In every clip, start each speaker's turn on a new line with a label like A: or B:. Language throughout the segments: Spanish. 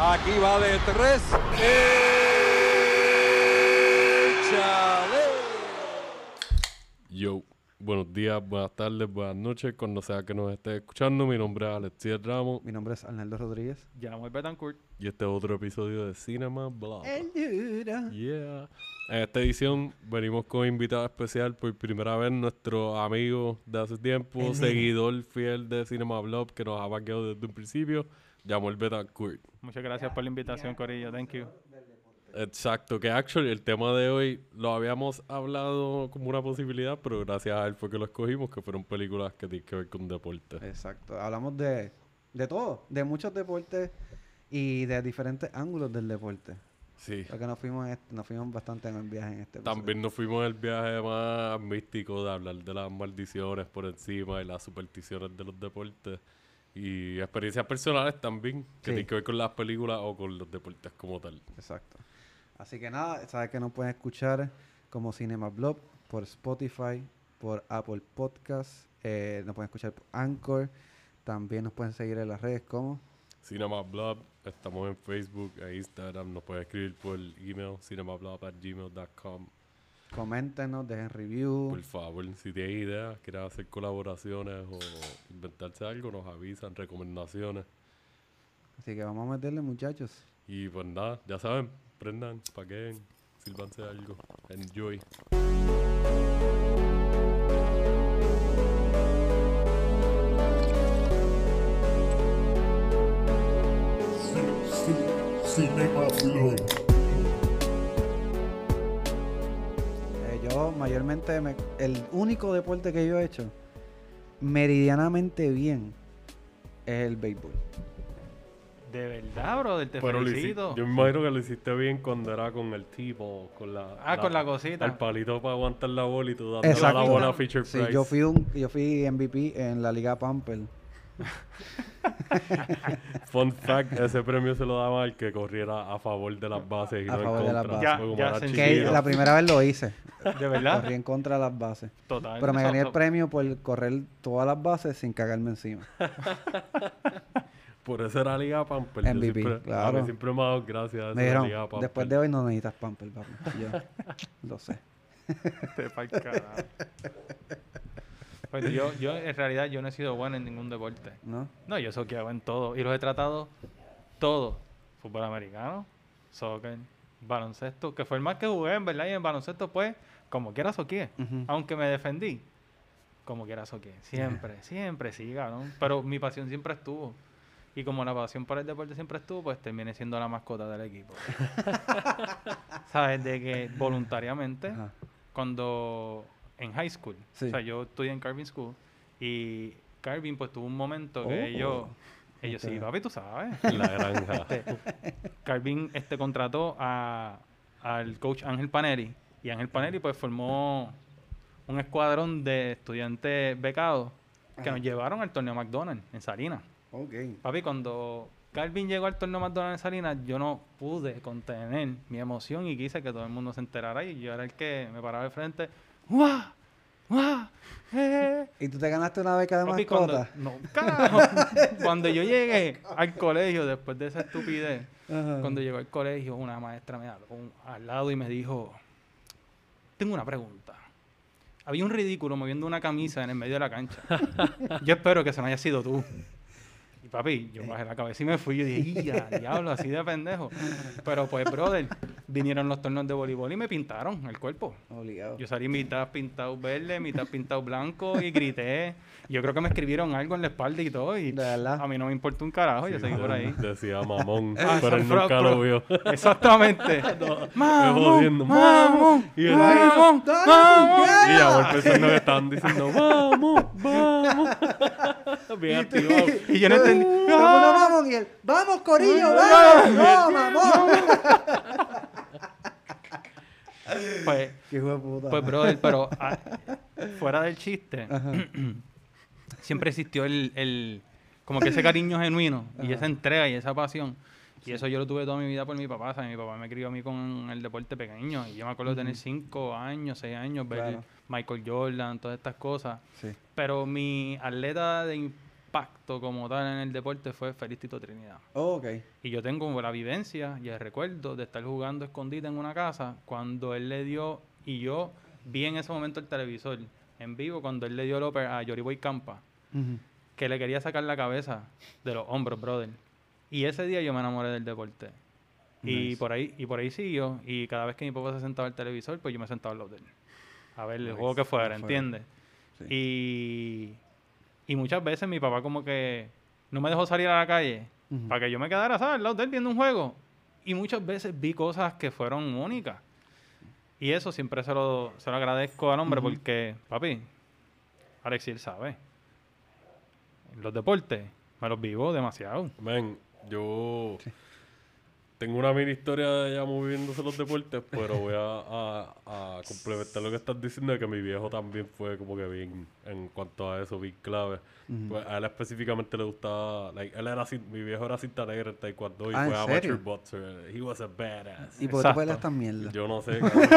A: Aquí va de tres. ¡Échale!
B: Yo, buenos días, buenas tardes, buenas noches, cuando sea que nos esté escuchando. Mi nombre es Alexis Ramos
C: Mi nombre es Arnaldo Rodríguez.
D: Llamo Betancourt.
B: y este es otro episodio de Cinema Blog.
C: El duro.
B: Yeah. En esta edición venimos con invitado especial por primera vez nuestro amigo de hace tiempo,
C: El
B: seguidor fiel de Cinema Blog que nos ha vaqueado desde un principio, llamó el Betancourt.
D: Muchas gracias por la invitación, Corillo. Thank you.
B: Exacto, que actually el tema de hoy lo habíamos hablado como una posibilidad, pero gracias a él fue que lo escogimos, que fueron películas que tienen que ver con deporte.
C: Exacto. Hablamos de, de todo, de muchos deportes y de diferentes ángulos del deporte.
B: Sí.
C: Porque nos fuimos, nos fuimos bastante en el viaje en este episodio.
B: También nos fuimos en el viaje más místico de hablar de las maldiciones por encima y las supersticiones de los deportes. Y experiencias personales también, que
C: Sí.
B: tienen que ver con las películas o con los deportes como tal.
C: Exacto. Así que nada, sabes que nos pueden escuchar como Cinema Blog por Spotify, por Apple Podcasts, eh, nos pueden escuchar por Anchor, también nos pueden seguir en las redes como
B: Cinema Blog, estamos en Facebook e Instagram, nos pueden escribir por email cinemablog.gmail.com.
C: coméntenos, dejen review.
B: Por favor, si tienen ideas, quieren hacer colaboraciones o inventarse algo, nos avisan, recomendaciones.
C: Así que vamos a meterle muchachos.
B: Y pues nada, ya saben, prendan, paquen, sírvanse algo. Enjoy.
C: Eh, mayormente, me- el único deporte que yo he hecho meridianamente bien es el béisbol.
D: De verdad, te
B: Pero hici-
D: felicito.
B: yo me imagino que lo hiciste bien cuando era con el tipo, con la...
D: Ah, con la cosita.
B: El palito para aguantar la bola y tú dando
C: Exacto.
B: la bola feature
C: Sí,
B: price.
C: yo fui un, yo fui MVP en la Liga Pamper.
B: Fun fact, ese premio se lo daba al que corriera a favor de las bases y
C: A
B: no
C: favor
B: en
C: de las
B: contra.
C: bases.
D: Ya-
B: Fue como
D: ya
B: era
C: Que
B: chiquito.
C: la primera vez lo hice.
D: De verdad.
C: Corrí en contra de las bases.
D: Total.
C: Pero me gané el premio por correr todas las bases sin cagarme encima.
B: Por eso era Liga Pamper. Yo
C: MVP,
B: siempre, A
C: claro.
B: mí siempre me ha dado gracias a
C: Me
B: esa Liga
C: dijeron,
B: Pamper.
C: después de hoy no necesitas Pamper, papi. Yo lo sé.
D: Te pa'l carajo. Pues yo, yo, en realidad, yo no he sido bueno en ningún deporte.
C: ¿No?
D: No, yo soqueaba en todo. Y los he tratado todo. Fútbol americano, soccer, baloncesto, que fue el más que jugué, en verdad. Y en baloncesto, pues, como quiera soqueé.
C: Ujú.
D: Aunque me defendí, como quiera soqueé. Siempre, siempre, sí, cabrón. Pero mi pasión siempre estuvo. Y como la pasión por el deporte siempre estuvo, pues terminé siendo la mascota del equipo. ¿Sabes? De que voluntariamente
C: Ajá.
D: cuando en high school,
C: Sí.
D: o sea, yo estudié en Carvin School y Carvin pues tuvo un momento que
C: Oh.
D: ellos, ellos sí, papi, tú sabes.
B: La granja.
D: Carvin este contrató a, al coach Ángel Paneri y Ángel Paneri pues formó un escuadrón de estudiantes becados que nos llevaron al torneo McDonald's en Salinas.
C: Ok.
D: Papi, cuando Calvin llegó al torneo McDonald's en Salinas, yo no pude contener mi emoción y quise que todo el mundo se enterara y yo era el que me paraba de frente. ¡Guau! ¡Guau! ¡Eh!
C: ¿Y tú te ganaste una beca de
D: Papi, cuando,
C: mascota?
D: no, carajo. cuando yo llegué al colegio después de esa estupidez, cuando llegó al colegio, una maestra me habló al lado y me dijo, tengo una pregunta. Había un ridículo moviendo una camisa en el medio de la cancha. Yo espero que se no haya sido tú. Y papi, yo bajé la cabeza y me fui. Yo dije, "Ya, diablo, así de pendejo. Pero pues, brother, vinieron los torneos de voleibol y me pintaron el cuerpo.
C: Obligado.
D: Yo salí mitad pintado verde, mitad pintado blanco y grité. Yo creo que me escribieron algo en la espalda y todo. Y
C: ¿De verdad?
D: a mí no me importa un carajo, yo seguí por ahí.
B: Decía mamón,
D: Ah,
B: pero él nunca lo vio.
D: Exactamente.
B: Me
D: ¡Mamón! ¡Mamón!
B: Y él-
D: ¡Mamón! ¡Mamón!
B: Y ya voy pensando que estaban diciendo, vamos, vamos. Bien activado.
D: Y yo no entendí.
C: Todo el mundo, vamos, y él, ¡Vamos, Corillo! ¡Vamos! ¡No, mamón!
D: Pues,
C: ¡Qué hijo de puta!
D: pues, brother, pero ah, fuera del chiste,
C: Ajá.
D: siempre existió el, el- como que ese cariño genuino y esa entrega y esa pasión. Y eso yo lo tuve toda mi vida por mi papá. ¿sabes? Mi papá me crió a mí con el deporte pequeño. Y yo me acuerdo de tener 5 años, 6 años, ver
C: Claro.
D: Michael Jordan, todas estas cosas.
C: Sí.
D: Pero mi atleta de, impacto como tal en el deporte fue Félix Tito Trinidad.
C: Oh, ok.
D: Y yo tengo la vivencia y el recuerdo de estar jugando escondida en una casa cuando él le dio, y yo vi en ese momento el televisor en vivo cuando él le dio upper a Yoriboy Campa,
C: Ujú.
D: que le quería sacar la cabeza de los hombros, brother. Y ese día yo me enamoré del deporte. Y
C: Nice.
D: por ahí y por ahí siguió. Y cada vez que mi papá se sentaba al televisor, pues yo me sentaba al lado de él. A ver el
C: Nice.
D: juego que fuera,
C: Fuera.
D: ¿entiendes?
C: Sí.
D: Y, y muchas veces mi papá como que no me dejó salir a la calle
C: Ujú.
D: para que yo me quedara, ¿sabes? Al lado de él viendo un juego. Y muchas veces vi cosas que fueron únicas. Y eso siempre se lo, se lo agradezco al hombre
C: Ujú.
D: porque, papi, Alexis él sabe. Los deportes me los vivo demasiado.
B: Men, yo tengo una mini historia de ya moviéndose los deportes, pero voy a, a- a complementar lo que estás diciendo de que mi viejo también fue como que bien en cuanto a eso, bien clave.
C: Ujú.
B: Pues a él específicamente le gustaba, like, él era mi viejo era cinta negra en taekwondo y
C: Ah, ¿en
B: fue amateur boxer. He was a badass.
C: ¿Y por qué peleas tan mierda?
B: Yo no sé, cabrón.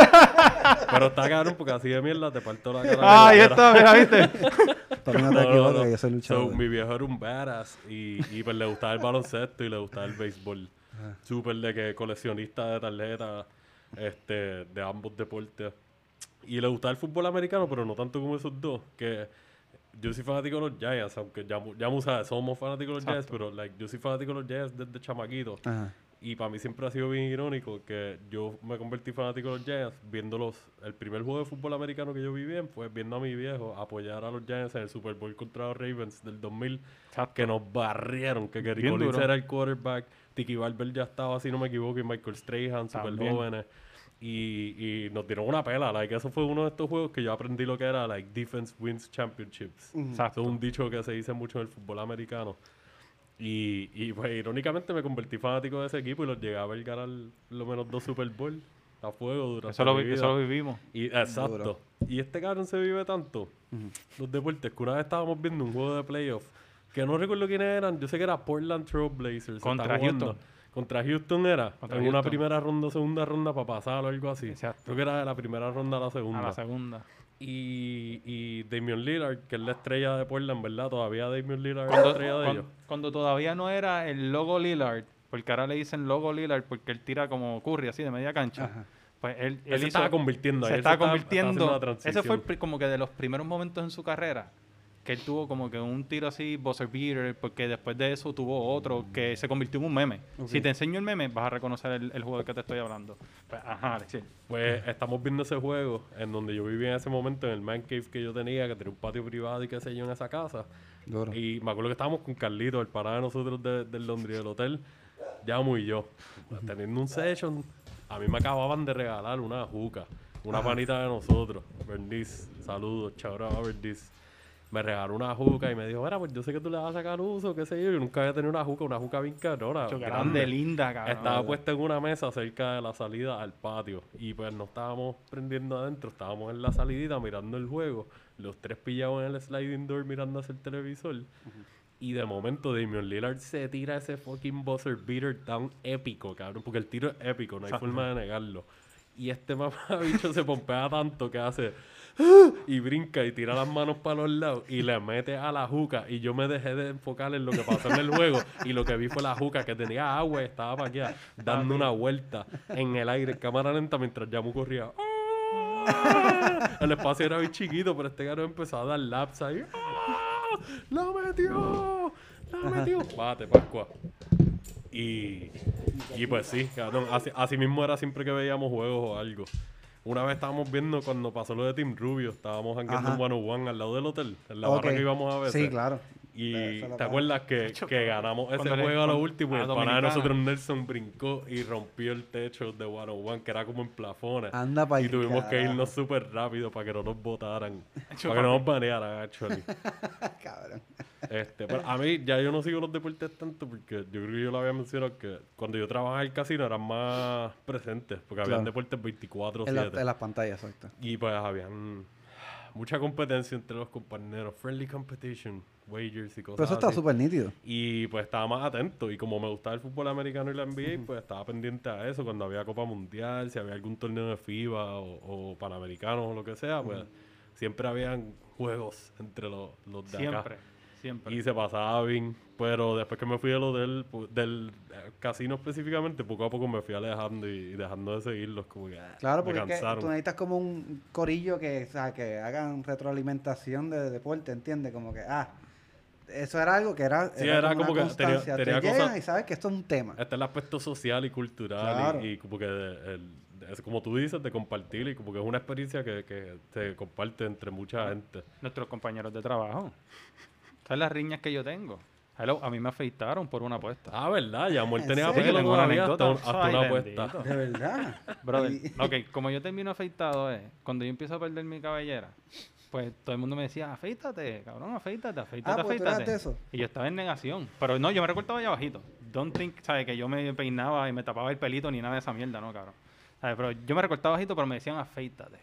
B: pero está cabrón porque así de mierda te parto la cara.
D: Ah, ahí está, mira, ¿viste?
C: No
B: no, no,
C: yo soy
B: So,
C: luchador.
B: mi viejo era un badass y, y pues le gustaba el baloncesto y le gustaba el béisbol. Súper de que coleccionista de tarjetas este, de ambos deportes. Y le gustaba el fútbol americano, pero no tanto como esos dos. Que yo soy fanático de los Giants, aunque ya, ya somos fanáticos de los Giants, pero like, yo soy fanático de los Giants desde chamaquito.
C: Ajá.
B: Y para mí siempre ha sido bien irónico que yo me convertí fanático de los Giants viendo los, el primer juego de fútbol americano que yo vi bien fue viendo a mi viejo apoyar a los Giants en el Super Bowl contra los Ravens del 2000 que nos barrieron, que Gary Collins era el quarterback, Tiki Barber ya estaba, si no me equivoco, y Michael Strahan, super jóvenes. Y, y nos dieron una pela, like, eso fue uno de estos juegos que yo aprendí lo que era, like, defense wins championships.
D: Exacto.
B: Eso es un dicho que se dice mucho en el fútbol americano. Y, y pues irónicamente me convertí fanático de ese equipo y los llegué a ver ganar lo menos dos Super Bowl a fuego durante
D: Eso lo,
B: mi
D: vi-
B: vida.
D: eso lo vivimos.
B: Y, exacto.
C: Duro.
B: Y este cabrón se vive tanto, los deportes, que una vez estábamos viendo un juego de playoff, que no recuerdo quiénes eran, yo sé que era Portland Trail Blazers.
D: Contra. Houston.
B: Contra Houston era,
D: Contra
B: en una primera ronda o segunda ronda para pasar o algo así.
D: Exacto.
B: Creo que era de la primera ronda a la segunda.
D: A la segunda.
B: Y, y Damian Lillard, que es la estrella de Portland, ¿verdad? Todavía Damian Lillard es la estrella de ellos.
D: cuando todavía no era el logo Lillard, porque ahora le dicen logo Lillard porque él tira como Curry, así de media cancha.
C: Ajá.
D: Pues él,
B: Él
D: él
B: se
D: hizo-
B: estaba convirtiendo ahí,
D: se
B: él
D: estaba
B: estaba- estaba
D: convirtiendo.
B: transición.
D: Ese fue el como que de los primeros momentos en su carrera que él tuvo como que un tiro así, buzzer beater, porque después de eso tuvo otro que se convirtió en un meme. Si te enseño el meme, vas a reconocer el, el juego del que te estoy hablando. Pues, ajá, Alexis.
B: Pues estamos viendo ese juego en donde yo vivía en ese momento, en el man cave que yo tenía, que tenía un patio privado y qué sé yo en esa casa.
C: Duro.
B: Y me acuerdo que estábamos con Carlito, el parada de nosotros de- del Londres del hotel, Yamu y yo, teniendo un session. A mí me acababan de regalar una juca, una panita de nosotros, Bernice, saludos, chao a Bernice. Me regaló una juca y me dijo, mira, pues yo sé que tú le vas a sacar uso, qué sé yo. Yo nunca había tenido una juca, una juca bien
D: carona.Cho,
B: grande.
D: grande, linda, cabrón.
B: Estaba puesta en una mesa cerca de la salida al patio. Y pues no estábamos prendiendo adentro, estábamos en la salidita mirando el juego. Los tres pillados en el sliding door mirando hacia el televisor. Y de momento Damian Lillard se tira ese fucking buzzer beater tan épico, cabrón. Porque el tiro es épico, no hay forma de negarlo. Y este mamabicho se pompea tanto que hace... Y brinca y tira las manos para los lados y le mete a la juca. Y yo me dejé de enfocar en lo que pasó en el juego. Y lo que vi fue la juca que tenía agua y estaba para allá, dando una vuelta en el aire, en cámara lenta, mientras Yamu corría. El espacio era bien chiquito, pero este caro empezó a dar laps ahí. ¡Ah! ¡La metió! ¡La metió! Bate, Pascua. Y, y pues sí, así mismo era siempre que veíamos juegos o algo. Una vez estábamos viendo cuando pasó lo de Team Rubio, estábamos jangueando
C: Ajá.
B: en 101 al lado del hotel, en la
C: Ok.
B: barra que íbamos a ver.
C: Sí, claro.
B: Y te acuerdas que, que ganamos ese
D: Cuando
B: juego a lo último y el pana de nosotros Nelson brincó y rompió el techo de 101 que era como en plafones.
C: Anda pa'l
B: Y tuvimos que irnos súper rápido para que no nos botaran.
D: Hecho,
B: para que no nos banearan, actually.
C: Cabrón.
B: Este, pero a mí ya yo no sigo los deportes tanto porque yo creo que yo lo había mencionado que cuando yo trabajaba en el casino eran más presentes porque habían
C: Claro.
B: deportes 24
C: En, la-
B: 7
C: en las pantallas, exacto.
B: y pues habían mucha competencia entre los compañeros, friendly competition, wagers y cosas
C: Pero eso está súper nítido.
B: Y pues estaba más atento. Y como me gustaba el fútbol americano y la NBA, pues estaba pendiente a eso. Cuando había Copa Mundial, si había algún torneo de FIBA o, o Panamericanos o lo que sea, pues siempre habían juegos entre los, los de acá.
D: Siempre.
B: Y se pasaba bien. Pero después que me fui del hotel, del eh, casino específicamente, poco a poco me fui alejando y, y dejando de seguirlos. Como que ah,
C: Claro,
B: me
C: porque es que
B: cansaron.
C: tú necesitas como un corillo que, o sea, que hagan retroalimentación de deporte, ¿entiendes? Como que, ah, eso era algo que era,
B: Sí, era como
C: una
B: que tenía-.
C: Te
B: tenía cosas-
C: y sabes que esto es un tema.
B: Está el aspecto social y cultural
C: Claro.
B: y, y como que el- es como tú dices, de compartir y como que es una experiencia que, que se comparte entre mucha gente.
D: Nuestros compañeros de trabajo. ¿Sabes las riñas que yo tengo? Hello, a mí me afeitaron por una apuesta.
B: Ah, ¿verdad? Ya
C: ¿En
B: tenía pelo
D: Tengo una
B: todavía hasta,
D: anécdota.
B: hasta
D: Ay,
B: una
D: bendito.
B: apuesta.
C: De verdad.
D: Brother, ok, como yo termino afeitado, eh, cuando yo empiezo a perder mi cabellera, pues todo el mundo me decía, afeítate, cabrón, afeítate, afeítate,
C: Ah, pues tú eras
D: afeítate.
C: de eso.
D: Y yo estaba en negación. Pero no, yo me recortaba allá abajito. Don't think, ¿sabes? Que yo me peinaba y me tapaba el pelito ni nada de esa mierda, ¿no, cabrón? ¿Sabes? Pero yo me recortaba bajito, pero me decían afeítate.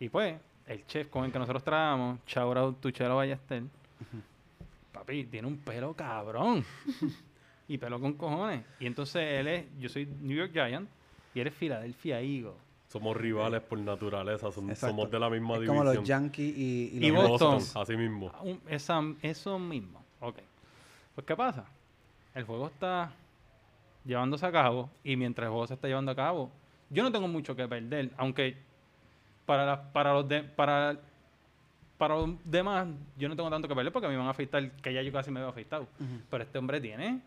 D: Y pues, el chef con el que nosotros trabajamos, shout out Chelo Ballester, papi, tiene un pelo cabrón. y pelo con cojones. Y entonces él es, yo soy New York Giant y él es Philadelphia Eagle.
B: Somos rivales por naturaleza, son- somos de la misma
C: es
B: división.
C: como los Yankees y, y
D: Y
C: los
D: Boston.
B: Así mismo.
D: Un- esa, eso mismo. Ok. Pues, ¿qué pasa? El juego está llevándose a cabo y mientras el juego se está llevando a cabo, yo no tengo mucho que perder, aunque para, la- para, los, de- para, para los demás yo no tengo tanto que perder porque me van a afeitar, que ya yo casi me veo afeitado. Pero este hombre tiene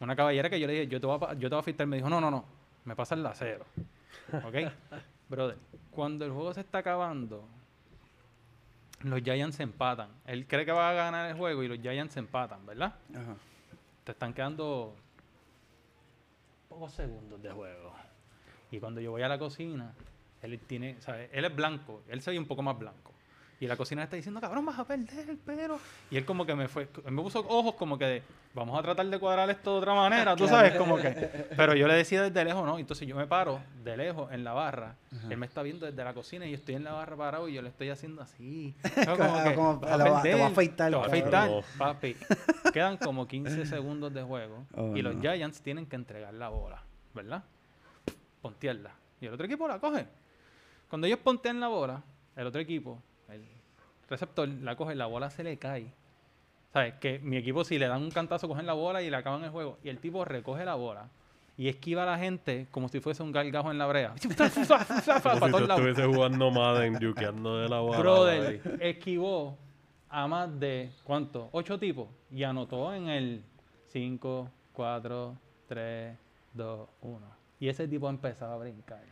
D: una caballera que yo le dije, yo te voy a, yo te voy a afeitar. Me dijo, no, no, no, me pasa el acero. ¿Ok? Brother, cuando el juego se está acabando, los Giants se empatan. Él cree que va a ganar el juego y los Giants se empatan, ¿verdad? Te están quedando pocos segundos de juego. Y cuando yo voy a la cocina, él tiene, ¿sabes? Él es blanco, él se ve un poco más blanco. Y la cocina está diciendo, cabrón, vas a perder, pero. Y él como que me fue, él me puso ojos como que de, vamos a tratar de cuadrar esto de otra manera, tú sabes, como que. Pero yo le decía desde lejos, no. Entonces yo me paro de lejos en la barra. Él me está viendo desde la cocina y yo estoy en la barra parado y yo le estoy haciendo así.
C: Como-
D: que,
C: como,
D: "Vas
C: "Te va- te
D: perder,
C: voy a afeitar,
D: Te voy a
C: cabrón".
D: afeitar,
B: No.
D: papi. Quedan como 15 segundos de juego
C: Oh,
D: y los
C: no.
D: Giants tienen que entregar la bola, ¿verdad? Pontearla. Y el otro equipo la coge. Cuando ellos pontean la bola, el otro equipo, el receptor, la coge, la bola se le cae. ¿Sabes? Que mi equipo, si le dan un cantazo, cogen la bola y le acaban el juego. Y el tipo recoge la bola y esquiva a la gente como si fuese un gargajo en la brea.
B: Como si tú estuviese jugando Madden, yukeando de la bola.
D: Brother, esquivó a más de, ¿cuánto? Ocho tipos. Y anotó en el 5, 4, 3, 2, 1. Y ese tipo empezaba a brincar.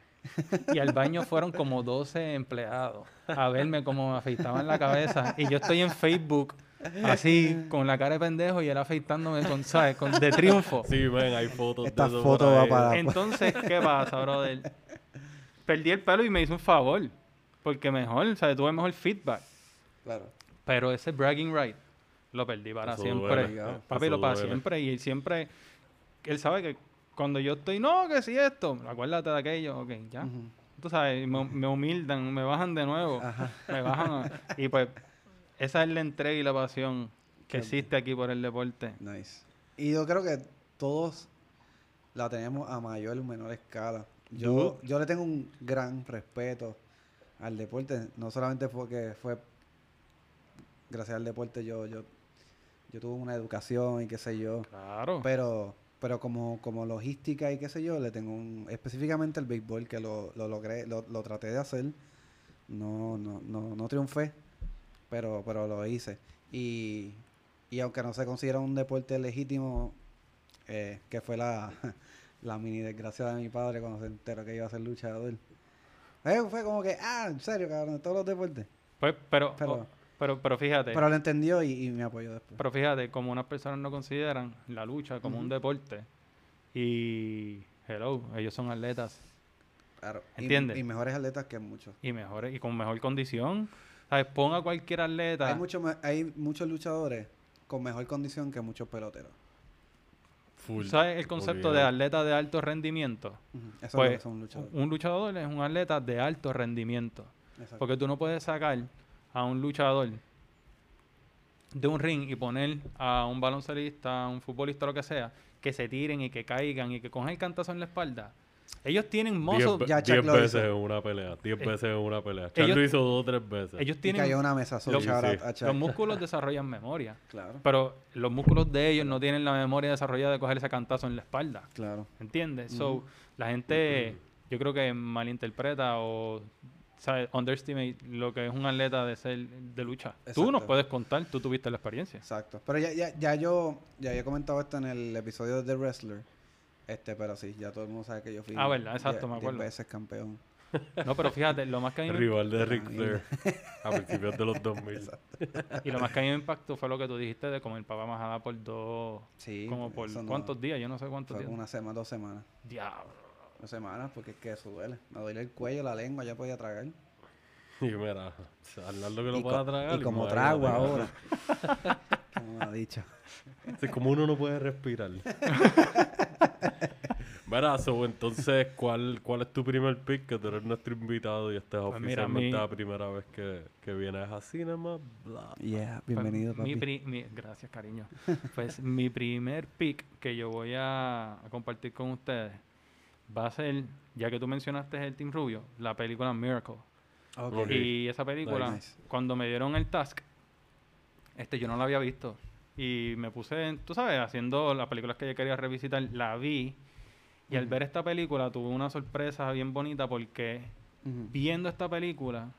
D: Y al baño fueron como 12 empleados a verme cómo me afeitaban la cabeza. Y yo estoy en Facebook, así, con la cara de pendejo y él afeitándome con, ¿sabes? Con, de triunfo.
B: Sí, ven, hay fotos
C: Esta
B: de eso
C: foto
B: por
C: va para-
D: Entonces, ¿qué pasa, brother? Perdí el pelo y me hizo un favor. Porque mejor, ¿sabes? Tuve mejor feedback.
C: Claro.
D: Pero ese bragging right lo perdí para
B: Eso
D: siempre.
B: duele,
D: Papi,
B: eso
D: lo para
B: duele.
D: siempre. Y él siempre, él sabe que cuando yo estoy, no, que si esto, acuérdate de aquello, ok, ya.
C: Ujú.
D: Tú sabes, me, me humildan, me bajan de nuevo. Me bajan. a- y pues, esa es la entrega y la pasión que existe aquí por el deporte.
C: Nice. Y yo creo que todos la tenemos a mayor o menor escala. Yo, yo le tengo un gran respeto al deporte. No solamente porque fue gracias al deporte yo, yo, yo tuve una educación y qué sé yo.
D: Claro.
C: Pero, pero como, como logística y qué sé yo, le tengo un, específicamente el béisbol que lo, lo logré, lo, lo traté de hacer. No, no, no, no triunfé, pero, pero lo hice. Y, y aunque no se considera un deporte legítimo, eh, que fue la, la mini desgracia de mi padre cuando se enteró que iba a ser luchador. Eh, fue como que, ah, en serio, cabrón, todos los deportes.
D: Pues, pero,
C: Pero-
D: oh, pero, pero fíjate.
C: Pero lo entendió y, y me apoyó después.
D: Pero fíjate, como unas personas no consideran la lucha como un deporte y hello, ellos son atletas
C: Claro.
D: ¿Entiendes?
C: Y, mejores atletas que muchos.
D: y mejores y con mejor condición. ¿Sabes? Ponga a cualquier atleta.
C: Hay, mucho, hay muchos luchadores con mejor condición que muchos peloteros.
B: Full.
D: ¿Sabes el concepto de atleta de alto rendimiento?
C: Ujú. Eso es
D: Pues
C: lo que son luchadores.
D: un luchador es un atleta de alto rendimiento.
C: Exacto.
D: Porque tú no puedes sacar a un luchador de un ring y poner a un baloncelista, a un futbolista, lo que sea, que se tiren y que caigan y que cojan el cantazo en la espalda.
B: Ellos
D: tienen muscle...
C: Ya
B: diez veces en una pelea. Diez
D: Eh,
B: veces en una pelea. Chuck
D: ellos-
B: lo hizo dos o tres veces.
D: Ellos
C: Y
D: tienen...
C: cayó una mesa.
D: Los-
B: sí.
C: a.
D: Los músculos desarrollan memoria.
C: Claro,
D: Pero los músculos de ellos no tienen la memoria desarrollada de coger ese cantazo en la espalda.
C: claro.
D: ¿Entiendes? So, la gente, yo creo que malinterpreta o ¿sabes? underestimate lo que es un atleta de ser de lucha. Tú nos
C: Exacto.
D: puedes contar, tú tuviste la experiencia.
C: Exacto. Pero ya, ya, ya yo ya había comentado esto en el episodio de The Wrestler. Este, pero sí, ya todo el mundo sabe que yo fui.
D: Ah, verdad, exacto, me acuerdo.
C: veces campeón.
D: No, pero fíjate, lo más que a mí me,
B: Rival de Ric Flair. a principios de los 2000.
D: y lo más que a mí me impactó fue lo que tú dijiste de comer papa majada por dos,
C: Sí.
D: como por
C: no-
D: cuántos días, yo no sé cuántos
C: Fue
D: días.
C: una semana, dos semanas.
D: Diablo.
C: Semanas, porque es que eso duele. Me duele el cuello, la lengua, ya podía tragar.
B: Y mira, Arnaldo que lo
C: y,
B: pueda tragar.
C: y como trago ahora. como me ha dicho.
B: Sí, como uno no puede respirar. Verás, so, entonces, ¿cuál, ¿cuál es tu primer pick? Que tú eres nuestro invitado y esta es
D: Pues mira,
B: oficialmente
D: mi-
B: la primera vez que, que vienes a Cinema. Bla.
C: Yeah,
D: Pues,
C: bienvenido,
D: mi
C: papi.
D: pri- mi- gracias, cariño. Pues mi primer pick que yo voy a, a compartir con ustedes va a ser, ya que tú mencionaste el Team Rubio, la película Miracle.
C: Ok.
B: Ok.
D: Y esa película,
C: Nice.
D: cuando me dieron el task, este yo no la había visto. Y me puse, tú sabes, haciendo las películas que yo quería revisitar, la vi. Y al ver esta película tuve una sorpresa bien bonita porque viendo esta película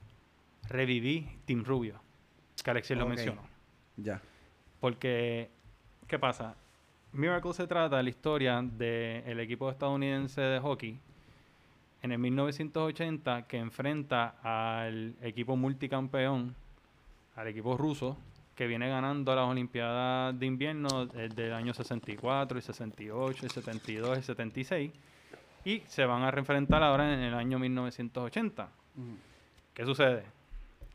D: reviví Team Rubio, que Alexis lo mencionó.
C: Ya.
D: Porque, ¿qué pasa? Miracle se trata de la historia del equipo estadounidense de hockey en el 1980 que enfrenta al equipo multicampeón, al equipo ruso, que viene ganando las Olimpiadas de invierno desde el año 64, el 68, el 72, el 76, y se van a reenfrentar ahora en el año 1980.
C: Ujú.
D: ¿Qué sucede?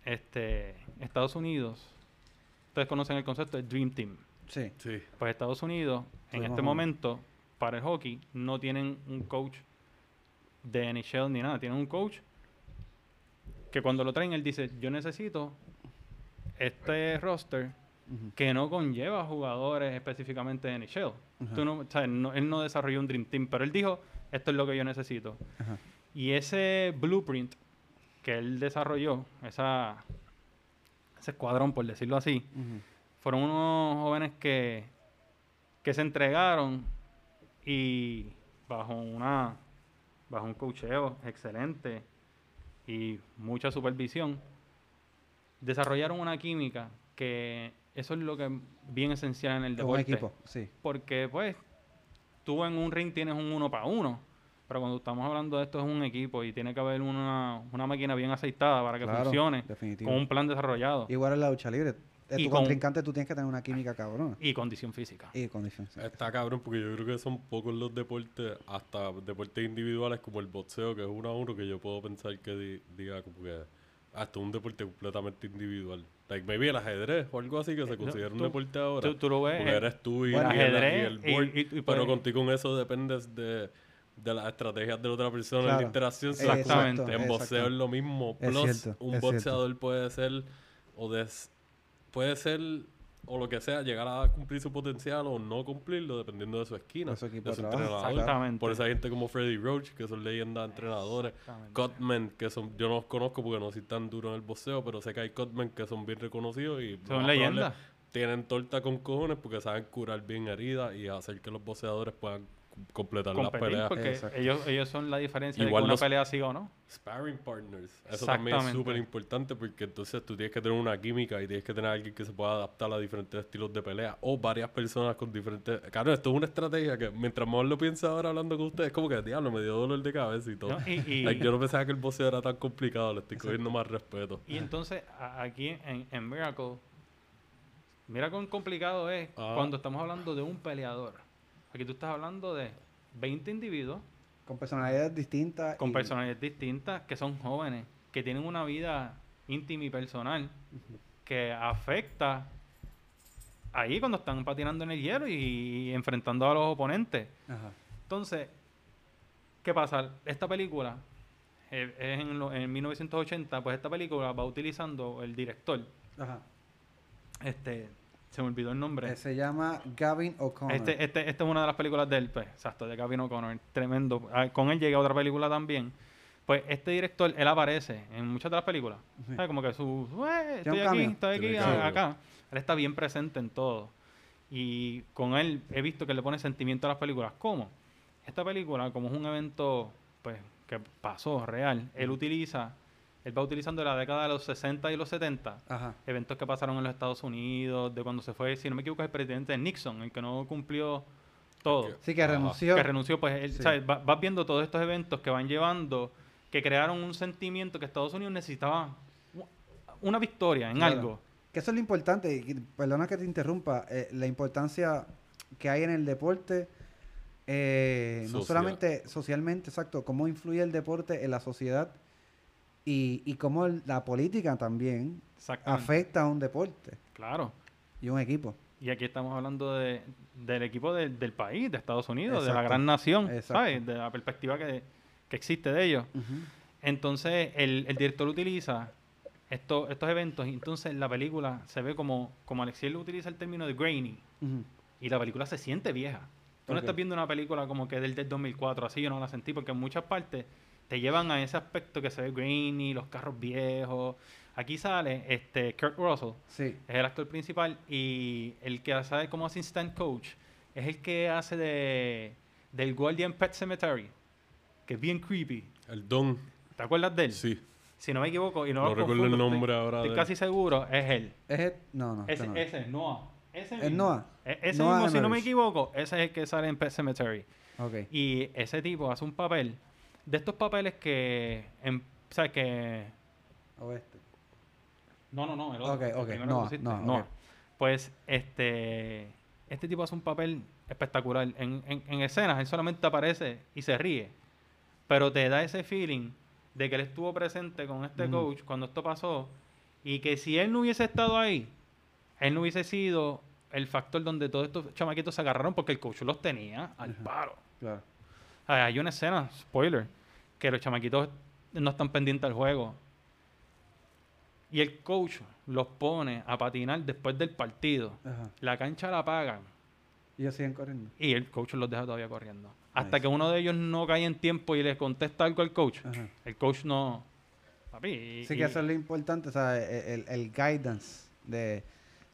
D: Este, Estados Unidos, ustedes conocen el concepto de Dream Team.
C: Sí.
B: Sí.
D: Pues Estados Unidos, en este momento, para el hockey, no tienen un coach de NHL ni nada. Tienen un coach que cuando lo traen, él dice, yo necesito este roster que no conlleva jugadores específicamente de NHL.
C: Ajá.
D: Tú no, o sea, no- él no desarrolló un Dream Team, pero él dijo, esto es lo que yo necesito. Y ese blueprint que él desarrolló, esa, ese escuadrón, por decirlo así. Fueron unos jóvenes que, que se entregaron y bajo una bajo un cocheo excelente y mucha supervisión desarrollaron una química que eso es lo que es bien esencial en el
C: Un
D: deporte
C: equipo, sí.
D: porque pues tú en un ring tienes un uno para uno pero cuando estamos hablando de esto es un equipo y tiene que haber una, una máquina bien aceitada para que
C: Claro,
D: funcione
C: definitivo.
D: con un plan desarrollado
C: Igual en la lucha libre. De
D: Y
C: tu
D: con-
C: contrincante tú tienes que tener una química cabrona.
D: y condición física
C: Y condición. sí.
B: Está cabrón porque yo creo que son pocos los deportes, hasta deportes individuales como el boxeo, que es uno a uno, que yo puedo pensar que di- diga como que hasta un deporte completamente individual. Like maybe el ajedrez o algo así que se
D: no,
B: considera un deporte ahora.
D: tú- tú lo ves,
B: Porque
D: eh,
B: eres tú y,
C: bueno,
B: y el, y
D: ajedrez
B: el
D: y-
B: board,
D: y- y
B: pero
D: puedes-
B: contigo con eso dependes de, de las estrategias de la otra persona en
C: Claro.
B: la interacción.
D: Exactamente.
B: En boxeo es lo mismo.
C: Es
B: Plus,
C: cierto,
B: un
C: es
B: boxeador puede ser o des- puede ser o lo que sea, llegar a cumplir su potencial o no cumplirlo dependiendo de su esquina,
C: De su equipo
B: de su
C: de
B: entrenador.
D: Exactamente.
B: Por eso hay gente como Freddy Roach, que son leyendas entrenadores.
D: Exactamente.
B: Cutmen, que son, yo no los conozco porque no soy tan duro en el boxeo, pero sé que hay Cutmen que son bien reconocidos y
D: Son leyendas.
B: Tienen torta con cojones porque saben curar bien heridas y hacer que los boxeadores puedan completar las peleas.
D: porque
C: Exacto.
D: ellos, ellos son la diferencia
B: Igual
D: de que una pelea siga o no.
B: Sparring partners. Eso también es súper importante porque entonces tú tienes que tener una química y tienes que tener alguien que se pueda adaptar a diferentes estilos de pelea o varias personas con diferentes... Claro, esto es una estrategia que mientras más lo piensa ahora hablando con ustedes, como que, diablo, me dio dolor de cabeza y todo.
D: ¿no? Y, y-
B: Like, yo no pensaba que el boxeo era tan complicado, le estoy cogiendo más respeto.
D: y entonces aquí en, en Miracle, mira cuán complicado es
B: Ah.
D: cuando estamos hablando de un peleador. Aquí tú estás hablando de 20 individuos
C: Con personalidades distintas.
D: con
C: y-
D: personalidades distintas que son jóvenes, que tienen una vida íntima y personal que afecta ahí cuando están patinando en el hielo y, enfrentando a los oponentes.
C: Ajá.
D: Entonces, ¿qué pasa? Esta película eh, es en, en 1980, pues esta película va utilizando el director,
C: Ajá.
D: este, se me olvidó el nombre.
C: Eh, se llama Gavin O'Connor.
D: Este, este, esta es una de las películas del pues, exacto, de Gavin O'Connor, tremendo. Ah, Con él llega otra película también. Pues este director, él aparece en muchas de las películas.
C: Sí.
D: ¿Sabes? Como que su, "Eh, estoy aquí, estoy aquí, a- acá. Él está bien presente en todo. Y con él he visto que le pone sentimiento a las películas. ¿Cómo? Esta película, como es un evento pues que pasó real, él utiliza, él va utilizando la década de los 60 y los 70
C: Ajá.
D: eventos que pasaron en los Estados Unidos, de cuando se fue, si no me equivoco, el presidente Nixon, el que no cumplió todo,
C: Sí, que renunció.
D: que renunció, pues él,
C: Sí.
D: ¿sabes? Va- vas viendo todos estos eventos que van llevando, que crearon un sentimiento que Estados Unidos necesitaba una victoria en
C: Claro.
D: algo.
C: Que eso es lo importante, y perdona que te interrumpa, eh, la importancia que hay en el deporte, eh, no solamente socialmente, exacto, cómo influye el deporte en la sociedad y, y cómo la política también afecta a un deporte
D: Claro.
C: y un equipo.
D: Y aquí estamos hablando de, del equipo del- del país, de Estados Unidos, de la gran nación,
C: Exacto.
D: ¿sabes? De la perspectiva que, que existe de ellos. Entonces, el, el director utiliza esto- estos eventos y entonces la película se ve como, como Alexiel utiliza el término de grainy y la película se siente vieja. Tú no estás viendo una película como que del, del 2004, así yo no la sentí porque en muchas partes te llevan a ese aspecto que se ve grainy, los carros viejos. Aquí sale este Kurt Russell,
C: Sí,
D: es el actor principal y el que sabe como assistant coach es el que hace de del Guardian Pet Cemetery, que es bien creepy.
B: El Don,
D: ¿Te acuerdas de él?
B: sí.
D: Si no me equivoco y no,
B: No
D: lo
B: recuerdo el nombre
D: estoy,
B: ahora
D: Estoy
B: de-
D: casi seguro, es él.
C: es el- no, no, este
D: Ese,
C: no es.
D: ese, Noah. Ese
C: ¿Es
D: mismo.
C: Noah?
D: E- ese
C: Noah
D: mismo, si no me equivoco, ese es el que sale en Pet Cemetery.
C: Ok.
D: Y ese tipo hace un papel de estos papeles que, en, ¿sabes? Que
C: Oeste.
D: No, no, no, el otro.
C: Ok,
D: el
C: ok,
D: primero que
C: Noah,
D: pusiste,
C: Noah,
D: Noah.
C: ok.
D: Pues este este tipo hace un papel espectacular. En, en, en escenas, él solamente aparece y se ríe. Pero te da ese feeling de que él estuvo presente con este coach cuando esto pasó. Y que si él no hubiese estado ahí, él no hubiese sido el factor donde todos estos chamaquitos se agarraron porque el coach los tenía al paro.
C: Claro.
D: Hay una escena, spoiler, que los chamaquitos no están pendientes al juego. Y el coach los pone a patinar después del partido.
C: Ajá.
D: La cancha la pagan
C: Y ellos siguen corriendo.
D: y el coach los deja todavía corriendo. Hasta que uno de ellos no cae en tiempo y le contesta algo al coach.
C: Ajá.
D: El coach no... Papi, y-
C: Sí,
D: y-
C: que eso es lo importante, o sea, el, el guidance de,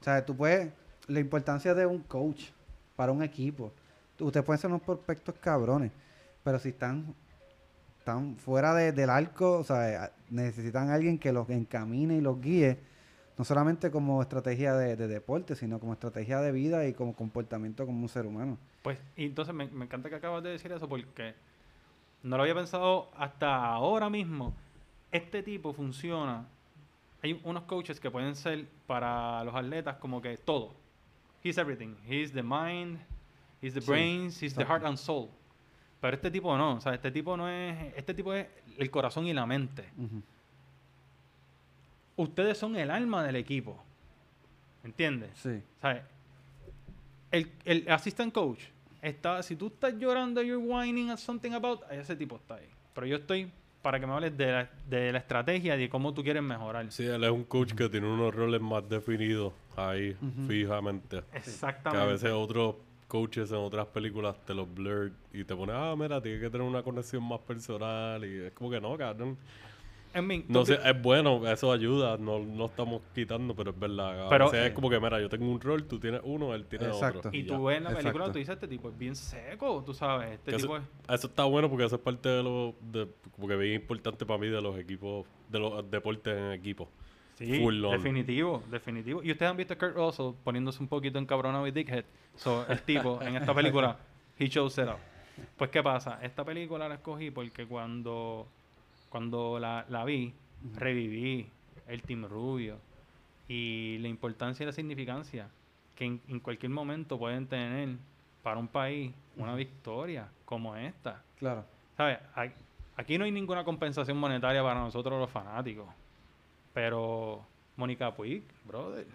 C: o sea, tú puedes, la importancia de un coach para un equipo. Ustedes pueden ser unos prospectos cabrones, pero si están, están fuera de- del arco, o sea, a- necesitan a alguien que los encamine y los guíe, no solamente como estrategia de, de deporte, sino como estrategia de vida y como comportamiento como un ser humano.
D: Pues, y entonces me, me encanta que acabas de decir eso porque no lo había pensado hasta ahora mismo. Este tipo funciona. Hay unos coaches que pueden ser para los atletas como que todo. He's everything. He's the mind, he's the
C: Sí,
D: brains, he's the heart and soul. Pero este tipo no, o sea, este tipo no es, este tipo es el corazón y la mente. Ustedes son el alma del equipo. ¿Entiendes?
C: Sí,
D: ¿Sabes? El, el assistant coach está, si tú estás llorando, you're whining at something about, ese tipo está ahí. Pero yo estoy para que me hables de la, de la estrategia y de cómo tú quieres mejorar.
B: Sí, él es un coach que tiene unos roles más definidos ahí, fijamente. Que
D: Exactamente.
B: a veces otros coaches en otras películas te los blur y te ponen, ah, mira, tiene que tener una conexión más personal. Y es como que no, cabrón.
D: I mean,
B: No sé, es bueno, eso ayuda, no, no estamos quitando, pero es verdad.
D: Pero-
B: es como que, mira, yo tengo un rol, tú tienes uno, él tiene
C: Exacto.
B: otro.
D: y
B: ya.
D: tú ves en la película,
C: Exacto.
D: tú dices, este tipo es bien seco, tú sabes. Este
B: Que
D: tipo
B: eso,
D: es...
B: eso está bueno porque eso es parte de lo de, como que bien importante para mí de los equipos, de los deportes en equipo.
D: Sí,
B: full
D: definitivo, definitivo. Y ustedes han visto a Kurt Russell poniéndose un poquito encabronado y dickhead. So, el tipo, en esta película, he shows it up. Pues, ¿qué pasa? Esta película la escogí porque cuando, cuando la, la vi, reviví el Team Rubio y la importancia y la significancia que en, en cualquier momento pueden tener para un país una victoria como esta.
C: claro.
D: ¿Sabes? Aquí no hay ninguna compensación monetaria para nosotros los fanáticos. Pero Mónica Puig, brother.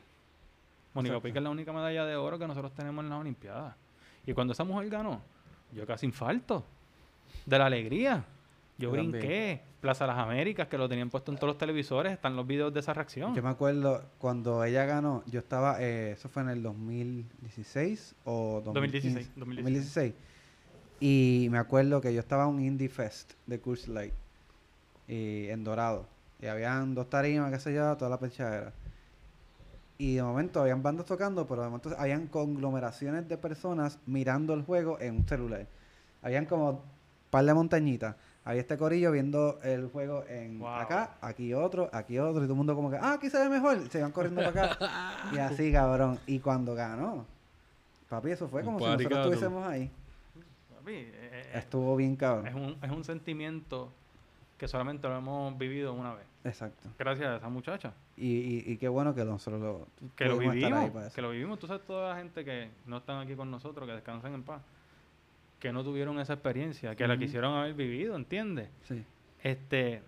D: Mónica. Puig es la única medalla de oro que nosotros tenemos en las Olimpiadas. Y cuando esa mujer ganó, yo casi infarto. De la alegría. Yo
C: también.
D: brinqué. Plaza Las Américas, que lo tenían puesto en todos los televisores, están los videos de esa reacción.
C: Yo me acuerdo cuando ella ganó, yo estaba, eh, eso fue en el 2016 o
D: 2016,
C: 2015,
D: 2016.
C: 2016. Y me acuerdo que yo estaba en un Indie Fest de Curse Light y en Dorado. Y habían dos tarimas, qué sé yo, toda la pechadera. Y de momento habían bandas tocando, pero de momento habían conglomeraciones de personas mirando el juego en un celular. Habían como par de montañitas. Había este corillo viendo el juego en
D: Wow.
C: acá, aquí otro, aquí otro, y todo el mundo como que, ah, aquí se ve mejor. Se iban corriendo para acá. y así, cabrón. Y cuando ganó, papi, eso fue como si nosotros estuviésemos ahí.
D: Papi, eh, eh,
C: Estuvo bien cabrón.
D: es, un, es un sentimiento que solamente lo hemos vivido una vez.
C: Exacto.
D: Gracias a esa muchacha.
C: Y, y, y qué bueno que nosotros lo
D: Que lo vivimos. Que lo vivimos. Tú sabes, toda la gente que no están aquí con nosotros, que descansan en paz, que no tuvieron esa experiencia, que la quisieron haber vivido, ¿entiendes?
C: Sí.
D: Este,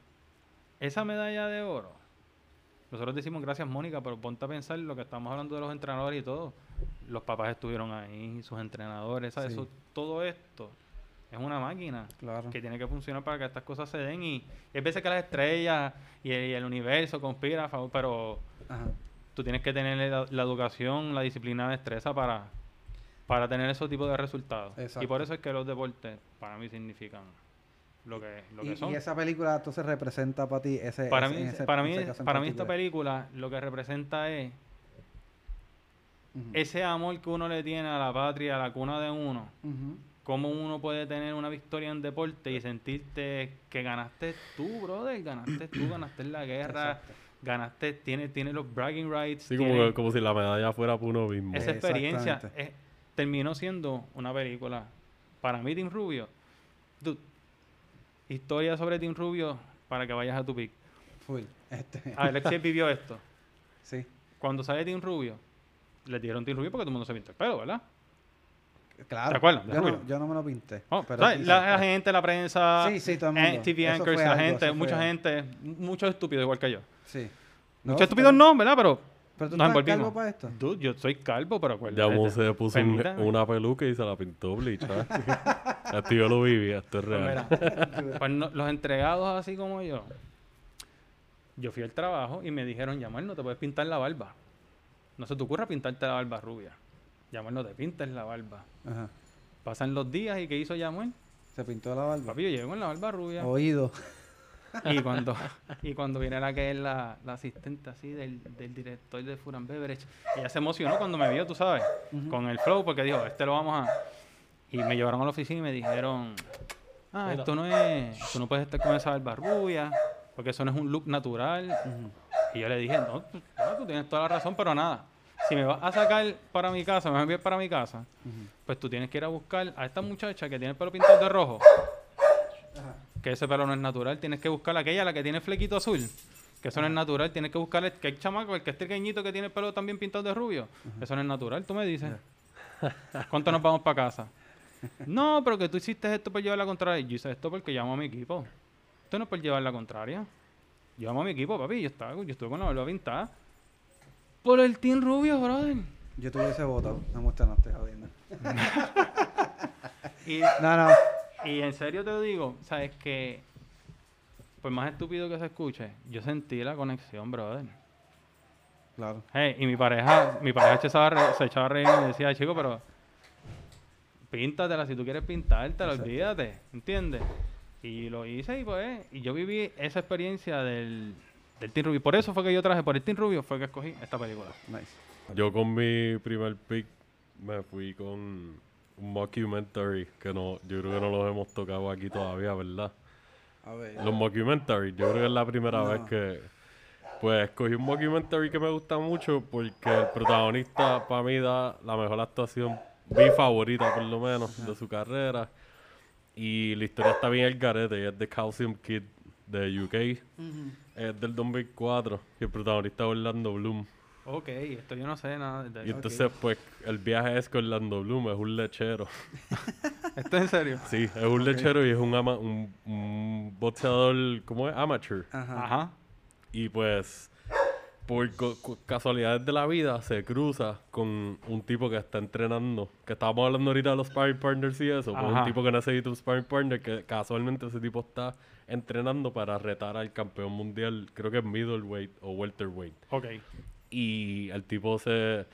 D: esa medalla de oro, nosotros decimos gracias Mónica, pero ponte a pensar lo que estamos hablando de los entrenadores y todo. Los papás estuvieron ahí, sus entrenadores, ¿sabes?
C: Sí.
D: Eso- todo esto es una máquina
C: Claro.
D: que tiene que funcionar para que estas cosas se den y, hay veces que las estrellas y el, y el universo conspira a favor, pero
C: Ajá.
D: tú tienes que tener la, la educación, la disciplina, la destreza para, para tener esos tipos de resultados. Y por eso es que los deportes para mí significan lo que, lo que son.
C: y esa película entonces representa para ti ese.
D: para
C: ese-
D: mí,
C: ese-
D: para mí, para mí esta película lo que representa es ese amor que uno le tiene a la patria, a la cuna de uno. Cómo uno puede tener una victoria en deporte y sentirte que ganaste tú, brother, ganaste tú, ganaste en la guerra,
C: Exacto.
D: ganaste, tiene, tiene los bragging rights.
B: Sí, como,
D: tiene-
B: que- como si la medalla fuera para uno mismo.
D: esa experiencia terminó siendo una película. Para mí, Team Rubio, dude, historia sobre Team Rubio para que vayas a tu pick.
C: Full. Este,
D: Alexis vivió esto.
C: sí.
D: Cuando sale Team Rubio, le dieron Team Rubio porque todo el mundo se pintó el pelo, ¿verdad?
C: Claro.
D: ¿Te acuerdas de
C: Yo no, yo no me lo pinté.
D: Oh,
C: pero
D: ¿sabes?
C: sí,
D: la, gente, la prensa,
C: Sí, sí, todo el mundo.
D: TV
C: Eso
D: anchors, la
C: algo,
D: gente, mucha gente, muchos estúpidos igual que yo.
C: Sí.
D: muchos estúpidos no, ¿verdad? Pero,
C: Pero tú
D: nos
C: estás calvo para esto.
D: Dude, yo soy calvo, pero
B: Ya
D: acuérdate.
B: Mo se puso un- una peluca y se la pintó bleach. ¿ah? esto yo lo viví, esto es
D: Pues
B: real.
D: mira, pues no- los entregados así como yo, yo fui al trabajo y me dijeron, Yamal, no te puedes pintar la barba. No se te ocurra pintarte la barba rubia. Yamal, no te pintes la barba.
C: Ajá.
D: Pasan los días y ¿qué hizo Yamal?
C: Se pintó la barba.
D: Papi, yo llego con la barba rubia.
C: Oído.
D: Y cuando, y cuando viene la que es la, la asistente así del, del director de Furan Beverage, ella se emocionó cuando me vio, tú sabes, con el flow, porque dijo, este lo vamos a... Y me llevaron a la oficina y me dijeron, ah, esto no es, tú no puedes estar con esa barba rubia, porque eso no es un look natural. Y yo le dije, no, no, tú tienes toda la razón, pero nada. Si me vas a sacar para mi casa, me vas a enviar para mi casa, pues tú tienes que ir a buscar a esta muchacha que tiene el pelo pintado de rojo que ese pelo no es natural, tienes que buscar aquella, la que tiene flequito azul, que eso no es natural, tienes que buscar el que el chamaco, el que es pequeñito que tiene el pelo también pintado de rubio, eso no es natural, tú me dices. ¿Cuánto nos vamos para casa? No, pero que tú hiciste esto por llevar la contraria. Yo hice esto porque llamo a mi equipo. Esto no es por llevar la contraria. Yo llamo a mi equipo, papi, yo estaba, yo estuve con la barba pintada. Por el team rubio, brother.
C: Yo tuviese votado. No muestra, no estoy jodiendo.
D: Y
C: No, no.
D: Y en serio te lo digo, sabes que por más estúpido que se escuche, yo sentí la conexión, brother.
C: Claro.
D: Hey, y mi pareja, mi pareja se echaba, a re- se echaba a reír y me decía, chico, pero píntatela si tú quieres pintártela,
C: Exacto.
D: olvídate, ¿entiendes? Y lo hice y pues, y yo viví esa experiencia del, del Team Rubio. Por eso fue que yo traje, por el Team Rubio fue que escogí esta película.
C: Nice.
B: Yo con mi primer pick me fui con un mockumentary que no, yo creo que no los hemos tocado aquí todavía, ¿verdad?
C: A ver.
B: Los mockumentaries, yo creo que es la primera
C: No.
B: vez que pues escogí un mockumentary que me gusta mucho porque el protagonista para mí da la mejor actuación, mi favorita por lo menos, de su carrera. Y la historia está bien el garete, y es de Calcium Kid de UK, es del 2004 y el protagonista es Orlando Bloom.
D: Ok, esto yo no sé nada de
B: Y entonces pues el viaje es con Orlando Bloom, es un lechero.
D: ¿Esto es en serio?
B: Sí, es un lechero y es un, ama- un, un boxeador, ¿cómo es? Amateur.
C: Ajá.
D: Ajá.
B: Y pues, por casualidades de la vida, se cruza con un tipo que está entrenando. Que estábamos hablando ahorita de los sparring partners y eso. pues un tipo que necesita un sparring partner que casualmente ese tipo está entrenando para retar al campeón mundial, creo que es middleweight o welterweight.
D: Ok.
B: Y el tipo se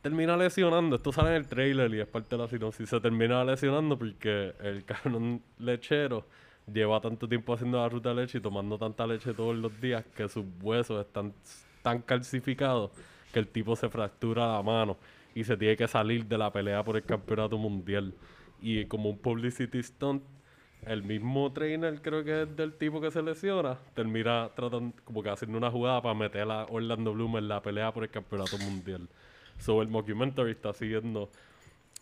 B: termina lesionando. Esto sale en el trailer y es parte de la sinopsis. Se termina lesionando porque el cabrón lechero lleva tanto tiempo haciendo la ruta de leche y tomando tanta leche todos los días que sus huesos están tan calcificados que el tipo se fractura la mano y se tiene que salir de la pelea por el campeonato mundial. Y como un publicity stunt, el mismo trainer, creo que es del tipo que se lesiona, termina tratando, como que haciendo una jugada para meter a Orlando Bloom en la pelea por el campeonato mundial. So, el mockumentary está siguiendo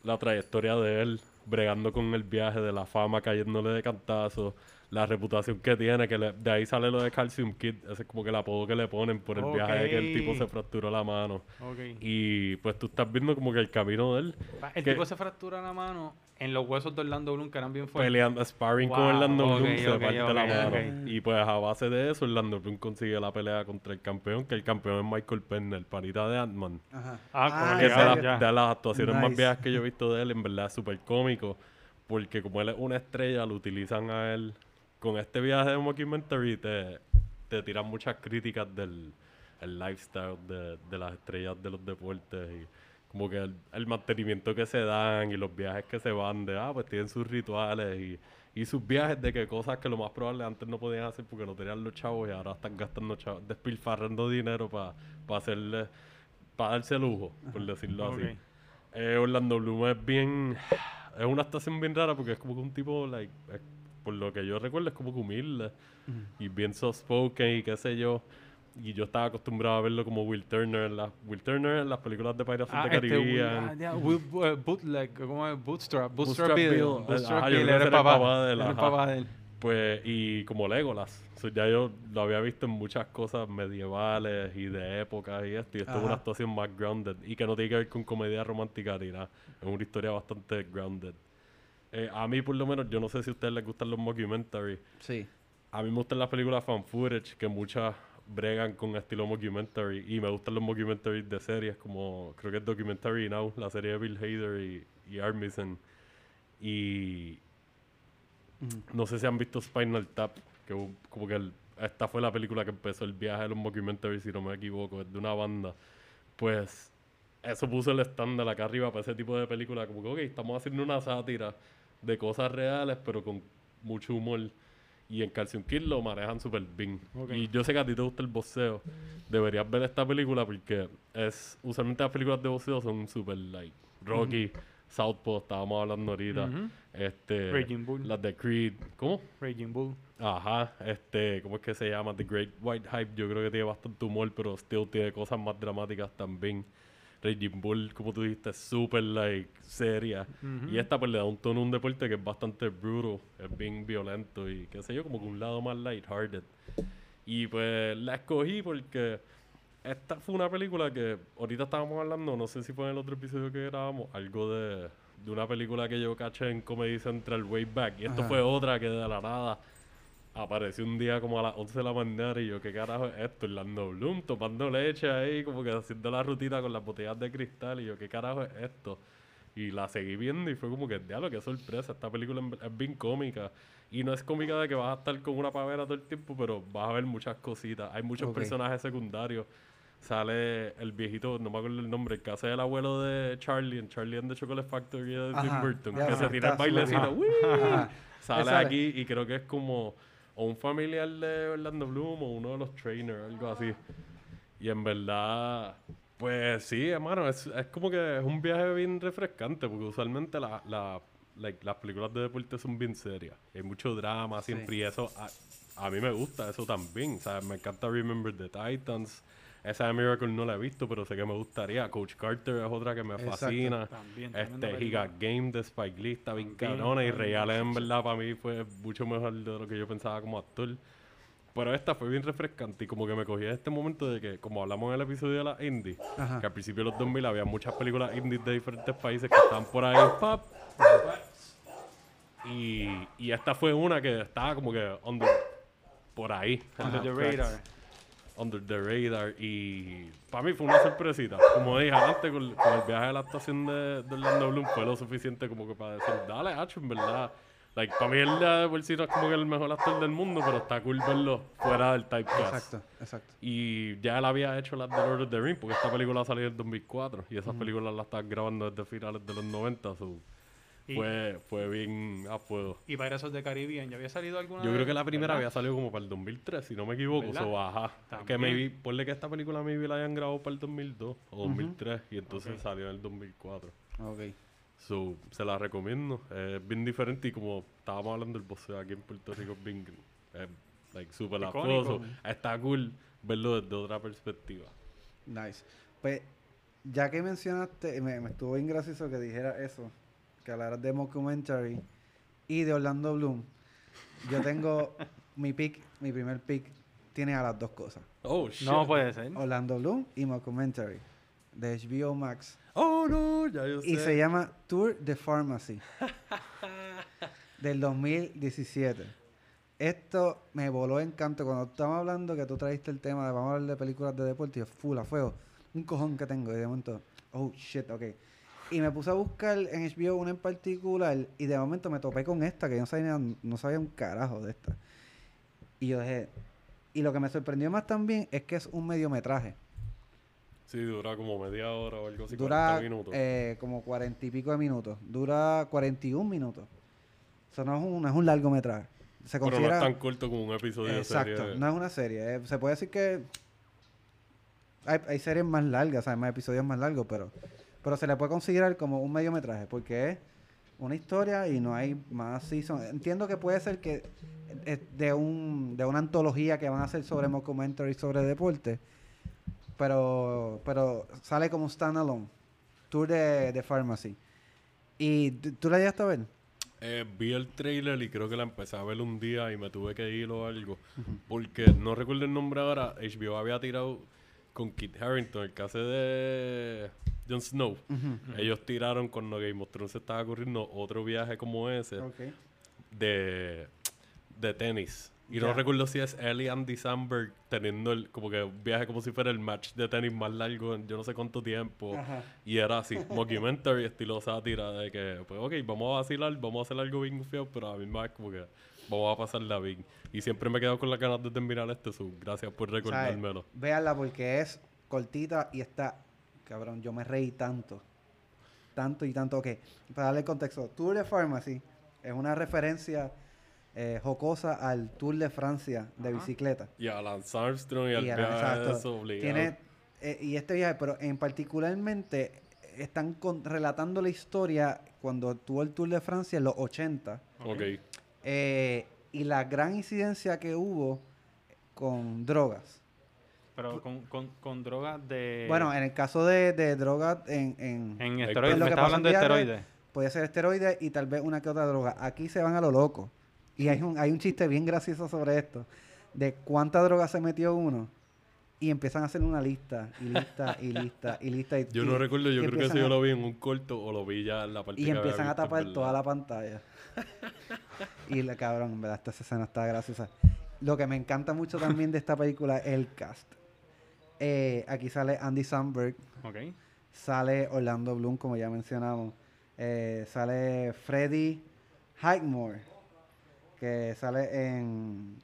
B: la trayectoria de él, bregando con el viaje de la fama, cayéndole de cantazo, la reputación que tiene, que le- de ahí sale lo de Calcium Kid, ese es como que el apodo que le ponen por el viaje de que el tipo se fracturó la mano. Y pues tú estás viendo como que el camino de él,
D: El
B: que-
D: tipo se fractura la mano en los huesos de Orlando Bloom que eran bien fuertes.
B: peleando, sparring con Orlando
D: ok,
B: Bloom, se parte la mano. Y pues a base de eso, Orlando Bloom consigue la pelea contra el campeón, que el campeón es Michael Penn, el panita de Ant-Man.
C: Ajá.
D: Ah, como
B: que es
D: ya,
B: de, la-
D: ya.
B: de las actuaciones más
C: Nice.
B: viejas que yo he visto de él, en verdad es súper cómico, porque como él es una estrella, lo utilizan a él con este viaje de mockumentary, te, te tiran muchas críticas del el lifestyle de, de las estrellas de los deportes y como que el, el mantenimiento que se dan y los viajes que se van de, ah, pues tienen sus rituales y, y sus viajes de que cosas que lo más probable antes no podían hacer porque no tenían los chavos y ahora están gastando chavos, despilfarrando dinero para hacerle, para darse lujo, por decirlo así. Eh, Orlando Bloom es bien. Es una actuación bien rara porque es como que un tipo, like, es- por lo que yo recuerdo, es como que humilde y bien soft spoken y qué sé yo. Y yo estaba acostumbrado a verlo como Will Turner en las Will Turner en las películas de Pirates
D: Ah,
B: of the
D: este,
B: Caribbean.
D: ah, ya, Will- eh, bootleg, ¿cómo es? Bootstrap, Bootstrap,
B: Bootstrap
D: Bill.
B: Bill.
D: Bootstrap
B: Ah,
D: Bill, era
B: que
D: el papá.
B: de él,
D: era el
B: ajá.
D: papá de él.
B: Pues, y como Legolas. So, ya yo lo había visto en muchas cosas medievales y de épocas y esto. Y esto es una
C: Ajá.
B: actuación más grounded. Y que no tiene que ver con comedia romántica ni nada. Es una historia bastante grounded. Eh, a mí, por lo menos, yo no sé si a ustedes les gustan los mockumentaries.
C: Sí.
B: A mí me gustan las películas fan footage, que muchas bregan con estilo mockumentary. Y me gustan los mockumentaries de series, como creo que es Documentary Now, la serie de Bill Hader y, y Armisen. Y no sé si han visto Spinal Tap, que como que el- esta fue la película que empezó el viaje de los mockumentaries, si no me equivoco, es de una banda. Pues eso puso el estándar acá arriba para ese tipo de película, como que, ok, estamos haciendo una sátira de cosas reales, pero con mucho humor. Y en Calcium Kid lo manejan súper bien.
D: Ok.
B: Y yo sé que a ti te gusta el boxeo. Deberías ver esta película porque es usualmente las películas de boxeo son súper like Rocky, Southpaw, estábamos hablando ahorita.
D: Ujú.
B: Este,
D: Raging Bull.
B: Las de Creed. ¿Cómo?
D: Raging Bull.
B: Ajá, este, ¿cómo es que se llama? The Great White Hype, yo creo que tiene bastante humor, pero still tiene cosas más dramáticas también. Raging Bull, como tú dijiste, es súper, like, seria. Y esta, pues, le da un tono a un deporte que es bastante brutal, es bien violento y qué sé yo, como que un lado más lighthearted. Y, pues, la escogí porque esta fue una película que ahorita estábamos hablando, no sé si fue en el otro episodio que grabamos, algo de, de una película que yo caché en Comedy Central Way Back. Y esto
C: Ajá.
B: fue otra que de la nada apareció un día como a las 11 de la mañana y yo, ¿qué carajo es esto? Orlando Bloom tomando leche ahí, como que haciendo la rutina con las botellas de cristal y yo, ¿qué carajo es esto? Y la seguí viendo y fue como que, diablo, qué sorpresa, esta película es bien cómica. Y no es cómica de que vas a estar con una pavera todo el tiempo, pero vas a ver muchas cositas. Hay muchos personajes secundarios. Sale el viejito, no me acuerdo el nombre, el que hace el abuelo de Charlie, en Charlie and the Chocolate Factory de Tim Burton, que se tira el bailecito. Sale
C: sale.
B: aquí y creo que es como o un familiar de Orlando Bloom o uno de los trainers, algo así. Y en verdad, pues sí, hermano, es, es como que es un viaje bien refrescante, porque usualmente la, la- like, las películas de deporte son bien serias. Hay mucho drama siempre y eso a, a mí me gusta eso también. Sea, me encanta Remember the Titans. Esa de Miracle no la he visto, pero sé que me gustaría. Coach Carter es otra que me
C: Exacto.
B: fascina.
D: También,
B: Este. Got Game de Spike Lee está bien cabrona y Allen en verdad para mí fue mucho mejor de lo que yo pensaba como actor. Pero esta fue bien refrescante y como que me cogí este momento de que, como hablamos en el episodio de la indie,
C: Ajá.
B: que al principio de los 2000 había muchas películas indies de diferentes países que estaban por ahí. pap, y, y esta fue una que estaba como que on the- por ahí.
D: Under the radar.
B: Under the radar y para mí fue una sorpresita. Como dije antes, con, con el viaje de la actuación de, de Orlando Bloom fue lo suficiente como que para decir, dale, hacho, en verdad. Like, para mí él de por sí no es como que el mejor actor del mundo, pero está cool verlo fuera del typecast.
C: Exacto, exacto.
B: Y ya él había hecho las de Lord of the Rings, porque esta película salió en 2004 y esas películas las estaban grabando desde finales de los 90. so,
D: Y-
B: fue, fue bien a fuego.
D: Y Piratas de Caribbean, ¿ya había salido alguna
B: Yo creo que la primera
D: ¿Verdad?
B: había salido como para el 2003, si no me equivoco.
D: ¿Verdad?
B: So, ajá.
D: También.
B: Que maybe, ponle que esta película maybe la hayan grabado para el 2002 o 2003 y entonces salió en el 2004.
C: Ok.
B: So, se la recomiendo. Es bien diferente y como estábamos hablando del boxeo aquí en Puerto Rico, es bien, es, like, súper
D: Icónico.
B: lafoso. Está cool verlo desde otra perspectiva.
C: Nice. Pues, ya que mencionaste, me, me estuvo bien gracioso que dijera eso, que hablaras de Mockumentary y de Orlando Bloom. Yo tengo mi pick, mi primer pick, tiene a las dos cosas.
B: Oh, shit.
D: No puede ser.
C: Orlando Bloom y Mockumentary de HBO Max.
B: Oh, no, ya yo sé.
C: Y se llama Tour de Pharmacy del 2017. Esto me voló encanto cuando estamos hablando que tú trajiste el tema de vamos a hablar de películas de deporte y yo, full a fuego. Un cojón que tengo y de momento, oh shit, ok. Y me puse a buscar en HBO una en particular y de momento me topé con esta que yo no sabía, no sabía un carajo de esta. Y yo dije, y lo que me sorprendió más también es que es un mediometraje.
B: Sí, dura como media hora o algo así,
C: Dura
B: 40 minutos.
C: eh, como cuarenta y pico de minutos. Dura 41 minutos. Eso no es un, no es un largometraje. Se
B: Pero no
C: considera...
B: es tan corto como un episodio
C: Exacto,
B: de serie.
C: no es una serie. eh, se puede decir que hay, hay series más largas, hay más episodios más largos, pero, pero se le puede considerar como un mediometraje porque es una historia y no hay más season. Entiendo que puede ser que es de un de una antología que van a hacer sobre mockumentary sobre deporte, pero pero sale como un standalone tour de, de pharmacy. ¿Y tú la llegaste a ver?
B: Eh, vi el trailer y creo que la empecé a ver un día y me tuve que ir o algo. Porque no recuerdo el nombre ahora. HBO había tirado con Kit Harington, el que hace de Jon Snow. Ellos tiraron cuando Game of Thrones estaba corriendo otro viaje como ese
C: Ok.
B: de, de tenis. Y no recuerdo si es y Andy Samberg teniendo el, como que un viaje como si fuera el match de tenis más largo en yo no sé cuánto tiempo.
C: Ajá.
B: Y era así, mockumentary, estilo sátira, de que, pues, ok, vamos a vacilar, vamos a hacer algo bien feo, pero a mí más como que vamos a pasarla bien. Y siempre me he quedado con las ganas de terminar este sub. Gracias por recordármelo.
C: Véanla porque es cortita y está. Cabrón, yo me reí tanto. Tanto y tanto. Ok, para darle contexto. Tour de Pharmacy es una referencia eh, jocosa al Tour de Francia de bicicleta.
B: Y a Lance Armstrong y al
C: Y a-
B: viaje.
C: Tiene, eh, y este viaje, pero en particularmente están con- relatando la historia cuando tuvo el Tour de Francia en los 80.
B: Ok.
C: eh, y la gran incidencia que hubo con drogas.
D: Pero con, con, con drogas de...
C: Bueno, en el caso de, de drogas en, en,
D: en
B: Lo
D: esteroides.
C: que
D: Me estás hablando de esteroides.
C: puede ser esteroides y tal vez una que otra droga. Aquí se van a lo loco. Y hay un, hay un chiste bien gracioso sobre esto, de cuánta droga se metió uno. Y empiezan a hacer una lista, y lista, y lista, y lista. Y,
B: Yo
C: y-
B: no recuerdo, yo creo que eso yo lo vi en un corto o lo vi ya en la parte
C: Y
B: que
C: empiezan a tapar toda la pantalla. y la cabrón, en verdad, esta escena está graciosa. Lo que me encanta mucho también de esta película es el cast. Eh, aquí sale Andy Samberg,
D: Ok.
C: sale Orlando Bloom, como ya mencionamos. Eh, sale Freddie Highmore, que sale en,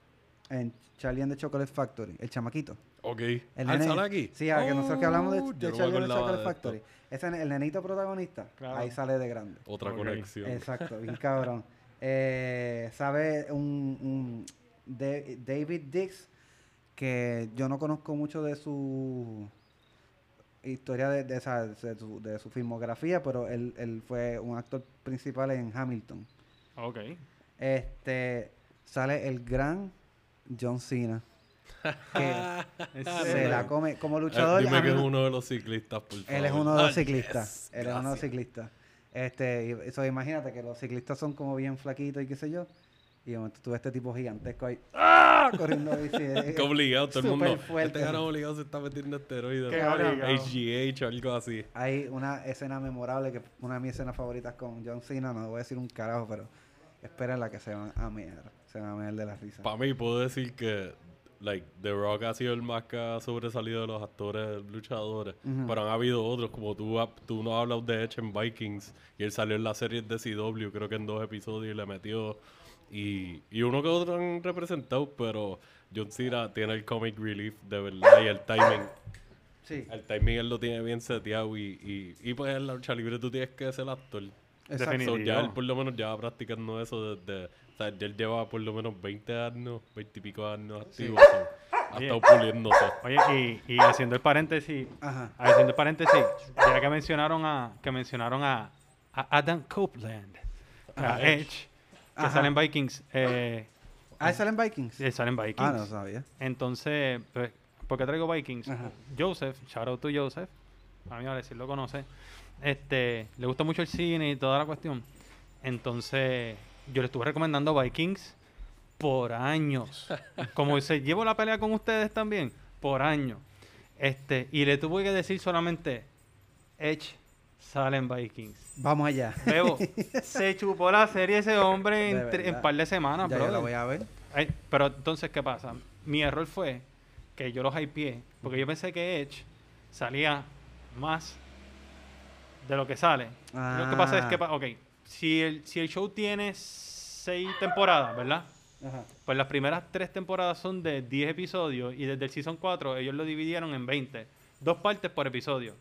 C: en Charlie and the Chocolate Factory, el chamaquito.
B: Ok.
C: El
B: ¿Ah,
C: nene-
B: sale aquí?
C: Sí, a que nosotros que hablamos de,
B: Oh,
C: de Charlie and the Chocolate. Factory. Ese ne- el nenito protagonista,
D: Claro.
C: ahí sale de grande.
B: Otra
D: Ok.
B: conexión.
C: Exacto, bien cabrón. Eh, sabe un, un De- David Dix, que yo no conozco mucho de su historia de, de, esa- de su, de su filmografía, pero él, él fue un actor principal en Hamilton.
D: Ok.
C: Este sale el gran John Cena. Que se la come como
B: Eh,
C: luchador.
B: dime
C: a
B: que es
C: no-
B: uno de los ciclistas, por favor.
C: él es uno de los
B: Ah,
C: ciclistas.
B: yes,
C: Él es uno de los ciclistas. Este, y eso imagínate que los ciclistas son como bien flaquitos y qué sé yo. Y de momento tuve este tipo gigantesco ahí. ¡ah! Corriendo bici. eh,
B: Que obligado, todo el mundo.
C: fuerte.
B: Este cara obligado se está metiendo esteroides.
D: Qué obligado.
B: HGH o algo así.
C: Hay una escena memorable que una de mis escenas favoritas con John Cena. No voy a decir un carajo, pero espérenla que se van a mear. Se van a mear de la risa.
B: Para mí, puedo decir que like, The Rock ha sido el más que ha sobresalido de los actores luchadores. Pero han habido otros, como tú, tú no has hablado de Edge en Vikings. Y él salió en la serie de CW, creo que en dos episodios y le metió. Y, y uno que otro han representado, pero John Cena tiene el comic relief de verdad y el timing.
C: Sí.
B: El timing él lo tiene bien seteado y, y, y pues en la lucha libre tú tienes que ser actor.
C: Exacto.
B: So, ya él por lo menos ya va practicando eso desde... O sea, ya él lleva por lo menos 20 años, 20 y pico años activo. so, ha
D: Oye.
B: estado puliéndose.
D: Oye, y, y haciendo el paréntesis,
C: Ajá.
D: haciendo el paréntesis, ya que mencionaron a, que mencionaron a, a Adam Copeland, a Edge, que salen Vikings, eh,
C: Ah, ¿salen Vikings?
D: eh, salen Vikings.
C: Ah, no sabía.
D: Entonces, pues, ¿por qué traigo Vikings?
C: Ajá.
D: Joseph, shout out to Joseph, a mí a decir lo conoce, este, le gusta mucho el cine y toda la cuestión. Entonces, yo le estuve recomendando Vikings por años. Como dice, llevo la pelea con ustedes también, por años. Este, y le tuve que decir solamente, Edge sale en Vikings.
C: Vamos allá.
D: Bebo, se chupó la serie ese hombre en,
C: verdad.
D: par de semanas,
C: la
D: brother.
C: voy a ver.
D: Ay, pero entonces, ¿qué pasa? Mi error fue que yo los hypeé, porque yo pensé que Edge salía más de lo que sale. Lo que pasa es que,
C: Ah.
D: ok, si el, si el show tiene seis temporadas, ¿verdad?
C: Ajá.
D: Pues las primeras tres temporadas son de 10 episodios y desde el Season 4 ellos lo dividieron en 20. Dos partes por episodio.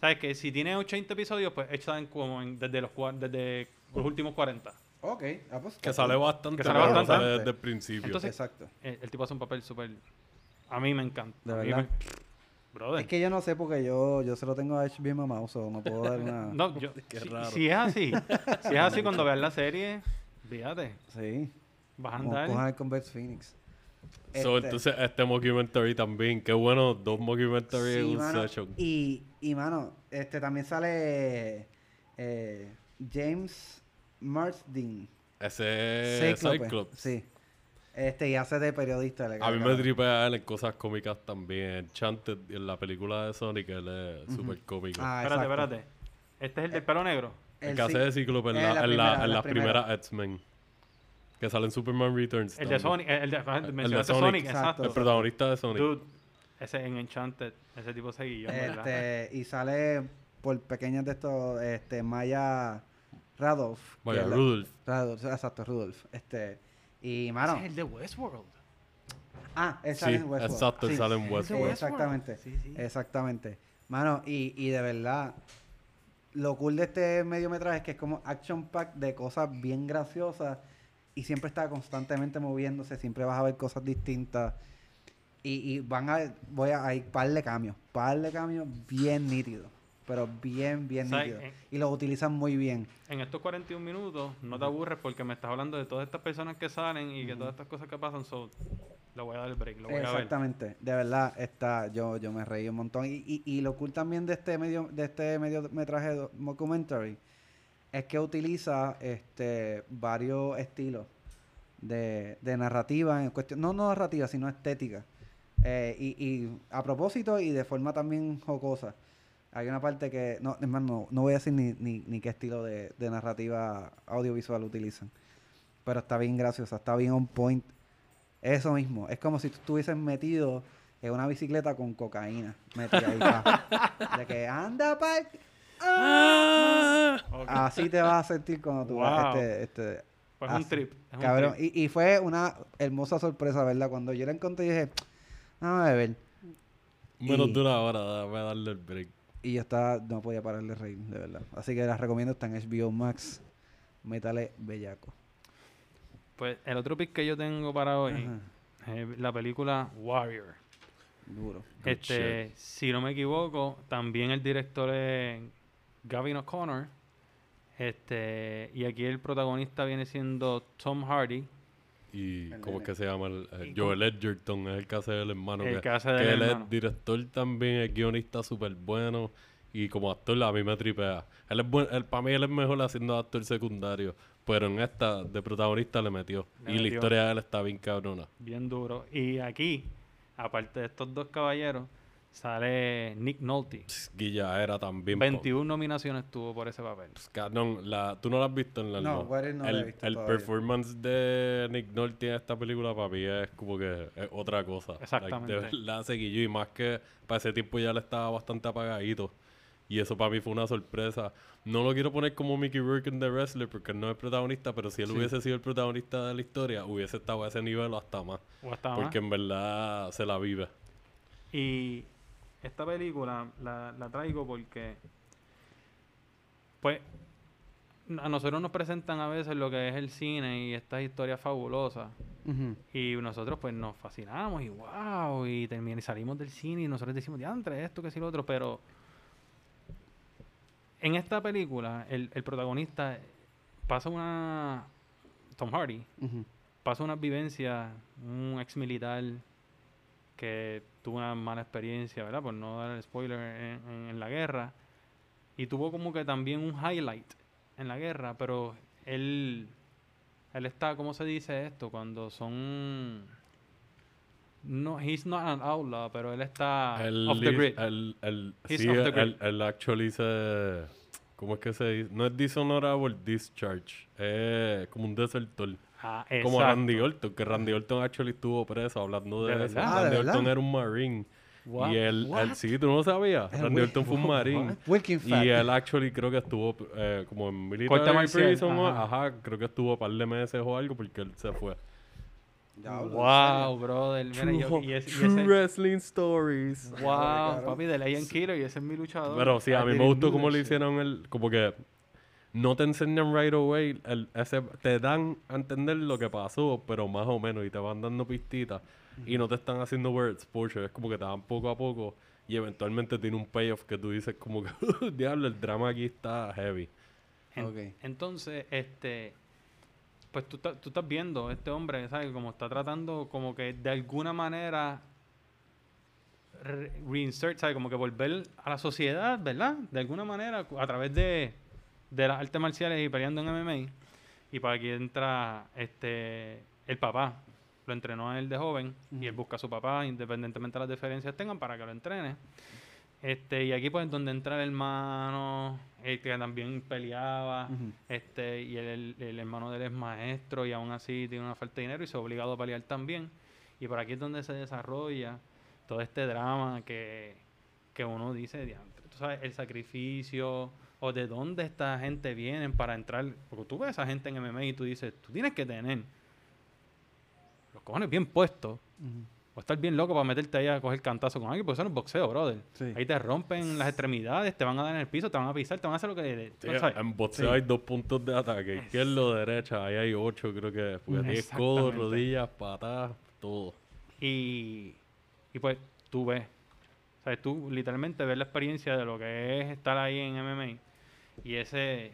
D: ¿Sabes? Que si tiene 80 episodios, pues salen como en- desde, los, desde los últimos 40.
C: Ok. Ah, pues,
B: Que sale bastante.
D: Que sale bastante.
B: sale desde el principio.
D: Entonces-
C: Exacto.
D: Eh, el tipo hace un papel súper... A mí me encanta.
C: ¿De
D: A
C: verdad?
D: me- Brother.
C: Es que yo no sé porque yo, yo se lo tengo a bien mamado, so no puedo dar una...
D: No, yo,
B: Qué
D: si,
B: raro.
D: si es así, si es así cuando veas la serie, fíjate,
C: Sí.
D: vas a andar.
C: cojan con Bex Phoenix.
B: So,
C: Este,
B: entonces, este mockumentary también. Qué bueno, dos mockumentary en un
C: mano,
B: session.
C: Y, y, mano, este también sale eh, James Marsden.
B: Ese es
C: Cíclope,
B: Cyclops.
C: Sí. Este, y hace de periodista. le
B: A mí me tripea él en cosas cómicas también. Enchanted, en la película de Sonic, él es súper cómico.
C: Ah,
D: espérate, espérate. Este es el del pelo negro.
B: el
C: El
B: que hace de Cíclope en,
C: eh,
B: la,
C: la
B: en,
C: primera,
B: la, en
C: la
B: las
C: primera.
B: primeras X-Men. Que sale en Superman Returns.
D: El de. Sonic, el de,
B: de
D: mencionaste
B: Sonic.
D: Sonic,
C: Exacto.
B: El protagonista de Sonic.
D: Dude, ese en Enchanted, ese tipo seguía.
C: Este, y sale por pequeñas de estos, este, Maya Radolf. la-
B: Rudolph.
C: Radolf, exacto, Rudolf. Este, y, mano,
D: Ese es el de Westworld.
C: ah, él
B: Sí,
C: sale en Westworld.
B: exacto, él
C: Sí.
B: sale en Westworld.
C: Exactamente.
D: Sí, sí.
C: Exactamente. Mano, y, y de verdad, lo cool de este mediometraje es que es como action pack de cosas bien graciosas y siempre está constantemente moviéndose, siempre vas a ver cosas distintas. Y, y van a voy a hay par de cambios, par de cambios bien nítidos, pero bien, bien nítidos.
D: En-
C: Y los utilizan muy bien.
D: En estos 41 minutos no te aburres porque me estás hablando de todas estas personas que salen y que todas estas cosas que pasan. So, le voy a dar el break, lo voy a ver.
C: Exactamente, de verdad está, yo, yo me reí un montón. Y, y, y lo cool también de este medio, de este mediometraje documentary es que utiliza este varios estilos de, de narrativa en cuestión, no no narrativa, sino estética. Eh, y, y a propósito y de forma también jocosa. Hay una parte que, no, es más, no, no voy a decir ni, ni, ni qué estilo de, de narrativa audiovisual utilizan. Pero está bien graciosa, está bien on point. Eso mismo, es como si tú estuvieses metido en una bicicleta con cocaína. Metida ahí. De que anda, pa.
D: Ok.
C: Así te vas a sentir cuando tú
D: Wow.
C: vas este, este,
D: Pues es un trip. es un
C: Cabrón.
D: trip.
C: Y, y fue una hermosa sorpresa, ¿verdad? Cuando yo la encontré dije, vamos a ver.
B: Menos
C: Y-
B: de una hora, voy a darle el break.
C: Y yo estaba, no podía parar de reír, de verdad. Así que las recomiendo, está en HBO Max. Métale bellaco.
D: Pues el otro pick que yo tengo para hoy
C: Ajá.
D: es la película Warrior.
C: Duro.
D: Este, si no me equivoco, también el director es Gavin O'Connor. Este, y aquí el protagonista viene siendo Tom Hardy,
B: Y
C: El
B: ¿cómo es que se llama? El, Joel Edgerton es el que hace del hermano.
D: el
B: que,
D: que hace
B: que
D: del
B: él
D: hermano.
B: es director también, es guionista súper bueno. Y como actor a mí me tripea. Él es buen, él, para mí él es mejor haciendo actor secundario. Pero en esta de protagonista le metió.
D: Le
B: y la historia de él está bien cabrona.
D: bien duro. Y aquí, aparte de estos dos caballeros, Sale Nick Nolte.
B: Pss, Guilla era también. po.
D: 21 nominaciones tuvo por ese papel.
B: Pss, cabrón, la, ¿tú no la has visto en la
C: No, Warrior no la he
B: el,
C: visto
B: el
C: todavía.
B: performance de Nick Nolte en esta película, papi, es como que es otra cosa.
D: Exactamente.
B: Like, de verdad se guilló y más que para ese tiempo ya le estaba bastante apagadito. Y eso para mí fue una sorpresa. No lo quiero poner como Mickey Rourke en The Wrestler porque él no es protagonista, pero si él
C: Sí.
B: hubiese sido el protagonista de la historia, hubiese estado a ese nivel o hasta más.
D: O hasta más.
B: Porque en verdad se la vive.
D: Y esta película la, la traigo porque, pues, a nosotros nos presentan a veces lo que es el cine y estas historias fabulosas. Y nosotros, pues, nos fascinamos y wow, y, y salimos del cine y nosotros decimos, diantre, esto, que sí, lo otro, pero en esta película, el, el protagonista pasa una. Tom Hardy pasa una vivencia, un ex militar que tuvo una mala experiencia, ¿verdad? Por no dar el spoiler en, en- en la guerra. Y tuvo como que también un highlight en la guerra, pero él, él está, ¿cómo se dice esto? Cuando son... No, he's not an outlaw, pero él está
B: El,
D: off the grid.
B: el, el,
D: He's
B: sí,
D: off the grid.
B: el actually se... ¿Cómo es que se dice? No es dishonorable discharge. Es como un desertor.
D: Ah,
B: Como
D: exacto.
B: Randy Orton, que Randy Orton actually estuvo preso hablando de,
D: ¿De
B: eso.
C: Ah, ¿de
B: Randy? Orton era un marine.
D: What?
B: Y él, sí, tú no lo sabías.
C: El
B: Randy Orton fue un
C: Fat.
B: Y él actually creo que estuvo eh, como en military prison. o-
D: ajá.
B: Ajá. creo que estuvo un par de meses o algo porque él se fue.
C: Diablo, ¿en
D: Wow, brother. Mira,
B: True,
D: yo- y, es- y
B: true
D: ese-
B: wrestling stories.
D: Wow, papi, de Lion Killer y ese es mi luchador.
B: Pero sí, a
D: I
B: mí me gustó cómo le hicieron el... Como que no te enseñan right away. El, ese, te dan a entender lo que pasó, pero más o menos. Y te van dando pistitas. Y no te están haciendo word exposure. Es como que te dan poco a poco. Y eventualmente tiene un payoff que tú dices como que... Diablo, el drama aquí está heavy.
D: En-
C: Ok.
D: Entonces, este, pues tú, tú estás viendo este hombre, ¿sabes? Como está tratando como que de alguna manera re- reinsert, ¿sabes? Como que volver a la sociedad, ¿verdad? De alguna manera, a través de, de las artes marciales y peleando en MMA. Y para aquí entra este el papá. Lo entrenó a él de joven y él busca a su papá, independientemente de las diferencias tengan, para que lo entrene. Este, y aquí pues donde entra el hermano, el que también peleaba, este, y el, el hermano de él es maestro y aún así tiene una falta de dinero y se ha obligado a pelear también. Y por aquí es donde se desarrolla todo este drama que, que uno dice, tú sabes, el sacrificio o de dónde esta gente viene para entrar. Porque tú ves a esa gente en MMA y tú dices, tú tienes que tener los cojones bien puestos o estar bien loco para meterte ahí a coger cantazo con alguien, porque eso no es boxeo, brother.
C: Sí.
D: Ahí te rompen las extremidades, te van a dar en el piso, te van a pisar, te van a hacer lo que...
B: Sí, en boxeo
C: Sí.
B: hay dos puntos de ataque. Izquierdo, derecha. Ahí hay ocho, creo que. Porque tienes codos, rodillas, patas, todo.
D: Y, y pues tú ves, ¿sabes? Tú literalmente ves la experiencia de lo que es estar ahí en MMA y ese,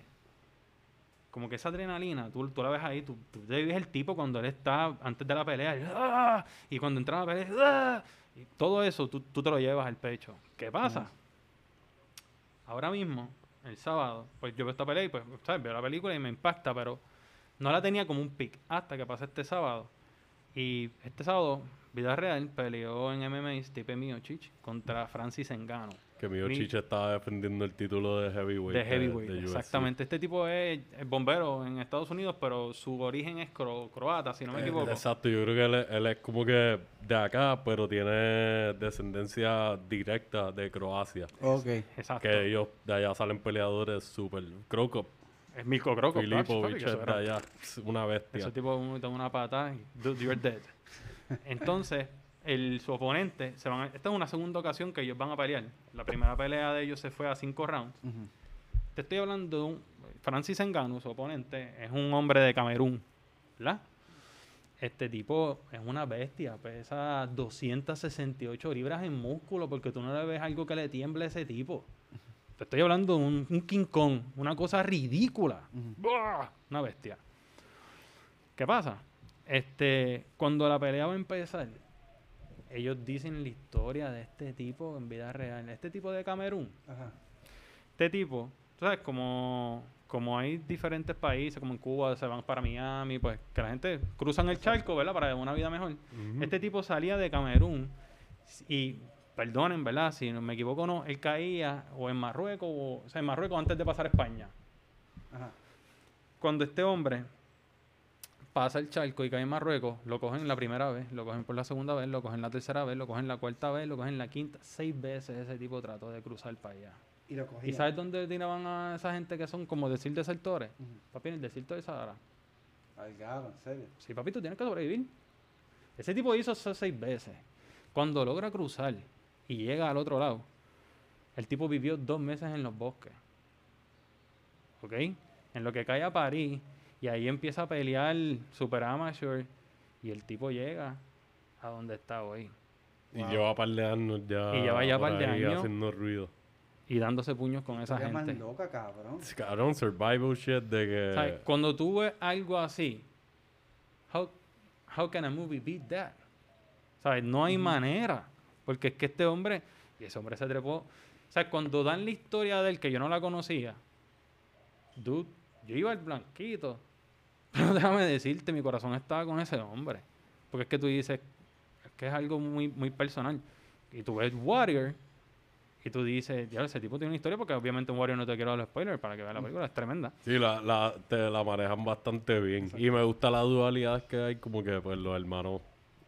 D: como que esa adrenalina, tú, tú la ves ahí, tú, tú te ves el tipo cuando él está antes de la pelea y, ¡ah! y cuando entra a la pelea, ¡ah! y todo eso tú, tú te lo llevas al pecho. ¿Qué pasa? Ahora mismo, el sábado, pues yo veo esta pelea y pues, ¿sabes? Veo la película y me impacta, pero no la tenía como un pick hasta que pasa este sábado. Y este sábado, vida real, peleó en MMA Stipe Miocic contra Francis Engano.
B: Que mi
D: Mi-
B: estaba defendiendo el título de heavyweight.
D: De heavyweight,
B: de
D: exactamente. Este tipo es, es bombero en Estados Unidos, pero su origen es cro- croata, si no me
B: Eh,
D: equivoco.
B: Exacto, yo creo que él, es- él es como que de acá, pero tiene descendencia directa de Croacia.
C: Ok.
D: Exacto.
B: Que ellos de allá salen peleadores súper. Krokop,
D: Es Milko papi,
B: Filipovic
D: que
B: es de allá. Una bestia.
D: Ese tipo da una patada y dude, you're dead. Entonces, el, su oponente, se van a- esta es una segunda ocasión que ellos van a pelear. La primera pelea de ellos se fue a cinco rounds. Te estoy hablando de un. Francis Ngannou, su oponente, es un hombre de Camerún, ¿verdad? Este tipo es una bestia, pesa 268 libras en músculo, porque tú no le ves algo que le tiemble a ese tipo. Te estoy hablando de un, un King Kong, una cosa ridícula. ¡Buah! Una bestia. ¿Qué pasa? Este, cuando la pelea va a empezar, ellos dicen la historia de este tipo en vida real. Este tipo de Camerún,
C: Ajá.
D: este tipo, tú sabes, como, como hay diferentes países, como en Cuba se van para Miami, pues que la gente cruzan el charco, ¿verdad? Para una vida mejor. Este tipo salía de Camerún y perdonen, ¿verdad? Si no me equivoco, no, él caía o en Marruecos, o, o sea, en Marruecos antes de pasar a España.
C: Ajá.
D: Cuando este hombre pasa el charco y cae en Marruecos, lo cogen la primera vez, lo cogen por la segunda vez, lo cogen la tercera vez, lo cogen la cuarta vez, lo cogen la quinta, seis veces ese tipo trató de cruzar para allá.
C: Y lo
D: ¿Y
C: cogía.
D: sabes dónde tiraban a esa gente que son como decir desertores?
C: Ujú.
D: Papi, en el desierto de Sahara.
C: Ay, en serio.
D: Sí, papi, tú tienes que sobrevivir. Ese tipo hizo eso seis veces. Cuando logra cruzar y llega al otro lado, el tipo vivió dos meses en los bosques. ¿Ok? En lo que cae a París y ahí empieza a pelear super amateur y el tipo llega a donde está hoy.
B: Y lleva par de años ya.
D: Y lleva ya par de años.
B: haciendo ruido.
D: Y dándose puños con esa
C: Historia más
D: gente.
C: loca, cabrón.
B: Cabrón, survival shit de que.
D: ¿Sabes? Cuando tú ves algo así, how, how can a movie beat that? ¿Sabes? No hay manera. Porque es que este hombre, y ese hombre se trepó. O sea, cuando dan la historia de él, que yo no la conocía, dude, yo iba al blanquito. Pero déjame decirte, mi corazón estaba con ese hombre. Porque es que tú dices, es que es algo muy, muy personal. Y tú ves Warrior, y tú dices, ya, ese tipo tiene una historia, porque obviamente un Warrior no te quiero dar los spoilers para que veas la película, es tremenda.
B: Sí, la, la, te la manejan bastante bien. Y me gusta la dualidad que hay, como que pues los hermanos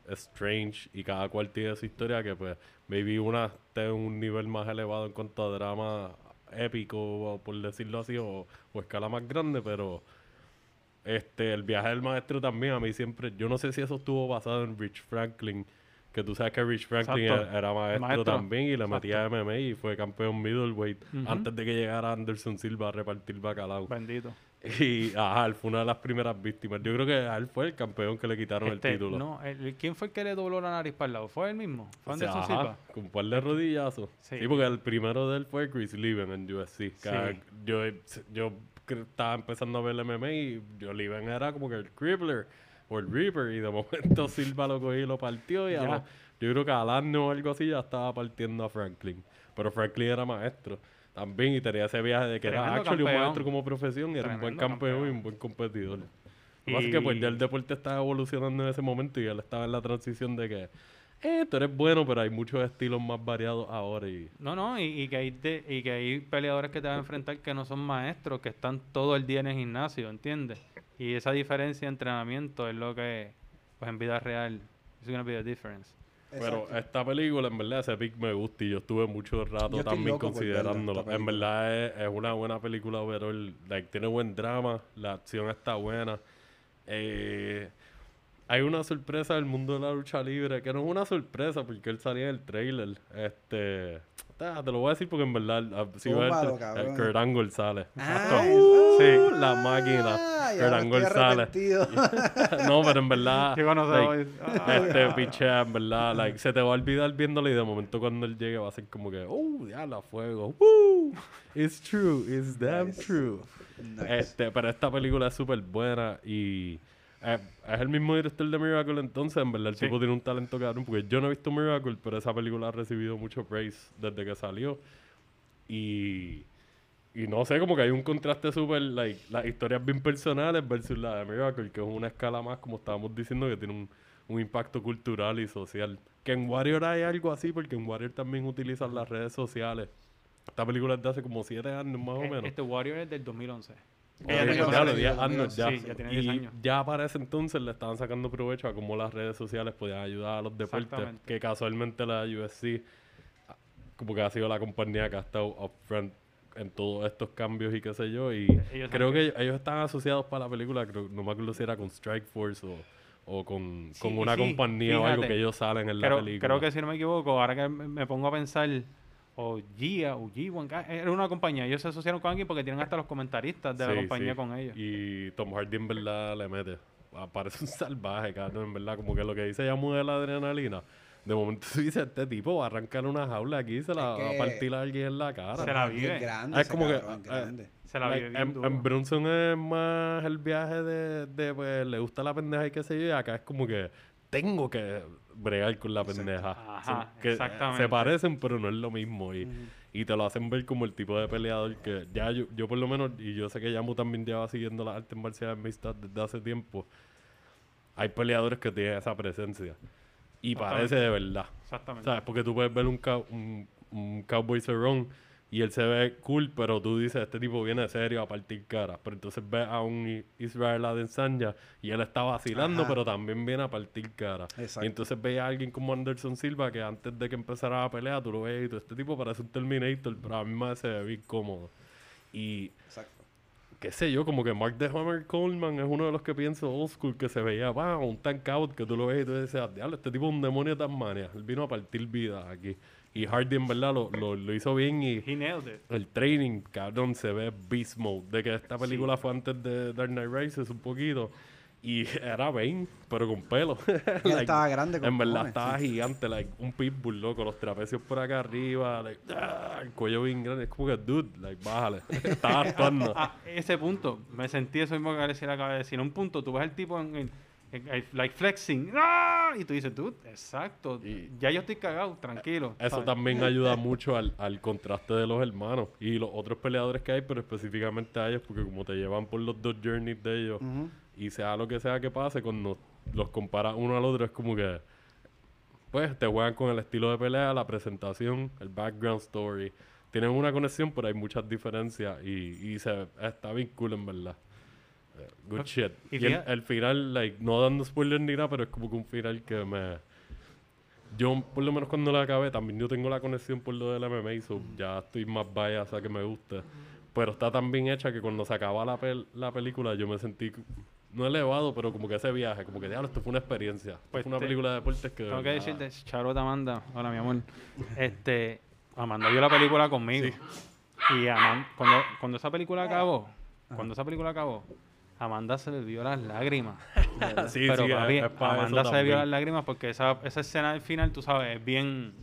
B: Strange y cada cual tiene su historia que pues maybe una esté en un nivel más elevado en cuanto a drama épico, por decirlo así, o, o escala más grande, pero este el viaje del maestro también a mí siempre, yo no sé si eso estuvo basado en Rich Franklin, que tú sabes que Rich Franklin
D: Exacto.
B: era, maestro,
D: Maestro.
B: también y le metía MMA y fue campeón middleweight antes de que llegara Anderson Silva a repartir bacalao.
D: Bendito.
B: Y ajá, él fue una de las primeras víctimas. Yo creo que a él fue el campeón que le quitaron
D: Este,
B: el título.
D: No, el- ¿quién fue el que le dobló la nariz para el lado? ¿Fue él mismo? ¿Fue
B: O sea,
D: Anderson Silva?
B: con un par de rodillazos.
D: Sí.
B: Sí. porque el primero de él fue Chris Leven en UFC. que
D: Sí.
B: Yo, yo estaba empezando a ver el MMA y yo Leven era como que el Crippler o el Reaper. Y de momento Silva lo cogió y lo partió. Y a
D: Ya.
B: lo- yo creo que al año o algo así ya estaba partiendo a Franklin. Pero Franklin era maestro también y tenía ese viaje de que era
D: Tremendo
B: actually un
D: campeón.
B: maestro como profesión y era un buen
D: Tremendo
B: campeón, y
D: campeón.
B: un buen competidor. Lo que pasa es que pues ya el deporte estaba evolucionando en ese momento y él estaba en la transición de que eh, tú eres bueno, pero hay muchos estilos más variados ahora y
D: No, no, y, y que hay de- y que hay peleadores que te van a enfrentar que no son maestros, que están todo el día en el gimnasio, ¿entiendes? Y esa diferencia de entrenamiento es lo que, pues en vida real, gonna be the difference.
B: Pero
C: Exacto.
B: esta película, en verdad, ese pick me gusta y yo estuve mucho rato
C: Yo
B: también considerándolo. En verdad es, es una buena película overall. Like, tiene buen drama, la acción está buena. Eh, hay una sorpresa del mundo de la lucha libre, que no es una sorpresa porque él salía en el trailer. Este, ah, te lo voy a decir porque en verdad, ah, si ves el, el Kurt Angle sale.
C: Ah,
B: Sí,
C: uh,
B: la máquina. Kurt Angle sale. no, pero en verdad.
D: Yo
B: like, este pichea, en verdad, like, se te va a olvidar viéndolo y de momento cuando él llegue va a ser como que, oh, diablo, a fuego, woo, it's true, it's damn
C: Nice.
B: true.
C: Nice.
B: Este, pero esta película es súper buena y eh, es el mismo director de Miracle entonces, en verdad el
D: Sí.
B: tipo tiene un talento cabrón, porque yo no he visto Miracle, pero esa película ha recibido mucho praise desde que salió y... Y no sé, como que hay un contraste súper, like, las historias bien personales versus la de Miracle, que es una escala más, como estábamos diciendo, que tiene un, un impacto cultural y social. Que en Warrior hay algo así, porque en Warrior también utilizan las redes sociales. Esta película es de hace como siete años más o
D: Eh,
B: menos.
D: Este Warrior es del 2011. Que ya tenía
B: ya,
D: otra
B: lo,
D: vez.
B: 10 años ya.
D: Sí, ya tiene 10
B: y
D: años.
B: ya para ese entonces le estaban sacando provecho a cómo las redes sociales podían ayudar a los deportes. Que casualmente la ah, como que ha sido la compañía que ha estado upfront en todos estos cambios y qué sé yo. Y
D: Ellos
B: creo que ellos, están asociados para la película, creo, no me acuerdo si era con Strike Force o, o con,
D: Sí,
B: con una
D: sí,
B: compañía o algo que ellos salen en la
D: Creo,
B: película.
D: creo que si no me equivoco, ahora que me pongo a pensar, o Gia, o G1, era una compañía. Ellos se asociaron con alguien porque tienen hasta los comentaristas de la compañía
B: sí.
D: con ellos.
B: Y Tom Hardy en verdad le mete. Ah, Parece un salvaje, cabrón, en verdad. Como que lo que dice ya mueve la adrenalina. De momento tú dices, este tipo va a arrancar una jaula aquí y se la va a partir a alguien en la cara.
D: Se la vive.
C: Es grande,
B: Ah, es como que, eh.
D: Se la
B: Like,
D: vive bien
B: en,
D: duro.
B: en Brunson es más el viaje de, de, pues, le gusta la pendeja y qué sé yo, y acá es como que tengo que bregar con la pendeja.
D: Ajá,
B: Son- que,
D: exactamente.
B: Se parecen, pero no es lo mismo. Y, y te lo hacen ver como el tipo de peleador que ya yo, yo por lo menos, y yo sé que Yamu también lleva siguiendo las artes marciales mixtas desde hace tiempo, hay peleadores que tienen esa presencia. y parece de verdad.
D: Exactamente.
B: ¿Sabes? Porque tú puedes ver un, un, un Cowboy Cerrón y él se ve cool, pero tú dices, este tipo viene serio a partir cara. Pero entonces ves a un Israel Adesanya y él está vacilando,
C: Ajá.
B: pero también viene a partir cara.
C: Exacto.
B: Y entonces ves a alguien como Anderson Silva que antes de que empezara la pelea, tú lo ves y tú, este tipo parece un Terminator, pero a mí me se ve bien cómodo. Y
C: Exacto.
B: qué sé yo, como que Mark the Hammer Coleman es uno de los que pienso old school, que se veía, va, un tank out, que tú lo ves y tú dices, diablo, este tipo es un demonio de Tasmania. Él vino a partir vida aquí. Y Hardy en verdad lo, lo, lo hizo bien y
D: He nailed it.
B: el training, cabrón, se ve beast mode. De que esta película fue antes de Dark Knight Rises un poquito. Y era Bane, pero con pelo.
C: Él estaba grande con
B: En verdad
C: cojones,
B: estaba
C: sí.
B: gigante, like un pitbull, loco. Los trapecios por acá arriba, like, ah, el cuello bien grande. Es como que, dude, like, bájale. estaba actuando.
D: A ese punto, me sentí eso mismo que García acaba de decir. En un punto, tú ves al tipo en- en- like flexing, ¡ah! y tú dices, dude, exacto,
B: Y-
D: ya yo estoy cagado, tranquilo.
B: Eso
D: ¿sabes?
B: también ayuda mucho al, al contraste de los hermanos y los otros peleadores que hay, pero específicamente a ellos, porque como te llevan por los dos journeys de ellos,
C: Ujú.
B: y sea lo que sea que pase, cuando los comparas uno al otro, es como que, pues, te juegan con el estilo de pelea, la presentación, el background story. Tienen una conexión, pero hay muchas diferencias y, y se, está bien cool en verdad. Good shit.
D: Y
B: Y el, el final, like, no dando spoilers ni nada, pero es como que un final que me... Yo, por lo menos cuando la acabé, también yo tengo la conexión por lo del MMA, so ya estoy más biased a que me guste. Pero está tan bien hecha que cuando se acaba la, pel- la película, yo me sentí, no elevado, pero como que ese viaje, como que, diablo, esto fue una experiencia. Esto
D: Pues
B: fue una
D: te-
B: película de deportes que...
D: Tengo que decirte, Charlotte Amanda, hola mi amor, este, Amanda vio la película conmigo. Y Aman- cuando, cuando esa película acabó, cuando esa película acabó, Amanda se le vio las lágrimas.
B: sí,
D: Pero
B: sí,
D: papi,
B: es
D: Amanda se le vio las lágrimas porque esa, esa escena del final, tú sabes, es bien...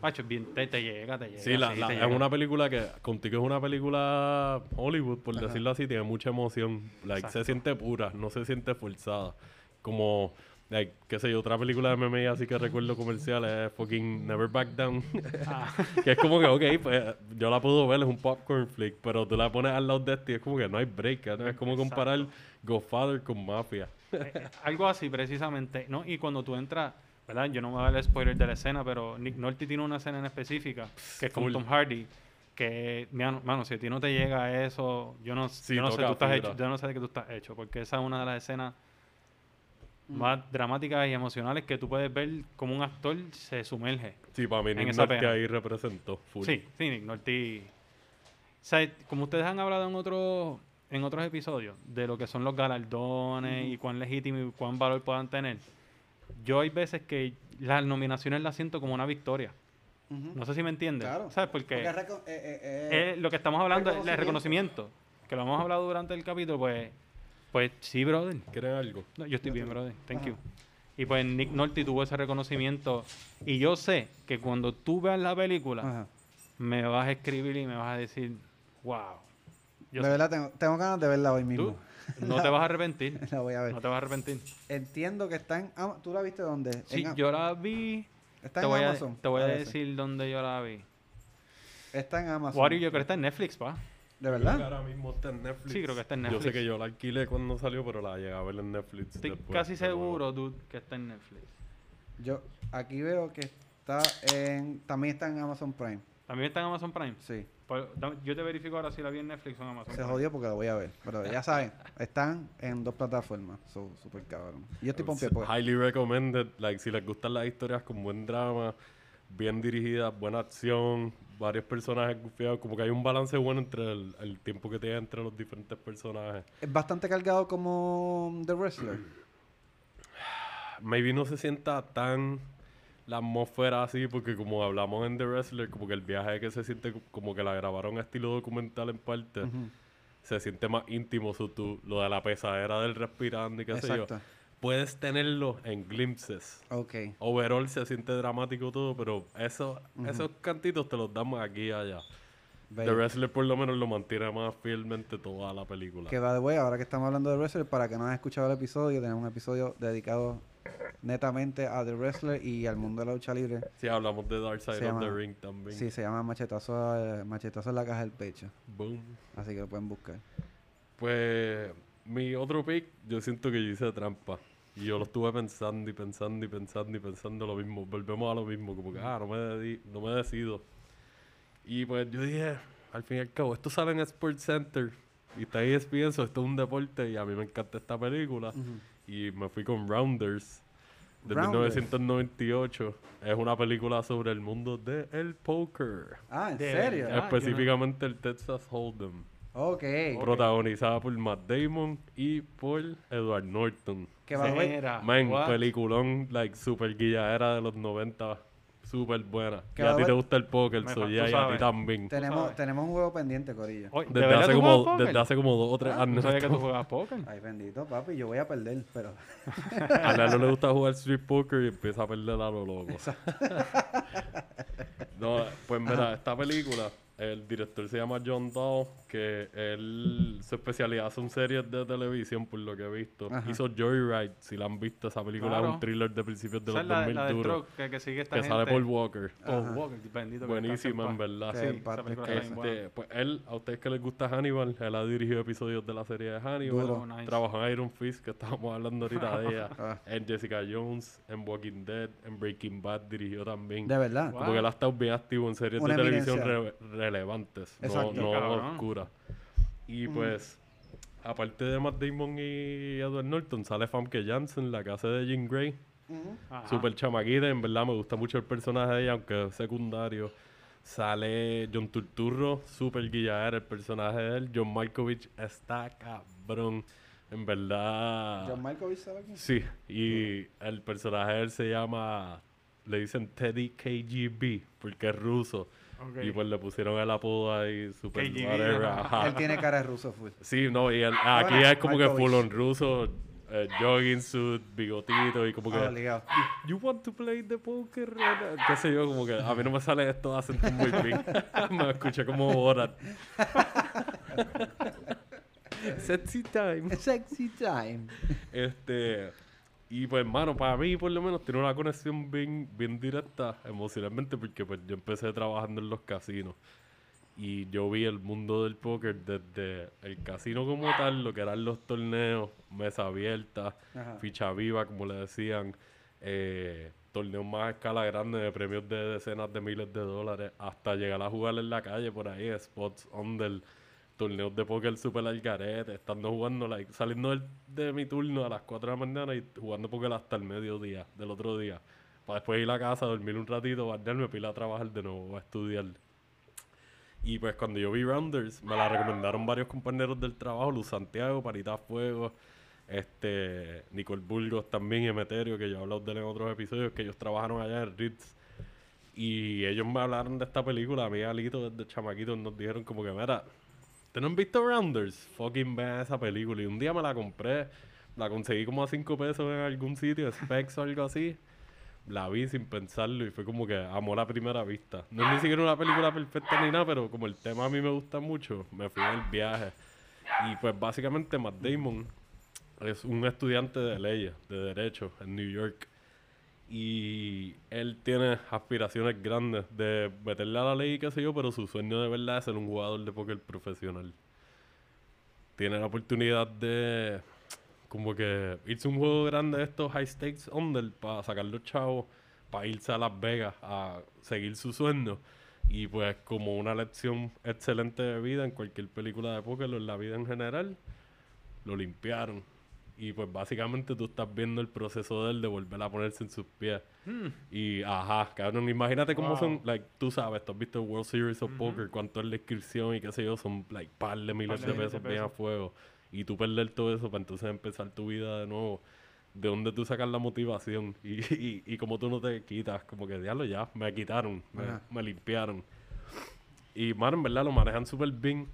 D: Pacho, es bien, te, te llega, te llega.
B: Sí, la-
D: sí,
B: la-
D: te
B: es
D: llega.
B: una película que, contigo es una película Hollywood, por decirlo así, tiene mucha emoción. Like, se siente pura, no se siente forzada. Como, like, qué sé yo, otra película de MMA así que recuerdo comercial es fucking Never Back Down.
D: Ah.
B: que es como que, ok, pues yo la puedo ver, es un popcorn flick, pero tú la pones al lado de este y es como que no hay break. ¿no? Es como comparar Godfather con Mafia.
D: Eh, algo así, precisamente. ¿no? Y cuando tú entras, ¿verdad? Yo no me voy a dar el spoiler de la escena, pero Nick Nolte tiene una escena en específica, que es con. Tom Hardy, que, mano, mano, si a ti no te llega eso, yo no,
B: Sí,
D: yo no sé, tú estás hecho, yo no sé de qué tú estás hecho, porque esa es una de las escenas más dramáticas y emocionales que tú puedes ver como un actor se sumerge.
B: Sí, para mí
D: En
B: Nick
D: pena.
B: ahí representó full.
D: Sí, sí, Nick Nolte. O sea, como ustedes han hablado en otros en otros episodios de lo que son los galardones y cuán legítimo y cuán valor puedan tener, yo hay veces que las nominaciones las siento como una victoria.
C: Ujú.
D: No sé si me entiendes.
C: Claro.
D: ¿Sabes? Porque,
C: Porque eh, eh, eh,
D: es lo que estamos hablando es el
C: reconocimiento.
D: reconocimiento, que lo hemos hablado durante el capítulo, pues, pues sí, brother.
B: ¿Quieren algo?
D: No, yo estoy bien, brother. Thank
C: Ajá.
D: you. Y pues Nick Nolte tuvo ese reconocimiento. Y yo sé que cuando tú veas la película,
C: Ajá.
D: me vas a escribir y me vas a decir, wow. Yo
C: de
D: sé-
C: verdad, tengo, tengo ganas de verla hoy mismo.
D: tú no te vas a arrepentir.
C: la voy a ver.
D: No te vas a arrepentir.
C: Entiendo que está en... ¿Tú la viste dónde?
D: Sí,
C: En
D: yo la vi.
C: Está
D: Te
C: en
D: voy, a,
C: Amazon.
D: te voy a decir dónde yo la vi.
C: Está en Amazon.
D: Wario, yo creo que está en Netflix, pa.
C: ¿De verdad?
B: Ahora mismo está en Netflix.
D: Sí, creo que está en
B: Yo
D: Netflix.
B: sé que yo la alquilé cuando salió, pero la llegué a ver en Netflix.
D: Estoy
B: después,
D: casi seguro, dude, que está en Netflix.
C: Yo aquí veo que está en... También está en Amazon Prime.
D: ¿También está en Amazon Prime?
C: Sí.
D: Pues, yo te verifico ahora si la vi en Netflix o en Amazon
C: Se
D: Prime.
C: jodió porque lo voy a ver. Pero ya saben, están en dos plataformas. So, super cabrón. Yo estoy pompeado porque...
B: Highly recommended. Like, si les gustan las historias con buen drama, bien dirigidas, buena acción, varios personajes gufiados, como que hay un balance bueno entre el, el tiempo que tiene entre los diferentes personajes.
C: Es bastante cargado como The Wrestler.
B: Maybe no se sienta tan la atmósfera así, porque como hablamos en The Wrestler, como que el viaje que se siente co- como que la grabaron a estilo documental en parte, se siente más íntimo. So, tú, lo de la pesadera del respirando y qué sé yo. Puedes tenerlo en glimpses.
C: Ok.
B: Overall se siente dramático todo, pero eso, esos cantitos te los damos aquí y allá. The. Wrestler por lo menos lo mantiene más fielmente toda la película.
C: Que va de way, ahora que estamos hablando de Wrestler, para que no has escuchado el episodio, tenemos un episodio dedicado netamente a The Wrestler y al mundo de la lucha libre.
B: Sí, hablamos de Dark Side
C: Se
B: of the Ring también.
C: Sí, se llama Machetazo, eh, Machetazo en la caja del pecho.
B: Boom.
C: Así que lo pueden buscar.
B: Pues mi otro pick, yo siento que yo hice trampa. Y yo lo estuve pensando y pensando y pensando y pensando lo mismo. Volvemos a lo mismo, como que, ah, no me, no me decido. Y pues yo dije, al fin y al cabo, esto sale en Sports Center y está ahí pienso, esto es un deporte y a mí me encanta esta película. Y me fui con Rounders de
C: Rounders.
B: 1998. Es una película sobre el mundo del poker.
C: Ah, ¿en
D: De
C: serio?
D: verdad. Ah, no-
B: Específicamente el Texas Hold'em.
C: Ok.
B: Protagonizada por Matt Damon y por Edward Norton.
C: Que va a
B: Man,
D: what?
B: peliculón, like, super guilladera de los 90. Super buena.
C: Que
B: Y a ti te gusta el póker,
D: Me
B: so
D: fa-
B: ya,
D: tú
B: y a ti también.
C: Tenemos, tenemos un juego pendiente, Corillo.
D: Oye, ¿de
B: Desde hace, como, desde hace como dos o tres
C: Ah,
B: años.
D: No sabía que tú jugabas póker.
C: Ay, bendito, papi. Yo voy a perder, pero.
B: A Lalo le gusta jugar street poker y empieza a perder a lo loco. no, pues mira, esta película, el director se llama John Dahl, que él, su especialidad son series de televisión, por lo que he visto.
C: Ajá.
B: Hizo Joyride, si la han visto, esa película es
D: Claro.
B: un thriller de principios de los
D: es la,
B: 2000
D: la
B: duros.
D: que, que sigue esta
B: Que
D: gente.
B: sale Paul Walker.
D: Paul
C: Ajá.
D: Walker, bendito.
B: Buenísima, en verdad. Sí.
C: paz
D: esa película
B: Este, pues él, a ustedes que les gusta Hannibal, él ha dirigido episodios de la serie de Hannibal.
D: Nice.
B: Trabajó en Iron Fist, que estábamos hablando ahorita de ella.
C: Ah.
B: En Jessica Jones, en Walking Dead, en Breaking Bad dirigió también.
C: De verdad.
D: Wow.
B: Como que él ha estado bien activo en series
C: Una
B: de televisión relevantes, no,
C: Exacto.
B: no oscuras. Y pues, aparte de Matt Damon y Edward Norton, sale Famke Janssen, la que hace de Jean Grey. Super chamaquita, en verdad me gusta mucho el personaje de ella, aunque es secundario. Sale John Turturro, super guilladera el personaje de él. John Malkovich está cabrón. En verdad.
C: John Malkovich sabe quién.
B: Sí, y el personaje de él se llama. Le dicen Teddy KGB, porque es ruso.
D: Ok.
B: Y pues le pusieron el apodo ahí, super whatever,
D: ajá.
C: Él tiene cara de ruso full.
B: Sí, no, y el- aquí
C: Bueno,
B: es como que full on ruso, eh, jogging suit, bigotito y como que.
C: Ah, obligado.
B: You want to play the poker? Qué sé yo, como que a mí no me sale esto acentos muy bien. me escuché como Borat. Sexy time.
C: Sexy time.
B: Este, y pues, hermano, para mí por lo menos tiene una conexión bien, bien directa emocionalmente porque pues yo empecé trabajando en los casinos y yo vi el mundo del póker desde el casino como tal, lo que eran los torneos, mesa abierta,
C: Ajá.
B: ficha viva, como le decían, eh, torneos más a escala grande de premios de decenas de miles de dólares, hasta llegar a jugar en la calle por ahí, spots under, torneos de póker super al garete, estando jugando, like, saliendo del- de mi turno a las 4 de la mañana y jugando póker hasta el mediodía del otro día. Para después ir a casa, dormir un ratito, bañarme, pila a trabajar de nuevo, a estudiar. Y pues cuando yo vi Rounders, me la recomendaron varios compañeros del trabajo, Luz Santiago, Parita Fuego, este, Nicole Burgos también Emeterio, que yo he hablado de él en otros episodios, que ellos trabajaron allá en Ritz. Y ellos me hablaron de esta película, a mí Alito desde chamaquitos nos dijeron como que, mira, ¿te no han visto Rounders? Fucking vean esa película. Y un día me la compré, la conseguí como a 5 pesos en algún sitio, Specs o algo así. La vi sin pensarlo y fue como que amor a primera vista. No es ni siquiera una película perfecta ni nada, pero como el tema a mí me gusta mucho, me fui en el viaje. Y pues básicamente Matt Damon es un estudiante de leyes, de derecho, en New York. Y él tiene aspiraciones grandes de meterle a la ley y qué sé yo, pero su sueño de verdad es ser un jugador de póker profesional. Tiene la oportunidad de como que irse a un juego grande de estos high stakes under para sacar los chavos, para irse a Las Vegas a seguir su sueño. Y pues como una lección excelente de vida en cualquier película de póker o en la vida en general, lo limpiaron. Y pues básicamente tú estás viendo el proceso de él de volver a ponerse en sus pies. Y ajá, cabrón, imagínate cómo
D: Wow.
B: son, like, tú sabes, tú has visto World Series of Poker, cuánto es la inscripción y qué sé yo, son like par de miles
D: Par
B: de pesos bien a fuego. Y tú perder todo eso para entonces empezar tu vida de nuevo. ¿De dónde tú sacas la motivación? Y, y, y como tú no te quitas, como que diablo ya, me quitaron, me, me limpiaron. Y mano, en verdad lo manejan súper bien.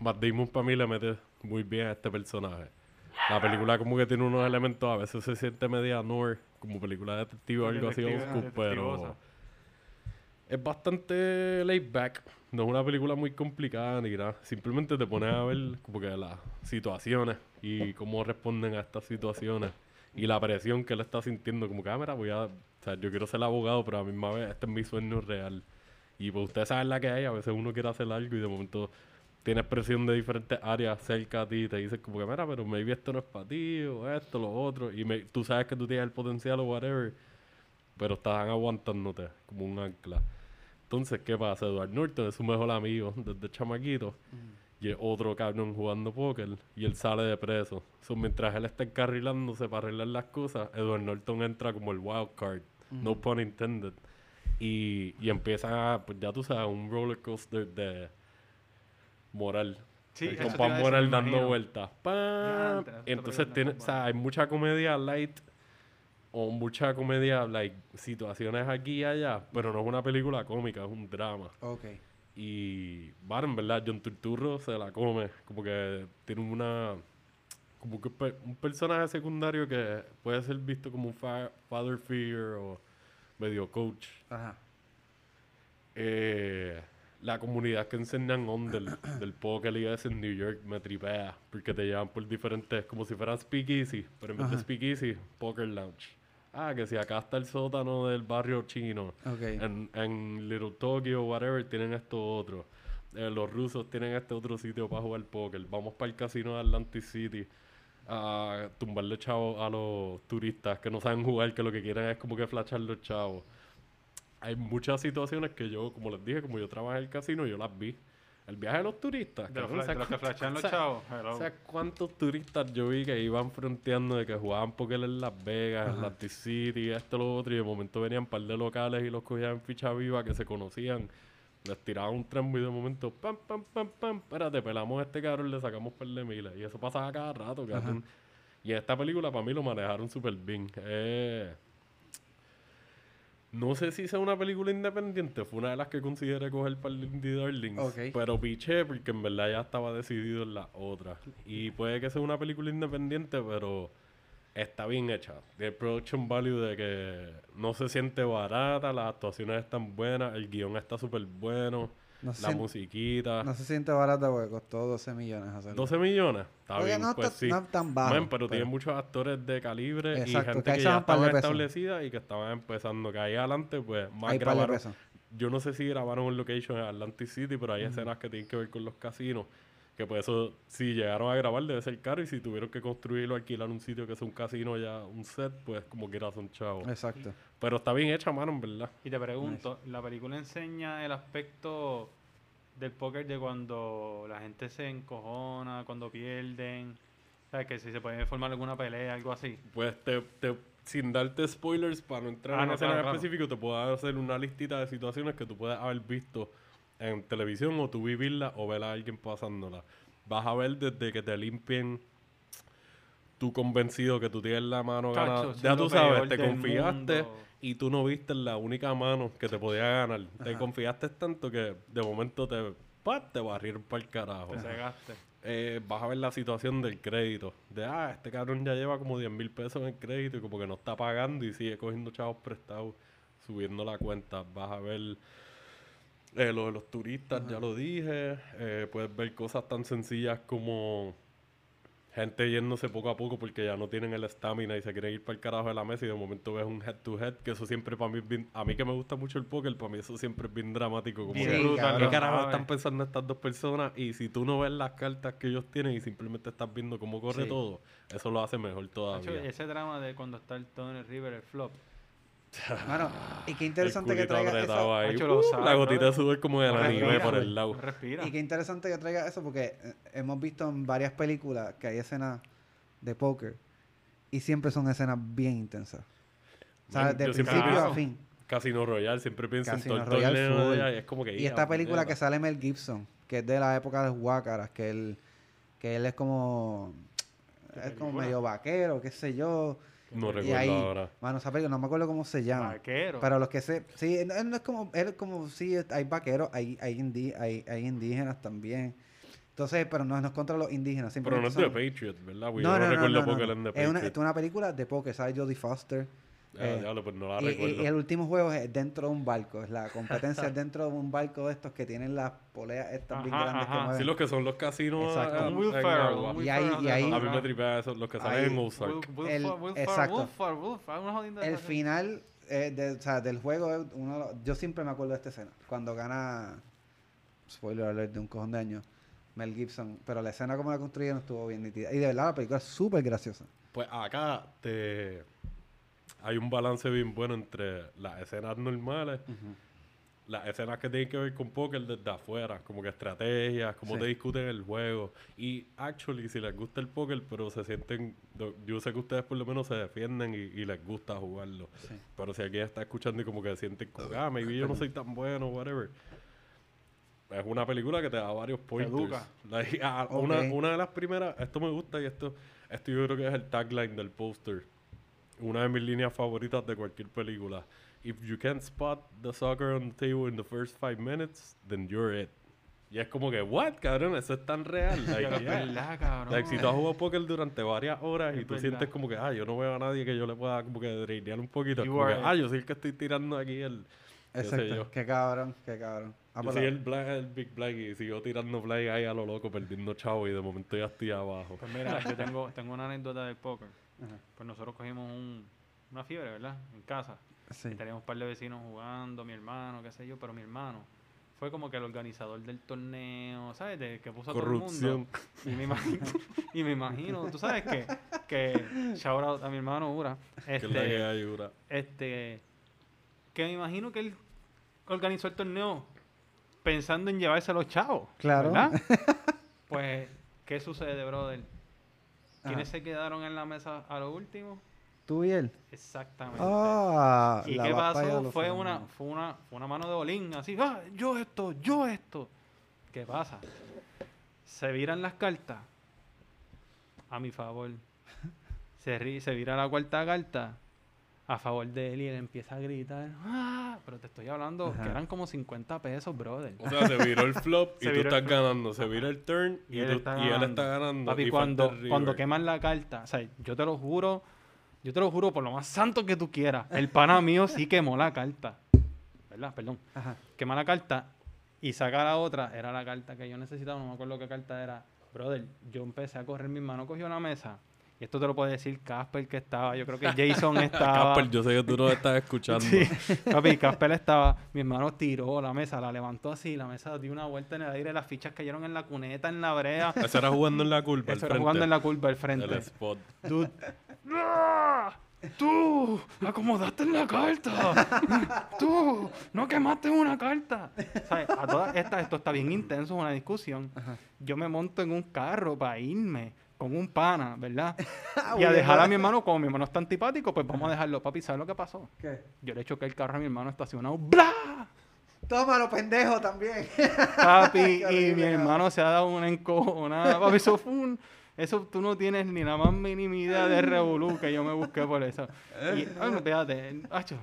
B: Matt Damon para mí le mete muy bien a este personaje. La película como que tiene unos elementos, a veces se siente media noir, como película de detective o algo así,
D: Detective-
B: pero es bastante laid back. No es una película muy complicada ni nada. Simplemente te pones a ver como que las situaciones y cómo responden a estas situaciones. Y la presión que él está sintiendo, como que, ah, voy a... O sea, yo quiero ser abogado, pero a la misma vez este es mi sueño real. Y pues ustedes saben la que hay, a veces uno quiere hacer algo y de momento tienes presión de diferentes áreas cerca a ti y te dices como que, mira, pero maybe esto no es para ti, o esto, lo otro, y me- tú sabes que tú tienes el potencial o whatever, pero están aguantándote como un ancla. Entonces, ¿qué pasa? Edward Norton es su mejor amigo desde chamaquito y es otro cabrón jugando póker y él sale de preso. So, mientras él está encarrilándose para arreglar las cosas, Edward Norton entra como el wild card, no pun intended. Y, y empieza, a, pues ya tú sabes, un roller coaster de moral.
D: Sí,
B: el compa moral dando vueltas.
D: Esta
B: entonces tiene, o sea, hay mucha comedia light o mucha comedia, like, situaciones aquí y allá, pero no es una película cómica, es un drama.
C: Ok.
B: Y, bueno, en verdad, John Turturro se la come. Como que tiene una. Como que un personaje secundario que puede ser visto como un fa- father figure o medio coach.
C: Ajá.
B: Eh, la comunidad que enseñan on del, del póker y eso en New York me tripea. Porque te llevan por diferentes, como si fueran speakeasy. Pero en vez de
C: Ajá.
B: speakeasy, poker lounge. Ah, que si acá está el sótano del barrio chino. En, en Little Tokyo, whatever, tienen esto otro. Eh, los rusos tienen este otro sitio para jugar póker. Vamos para el casino de Atlantic City a tumbarle chavos a los turistas que no saben jugar, que lo que quieren es como que flashar los chavos. Hay muchas situaciones que yo, como les dije, como yo trabajé en el casino, yo las vi. El viaje de los turistas.
D: De los,
B: cabrón,
D: fla- de
B: ¿sabes
D: los que
B: cuántos-
D: flashean los chavos. hello.
B: ¿Sabes cuántos turistas yo vi que iban fronteando de que jugaban póker en Las Vegas, en Atlantic City, esto, lo otro, y de momento venían un par de locales y los cogían en ficha viva que se conocían, les tiraban un trambo y de momento, pam, pam, pam, pam, espérate, pelamos a este cabrón, le sacamos par de miles. Y eso pasaba cada rato. Y en esta película para mí lo manejaron súper bien. Eh, no sé si sea una película independiente, fue una de las que consideré coger para el Indie Darlings.
C: Ok.
B: Pero piché porque en verdad ya estaba decidido en la otra. Y puede que sea una película independiente, pero está bien hecha. El production value de que no se siente barata, las actuaciones están buenas, el guion está súper bueno,
C: No
B: la musiquita.
C: no se siente barata porque costó 12 millones hacerlo.
B: 12 millones, está
C: Oye,
B: bien,
C: no,
B: pues sí.
C: no es tan bajo.
B: Man, pero, tiene muchos actores de calibre
C: Exacto,
B: y
C: que
B: gente que
C: se
B: ya
C: van par de
B: estaba
C: pesos.
B: establecida y que estaban empezando. Que ahí adelante, pues, más
C: Hay
B: grabaron. Yo no sé si grabaron en location en Atlantic City, pero hay escenas que tienen que ver con los casinos. Que por eso, si llegaron a grabar, debe ser caro. Y si tuvieron que construirlo, alquilar un sitio que es un casino ya, un set, pues como quiera son chavos.
C: Exacto.
B: Pero está bien hecha, mano, en verdad.
D: Y te pregunto, ¿la película enseña el aspecto del póker de cuando la gente se encojona, cuando pierden? ¿Sabes? Que si se puede formar alguna pelea, algo así.
B: Pues te, te- sin darte spoilers, para no entrar
D: Ah,
B: en
D: no,
B: escenas
D: claro, claro.
B: te puedo hacer una listita de situaciones que tú puedes haber visto en televisión o tú vivirla o ver a alguien pasándola. Vas a ver desde que te limpien tú convencido que tú tienes la mano ganada.
D: eso
B: Ya tú sabes, te confiaste
D: mundo.
B: y tú no viste la única mano que te podía ganar. Te confiaste tanto que de momento te, ¡pap! te barrieron para el carajo
D: Te cegaste.
B: eh, vas a ver la situación del crédito. De, ah, este cabrón ya lleva como 10 mil pesos en el crédito y como que no está pagando y sigue cogiendo chavos prestados, subiendo la cuenta. Vas a ver eh, lo de los turistas, ya lo dije. Eh, puedes ver cosas tan sencillas como gente yéndose poco a poco porque ya no tienen el estamina y se quieren ir para el carajo de la mesa y de momento ves un head to head, que eso siempre para mí, es bien- a mí que me gusta mucho el póker, para mí eso siempre es bien dramático. Como
D: Bien
B: que, ¿Qué carajo están pensando estas dos personas? Y si tú no ves las cartas que ellos tienen y simplemente estás viendo cómo corre
C: Sí.
B: todo, eso lo hace mejor todavía.
D: ese drama de cuando está el Tony River, el flop.
C: Mano, y qué interesante que traiga eso.
B: ahí.
D: Hacho, lo
B: Uh,
D: sabe,
B: la gotita de sudor como de
D: No
B: anime
D: respira,
B: por el lado.
D: No respira.
C: Y qué interesante que traiga eso porque eh, hemos visto en varias películas que hay escenas de póker y siempre son escenas bien intensas. O sea,
B: Man,
C: de
B: yo siempre
C: principio a fin.
B: Casino Royale, siempre pienso
C: Casino
B: en todo el y es como que...
C: Y
B: "Ya,
C: esta película
B: puñeta".
C: que sale Mel Gibson, que es de la época de los Huácaras, que él, que él es como... Es como medio vaquero, qué sé yo.
B: No
C: y
B: recuerdo
C: ahí,
B: ahora.
C: Mano, esa película, no me acuerdo cómo se llama.
D: Vaquero.
C: Pero los que se... Sí, él él no es como... Él es como... Sí, hay vaqueros, hay, hay, indi- hay, hay indígenas también. Entonces, pero no, no es contra los indígenas.
B: Pero no es de Patriot, ¿verdad? Porque yo no, recuerdo porque él es de
C: Es una,
B: Patriot.
C: es una película de póker, ¿sabes? Jodie Foster.
B: Ah,
C: eh,
B: diablo, pues no la
C: y, y-
B: recuerdo.
C: y el último juego es dentro de un barco. Es la competencia es dentro de un barco de estos que tienen las poleas estas bien grandes
D: ajá.
C: que mueven.
B: Sí, los que son los casinos
C: Exacto.
D: Will
B: en
D: Ferrell,
C: Y ahí- y ahí-
B: A mí me tripea eso, los que salen en Ozark.
D: Will- Will
C: El- exacto. El final eh, de- o sea, del juego, uno, yo siempre me acuerdo de esta escena. Cuando gana, spoiler alert de un cojón de años, Mel Gibson. Pero la escena como la construyeron estuvo bien nítida. Y de verdad la película es súper graciosa.
B: Pues acá te hay un balance bien bueno entre las escenas normales, las escenas que tienen que ver con póker desde afuera, como que estrategias, cómo
C: Sí.
B: te discuten el juego. Y actually, si les gusta el póker, pero se sienten, yo sé que ustedes por lo menos se defienden y, y les gusta jugarlo.
C: Sí.
B: Pero si alguien está escuchando y como que sienten como, ah, maybe yo no soy tan bueno, whatever. Es una película que te da varios pointers.
D: educa.
B: Like, ah, una, una de las primeras, esto me gusta y esto, esto yo creo que es el tagline del póster. Una de mis líneas favoritas de cualquier película. If you can't spot the soccer on the table in the first five minutes, then you're it. Y es como que, what, cabrón, eso es tan real. Like,
D: es verdad, cabrón.
B: Like, si tú has jugado póker durante varias horas y tú
D: verdad.
B: sientes como que, ah, yo no veo a nadie que yo le pueda como que drainear un poquito. Es como que, ah, yo soy el que estoy tirando aquí el...
C: Exacto.
B: yo.
C: Qué cabrón, qué cabrón. Ah,
B: Yo
C: pues
B: soy el, black, el Big Black y sigo tirando Black ahí a lo loco, perdiendo chavo y de momento ya estoy abajo.
D: Pues mira, yo tengo, tengo una anécdota del póker.
C: Ajá.
D: Pues nosotros cogimos un, una fiebre, ¿verdad? En casa.
C: Sí.
D: Y teníamos un par de vecinos jugando, mi hermano, qué sé yo, pero mi hermano fue como que el organizador del torneo, ¿sabes? De, que puso a todo el
B: Corrupción.
D: mundo. Y me imagino, y me imagino tú sabes que, que shout out a mi hermano Ura,
B: Que es la que
D: este,
B: hay, Ura.
D: este, que me imagino que él organizó el torneo pensando en llevarse a los chavos.
C: Claro.
D: ¿Verdad? pues, ¿qué sucede, brother? ¿Quiénes
C: Ajá.
D: se quedaron en la mesa a lo último?
C: ¿Tú y él?
D: Exactamente.
C: Ah,
D: ¿Y
C: la
D: qué pasó? Fue una, fue, una, fue una mano de bolín, así, ah, yo esto, yo esto. ¿Qué pasa? Se viran las cartas a mi favor. Se, ri- se vira la cuarta carta a favor de él y él empieza a gritar, ah, pero te estoy hablando
C: Ajá.
D: que eran como 50 pesos, brother.
B: O sea, se viró el flop y tú
D: viró
B: estás ganando. Se vira el turn y,
D: Y él
B: tú-
D: está
B: y él
D: ganando.
B: está ganando.
D: Papi,
B: y
D: cuando, cuando queman la carta, o sea, yo te lo juro, yo te lo juro por lo más santo que tú quieras. El pana mío sí quemó la carta. ¿Verdad? Perdón.
C: Ajá.
D: Quema la carta y saca la otra. Era la carta que yo necesitaba, no me acuerdo qué carta era. Brother, yo empecé a correr, mi mano cogió una mesa. Y esto te lo puede decir Casper que estaba, yo creo que Jason estaba.
B: Casper, yo sé que tú no estás escuchando.
D: Sí, papi, Casper estaba, mi hermano tiró la mesa, la levantó así, la mesa dio una vuelta en el aire, las fichas cayeron en la cuneta, en la brea.
B: Ese era jugando en la curva.
D: Eso era jugando en la curva al frente.
B: El spot.
D: Dude. ¡Tú! ¡Acomodaste en la carta! ¡Tú! ¡No quemaste una carta! ¿Sabes? A todas estas, esto está bien intenso, es una discusión. Yo me monto en un carro para irme con un pana, ¿verdad? y a dejar a mi hermano, como mi hermano está antipático, pues vamos a dejarlo. Papi, ¿sabes lo que pasó?
C: ¿Qué?
D: Yo le choqué el carro a mi hermano estacionado. ¡Bla!
C: Tómalo, pendejo, también.
D: Papi, y mi hermano se ha dado una encojonada. Papi, eso fue un... Eso tú no tienes ni la más mínima idea de revolú que yo me busqué por eso. Y, ay, no, fíjate, hacho.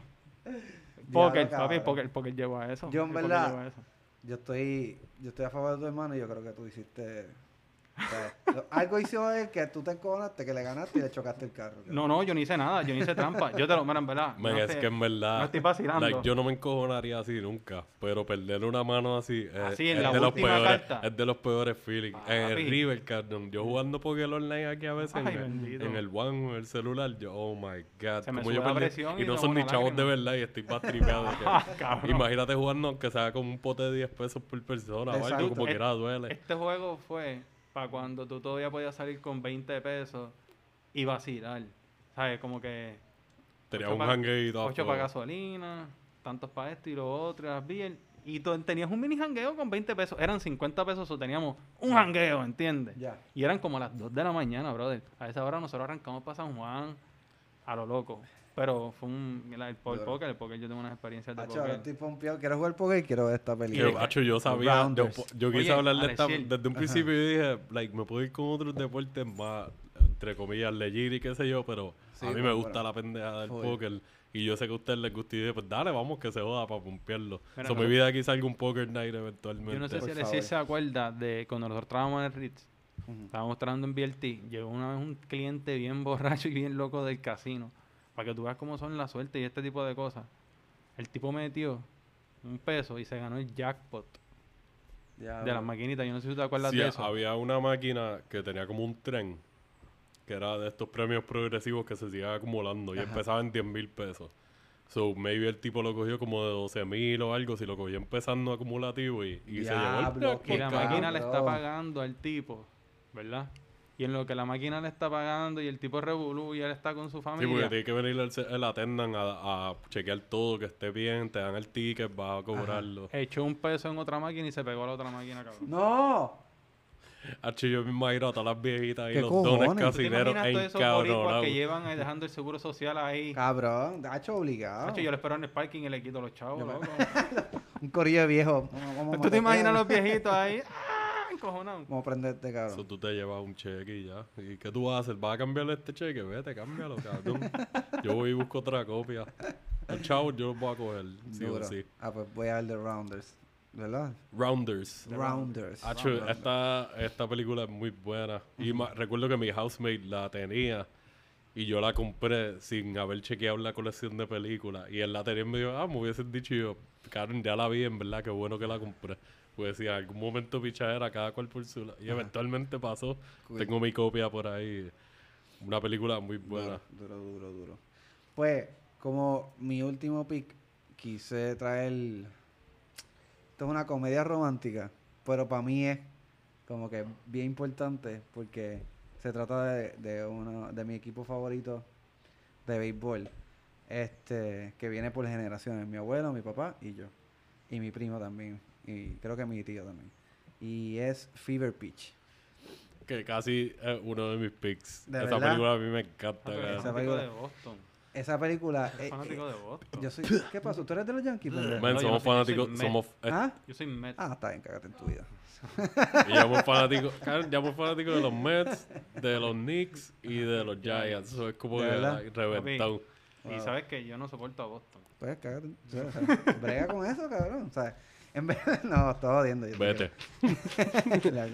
D: Poker, papi, poker, poker llegó a eso.
C: Yo, en verdad. Yo estoy, yo estoy a favor de tu hermano y yo creo que tú hiciste... o sea, algo hizo él que tú te encojonaste, que le ganaste y le chocaste el carro.
D: No, no, yo no hice nada, yo no hice trampa. Yo te lo, mira, en verdad.
B: Man,
D: no
B: es
D: te-
B: que en verdad.
D: no estoy vacilando.
B: like, yo no me encojonaría así nunca. Pero perder una mano así. eh,
D: Así, en
B: es,
D: la
B: de los peores,
D: carta.
B: es de los peores feelings. En el. River, cabrón. Yo jugando Poker Online aquí a veces.
D: Ay,
B: en, el- en el One o en el celular. Yo, oh my god.
D: Se me sube
B: yo
D: la
B: perdí-
D: y
B: Y no son ni chavos de verdad. Y estoy más tripeado. que-
D: Ah.
B: Imagínate jugando aunque sea con un pote de 10 pesos por persona o algo. Como
D: Eh,
B: quiera duele.
D: Este juego fue para cuando tú todavía podías salir con 20 pesos y vacilar. ¿Sabes? Como que
B: Tenía
D: ocho
B: un jangueito.
D: 8 para gasolina, tantos para esto y lo otro, y las beer. Y tú tenías un mini jangueo con 20 pesos. Eran 50 pesos o teníamos un jangueo, ¿entiendes?
C: Ya.
D: Y eran como las 2 de la mañana, brother. A esa hora nosotros arrancamos para San Juan a lo loco. Pero fue un... mira, el, el
C: Duro.
D: póker, el póker yo tengo unas experiencias de
C: ahora
D: póker.
C: estoy pompeado. Quiero jugar poker y quiero ver esta película.
B: macho, yo sabía, yo, yo quise
D: Oye,
B: hablar de esta, desde un principio yo dije, like, me puedo ir con otros deportes más, entre comillas, legit y qué sé yo, pero
C: Sí,
B: a mí me gusta
C: bueno.
B: la pendeja del póker y yo sé que a ustedes les gusta y dije, pues dale, vamos que se joda para pompearlo.
D: Mira,
B: So, mi vida aquí salga un poker night eventualmente.
D: Yo no sé
C: Por
D: si Alexis se acuerda de cuando nosotros trabajamos en el Ritz.
C: Ujú.
D: Estábamos trabajando en BLT. Llegó una vez un cliente bien borracho y bien loco del casino. Para que tú veas cómo son la suerte y este tipo de cosas. El tipo metió un peso y se ganó el jackpot
C: Ya,
D: de las maquinitas. Yo no sé si tú te acuerdas
B: Sí,
D: de eso.
B: había una máquina que tenía como un tren, que era de estos premios progresivos que se siguen acumulando y
C: Ajá.
B: empezaba en 10 mil pesos. So, maybe el tipo lo cogió como de 12 mil o algo, si lo cogió empezando acumulativo y, y se llevó el
D: Y la máquina le está pagando al tipo, ¿verdad? Y en lo que la máquina le está pagando y el tipo revolú y él está con su
B: Sí, porque
D: familia.
B: tiene que venir el, el attendant a, a chequear todo, que esté bien, te dan el ticket, vas a cobrarlo.
D: Echó un peso en otra máquina y se pegó a la otra máquina, cabrón.
C: ¡No!
B: Hacho, yo me imagino a todas las viejitas y
C: ¿Qué
B: los
C: cojones?
B: dones
C: ¿Tú te
D: ¿Tú te
B: casineros
D: boricuas
B: encabronados.
D: que llevan ahí dejando el seguro social ahí?
C: Cabrón, Dacho obligado.
D: Hacho, yo le espero en el parking y le quito los chavos, loco.
C: Un corillo de viejo. Vamos- vamos a
D: ¿Tú te imaginas
C: a-
D: los viejitos ahí? Encojonados.
C: Vamos a prenderte,
B: Eso
C: cabrón.
B: tú te llevas un cheque y ya. ¿Y qué tú vas a hacer? ¿Vas a cambiarle este cheque? Vete, cámbialo, cabrón. yo voy y busco otra copia. Los chavos yo los voy a coger, sí
C: Duro.
B: o sí.
C: Ah, pues voy a ver The Rounders. ¿Verdad?
B: Rounders.
C: Rounders.
B: Hacho,
C: Rounders.
B: esta, esta película es muy buena. Y ma- recuerdo que mi housemate la tenía. Y yo la compré sin haber chequeado la colección de películas. Y él la tenía y me dijo, ah, me hubiesen dicho yo, Karen, ya la vi, en verdad, qué bueno que la compré. Pues si en algún momento pichadera, cada cual por su lado. Y eventualmente pasó.
C: Cool.
B: Tengo mi copia por ahí. Una película muy buena.
C: Duro, duro, duro, duro. Pues, como mi último pick, quise traer. Esto es una comedia romántica, pero para mí es como que bien importante porque se trata de, de uno de mi equipo favorito de béisbol. Este, que viene por generaciones, mi abuelo, mi papá y yo. Y mi primo también. Y creo que mi tío también. Y es Fever Pitch.
B: Que casi es uno de mis picks.
C: ¿De
B: Esa
C: verdad?
B: película a mí me encanta.
D: Ah,
B: cabrón.
C: Esa
D: fanático
C: película-
D: de Boston.
C: Esa película.
D: Es
C: eh,
D: fanático
C: eh,
D: de Boston.
C: yo soy, ¿Qué pasó? ¿Tú eres de los Yankees?
B: Man,
D: No,
B: somos
D: no soy- yo soy
B: fanáticos. Somos, eh,
C: ¿Ah?
D: Yo soy Met.
C: Ah, está bien, cágate en tu vida.
B: Y ya claro, ya somos fanáticos de los Mets, de los Knicks y de los Giants. Eso es como
C: ¿De
B: que reventado.
D: Y
C: Wow.
D: sabes que yo no soporto a Boston.
C: Pues sea, brega con eso, cabrón. O sea, en vez de. No, estoy jodiendo. yo
B: Vete.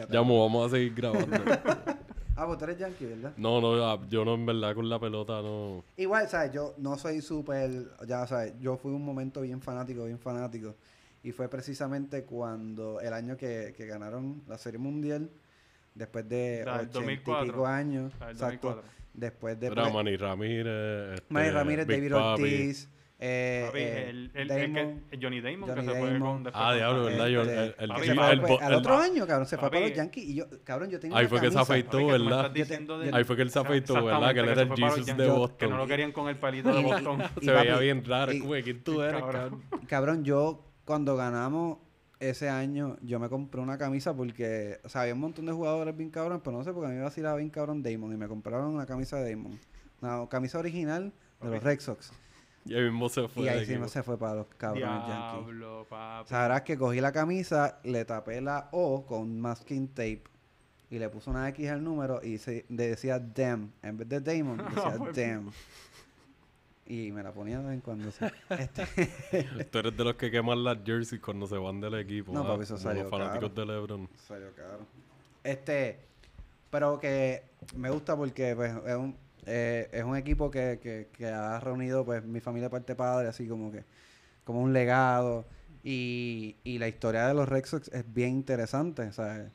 B: Llamo, vamos a seguir grabando.
C: Ah, pues tú eres Yankee, ¿verdad?
B: No, no, ah, yo no, en verdad, con la pelota no.
C: Igual, ¿sabes? Yo no soy súper. Ya, ¿sabes? Yo fui un momento bien fanático, bien fanático. Y fue precisamente cuando el año que, que ganaron la Serie Mundial, después de
D: La
C: y
D: 2004.
C: pico años.
D: La
C: Exacto.
D: 2004.
C: Después de.
B: Era Manny Ramírez. Este,
C: Manny Ramírez,
B: Big
C: David
B: Papi.
C: Ortiz, eh,
D: Papi,
C: eh,
D: el, el, el
C: Damon.
D: que, Johnny Damon,
C: Johnny
D: que se fue con...
B: Ah, diablo, ¿verdad? Yo, el,
C: Este,
B: el, el,
D: papi,
C: fue pues, al
B: el-
C: otro año, cabrón, se fue para los Yankees. Y yo, cabrón, yo tengo
B: Ahí fue que se afeitó, ¿verdad? Ahí fue que él se afeitó, ¿verdad? Que él era el Jesus de
D: Yankees, Que
B: Boston.
D: no lo querían con el palito de Boston.
B: Se veía bien raro.
C: y-
B: como que, ¿Quién tú eres,
D: Cabrón.
B: cabrón?
C: Cabrón, yo cuando ganamos ese año, yo me compré una camisa porque, o sea, había un montón de jugadores bien cabrón, pero no sé, porque a mí me vacilaba bien cabrón Damon y me compraron una camisa de Damon. Una camisa original de los Red Sox.
B: Y ahí mismo se fue.
C: y ahí me se fue para los cabrones Yankees.
D: Diablo, papi.
C: Sabrás que cogí la camisa, le tapé la O con masking tape y le puse una X al número y se, le decía damn. En vez de Damon, decía damn. Y me la ponía de vez en cuando. sí. Este,
B: Tú eres de los que queman las jerseys cuando se van del equipo.
C: No,
B: ¿ah?
C: papi, eso
B: Como
C: salió
B: Los fanáticos de LeBron.
C: Salió caro. Este, pero que me gusta porque pues, es, un, eh, es un equipo que, que, ha reunido pues mi familia parte padre, así como que como un legado. Y, y la historia de los Red es bien interesante, ¿sabes?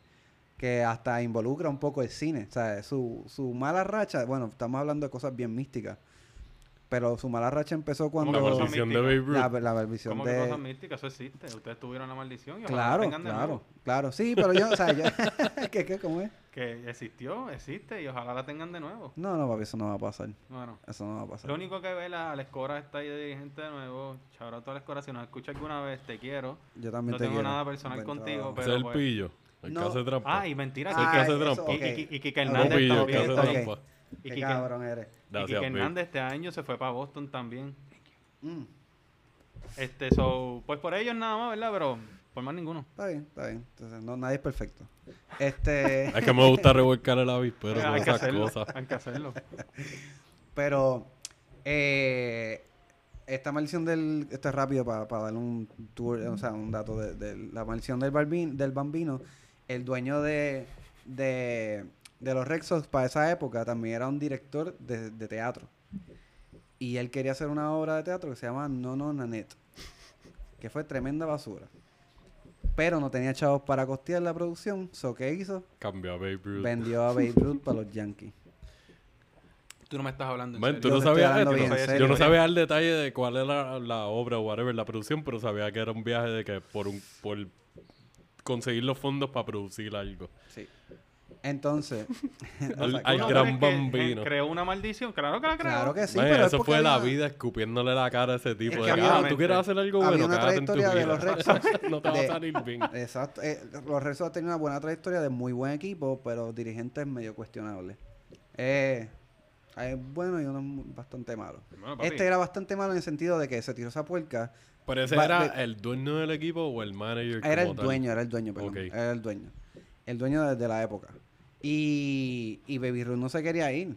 C: Que hasta involucra un poco el cine, ¿sabes? Su, su mala racha, bueno, estamos hablando de cosas bien místicas, pero su mala racha empezó cuando...
B: La
D: cosa
B: maldición de
D: mística?
B: Babe Ruth.
C: La, la maldición
D: ¿Cómo que
C: de...
D: cosas místicas? Eso existe. Ustedes tuvieron la maldición y ojalá la
C: Claro,
D: tengan de
C: claro,
D: nuevo.
C: claro. Sí, pero yo, o sea, yo... ¿Qué, qué, cómo es?
D: Que existió, existe y ojalá la tengan de nuevo.
C: No, no, papi, eso no va a pasar.
D: Bueno.
C: Eso no va a pasar.
D: Lo único que ve la, la escora está ahí de dirigente de nuevo. Chao a toda la escora. Si nos escucha alguna vez, te quiero.
C: Yo también
D: No
C: te
D: tengo
C: quiero.
D: nada personal
C: Buen
D: contigo,
C: trabajo.
D: Pero
B: es el
D: pues-
B: pillo. El
C: No.
B: que hace trampa.
D: Ah, y mentira.
B: Es el que
C: Ah,
B: hace trampa.
D: Y, y, y,
C: No,
B: No,
D: Hernández
B: pillo, el que
D: también.
B: hace trampa.
D: Y
C: Qué cabrón eres.
D: Y
B: Gracias,
D: Kike. Hernández este año se fue para Boston también.
C: Mm,
D: Este, so, pues por ellos nada más, ¿verdad? Pero por más ninguno.
C: está bien, está bien. Entonces, no, nadie es perfecto. Este,
B: Es que me gusta revolcar el avispero con
D: hay que
B: esas
D: hacerlo.
B: cosas.
D: Hay que hacerlo.
C: pero eh, esta maldición del, esto es rápido para darle un tour, o sea, un dato de, de la maldición del, barbin- del bambino. El dueño de, de, de los Red Sox para esa época también era un director de, de teatro. Y él quería hacer una obra de teatro que se llama No No Nanette, que fue tremenda basura. Pero no tenía chavos para costear la producción, so ¿qué hizo?
B: Cambió a Babe Ruth.
C: Vendió a Babe Ruth para los Yankees.
D: Tú no me estás hablando en
B: Man,
D: serio.
B: tú
C: Yo
B: no sabías esto.
C: bien
B: Yo no sabía el detalle de cuál era la obra o whatever, la producción, pero sabía que era un viaje de que por un por conseguir los fondos para producir algo.
C: Sí. Entonces,
B: Al,
C: Exacto.
B: al
D: ¿Tú no
B: gran bambino.
D: creó una maldición? Claro que la creó.
C: claro que sí,
B: Man,
C: pero es
B: eso fue la vida escupiéndole la cara a ese tipo.
C: Es
B: de
C: que
B: ah, tú quieres hacer algo bueno,
C: una
B: cágate en tu
C: trayectoria de los Red Sox
B: no te va a
C: de-
B: salir bien.
C: Exacto. eh, los Red Sox han tenido una buena trayectoria de muy buen equipo, pero dirigentes medio cuestionables. Eh, hay bueno y uno bastante malo.
D: Bueno,
C: Este era bastante malo en el sentido de que se tiró esa puerca.
B: Pero ese era el dueño del equipo o el manager.
C: Era
B: como
C: el
B: tal?
C: dueño, era el dueño, perdón.
B: Ok.
C: Era el dueño. El dueño desde la época. Y, y Baby Ruth no se quería ir.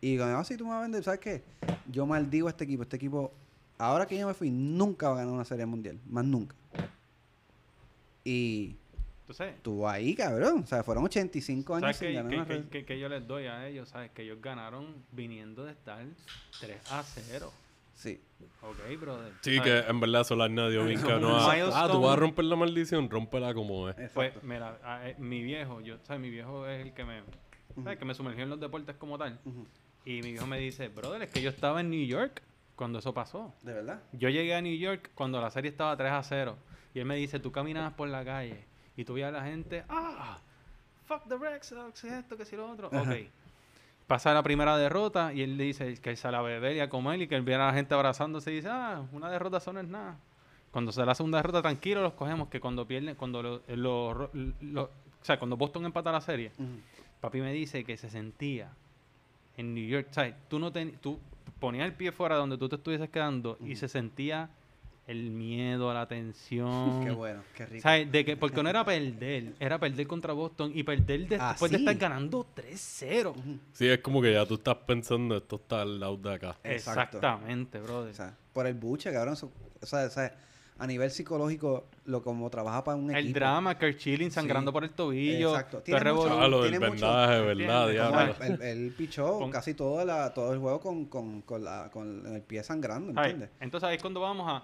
C: Y digo, ah, si tú me vas a vender, ¿sabes qué? Yo maldigo a este equipo. Este equipo, ahora que yo me fui, nunca va a ganar una serie mundial. Más nunca. Y
D: Entonces,
C: estuvo ahí, cabrón. O sea, fueron 85 años
D: ¿sabes
C: sin ganar
D: qué-
C: una serie.
D: qué- qué yo les doy a ellos? ¿Sabes? Que ellos ganaron viniendo de estar 3 a 0.
C: Sí.
D: Ok, brother.
B: Sí, que en verdad Solarna dio bien que no.
D: Milestone.
B: Ah, tú vas a romper la maldición, rómpela como es.
D: Pues,
C: Exacto.
D: mira, a- eh, mi viejo, yo, ¿sabes? Mi viejo es el que me, ¿sabes? Que me sumergió en los deportes como tal. Y mi viejo me dice, brother, es que yo estaba en New York cuando eso pasó.
C: ¿De verdad?
D: Yo llegué a New York cuando la serie estaba 3 a 0. Y él me dice, tú caminabas por la calle y tú veías a la gente, ah, fuck the Red Sox, esto, que si lo otro.
C: Ajá.
D: Ok. Pasa la primera derrota y él le dice que él sale a beber y a comer y que él viera a la gente abrazándose y dice, ah, una derrota eso no es nada. Cuando se la segunda derrota, tranquilo, los cogemos, que cuando pierden, cuando lo, lo- o sea, cuando Boston empata la serie. Papi me dice que se sentía en New York, ¿sabes? Tú, no ten- tú ponías el pie fuera donde tú te estuvieses quedando y se sentía el miedo, la tensión.
C: Qué bueno, qué rico.
D: ¿Sabes? De que, porque no era perder, era perder contra Boston y perder de-
C: Ah,
D: después de estar ganando 3-0.
C: Ujú.
B: Sí, es como que ya tú estás pensando, esto está al lado de acá.
C: Exacto.
D: Exactamente, brother.
C: O sea, por el buche, cabrón. eso- o, sea, o sea, a nivel psicológico, lo como trabaja para un
D: el
C: equipo.
D: drama, Kurt Schilling sangrando
C: Sí.
D: por el tobillo.
C: Exacto. Tiene
D: el
C: mucho-.
B: Ah, lo del vendaje, ¿verdad?
C: Él, él- él pichó
D: Con-
C: casi todo, la, todo el juego con, con, con, la, con el pie sangrando,
D: Ay,
C: ¿entiendes?
D: Entonces ahí es cuando vamos a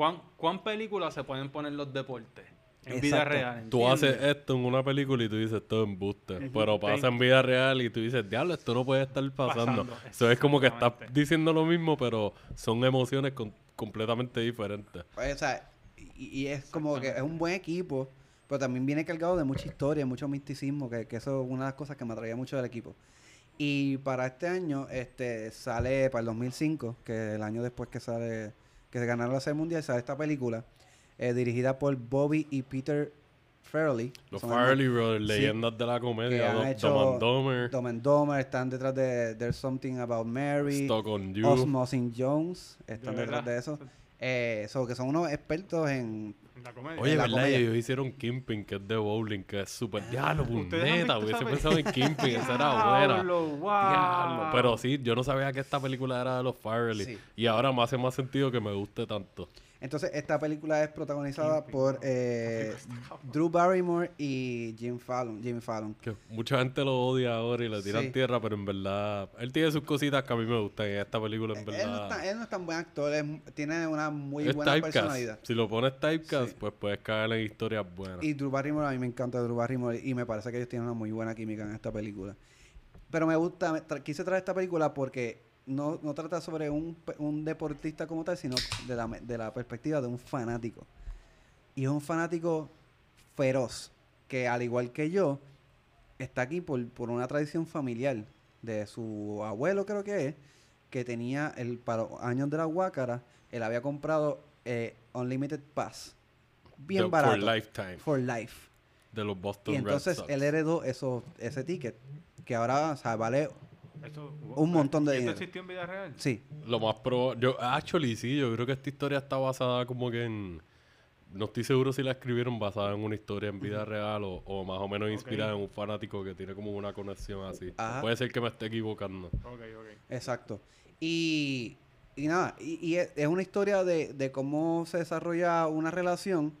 D: cuán, cuán películas se pueden poner los deportes en vida real.
B: Tú
D: ¿entiendes?
B: haces esto en una película y tú dices esto es embuste. Pero
D: Te-
B: pasa en vida real y tú dices, diablo, esto no puede estar pasando.
D: Pasando,
B: Eso es como que estás diciendo lo mismo, pero son emociones con- completamente diferentes.
C: Pues, o sea, y, y es como que es un buen equipo, pero también viene cargado de mucha historia, mucho misticismo, que, que eso es una de las cosas que me atraía mucho del equipo. Y para este año, este sale para el 2005, que es el año después que sale, que se ganaron la Serie Mundial, sale esta película, eh, dirigida por Bobby y Peter Farrelly.
B: Los Farley Brothers,
C: Sí.
B: leyendas de la comedia.
C: han
B: Do-
C: hecho
B: Dumb and Dumber,
C: Dumb and Dumber, están detrás de There's Something About Mary,
B: Stock on You.
C: Osmosis Jones, están
D: De
C: detrás de eso. Eh, so, que son unos expertos en...
D: En la comedia.
B: Oye,
C: la
B: ¿verdad?
C: comedia.
B: Ellos hicieron Kimping, que es de bowling, que es súper... Diablo,
D: ¿Ustedes han
B: puñeta,
D: visto
B: hubiese
D: esa
B: pensado en Kimping, esa era buena.
D: Diablo, wow.
B: Pero sí, yo no sabía que esta película era de los.
C: Sí.
B: Y ahora me hace más sentido que me guste tanto.
C: Entonces, esta película es protagonizada por eh, Drew Barrymore y Jim Fallon. Jimmy Fallon.
B: Que mucha gente lo odia ahora y le tiran
C: Sí.
B: tierra, pero en verdad... Él tiene sus cositas que a mí me gustan y esta película en
C: Él no,
B: verdad...
C: está- él no es tan buen actor, es- tiene una muy
B: es
C: buena
B: typecast.
C: personalidad.
B: Si lo pones typecast,
C: Sí.
B: pues puedes caer en historias buenas.
C: Y Drew Barrymore, a mí me encanta Drew Barrymore y me parece que ellos tienen una muy buena química en esta película. Pero me gusta, me tra- quise traer esta película porque no, no trata sobre un, un deportista como tal, sino de la, de la perspectiva de un fanático. Y es un fanático feroz, que al igual que yo, está aquí por, por una tradición familiar de su abuelo, creo que es, que tenía el para los años de la Huácara, él había comprado eh, Unlimited Pass. Bien
B: The-
C: barato.
B: For Lifetime.
C: For life.
B: De los Boston
C: Y entonces
B: Red Sox.
C: él heredó eso, ese ticket, que ahora o sea, vale, Un montón de
D: ¿y
C: dinero.
D: ¿Esto existió en vida real?
C: sí,
B: Lo más probable... Yo, actually, sí, yo creo que esta historia está basada como que en... No estoy seguro si la escribieron basada en una historia en vida real o, o más o menos inspirada en un fanático que tiene como una conexión así.
C: Ajá.
B: Puede ser que me esté equivocando.
D: Ok, ok.
C: exacto. Y, y nada, y, es una historia de, de cómo se desarrolla una relación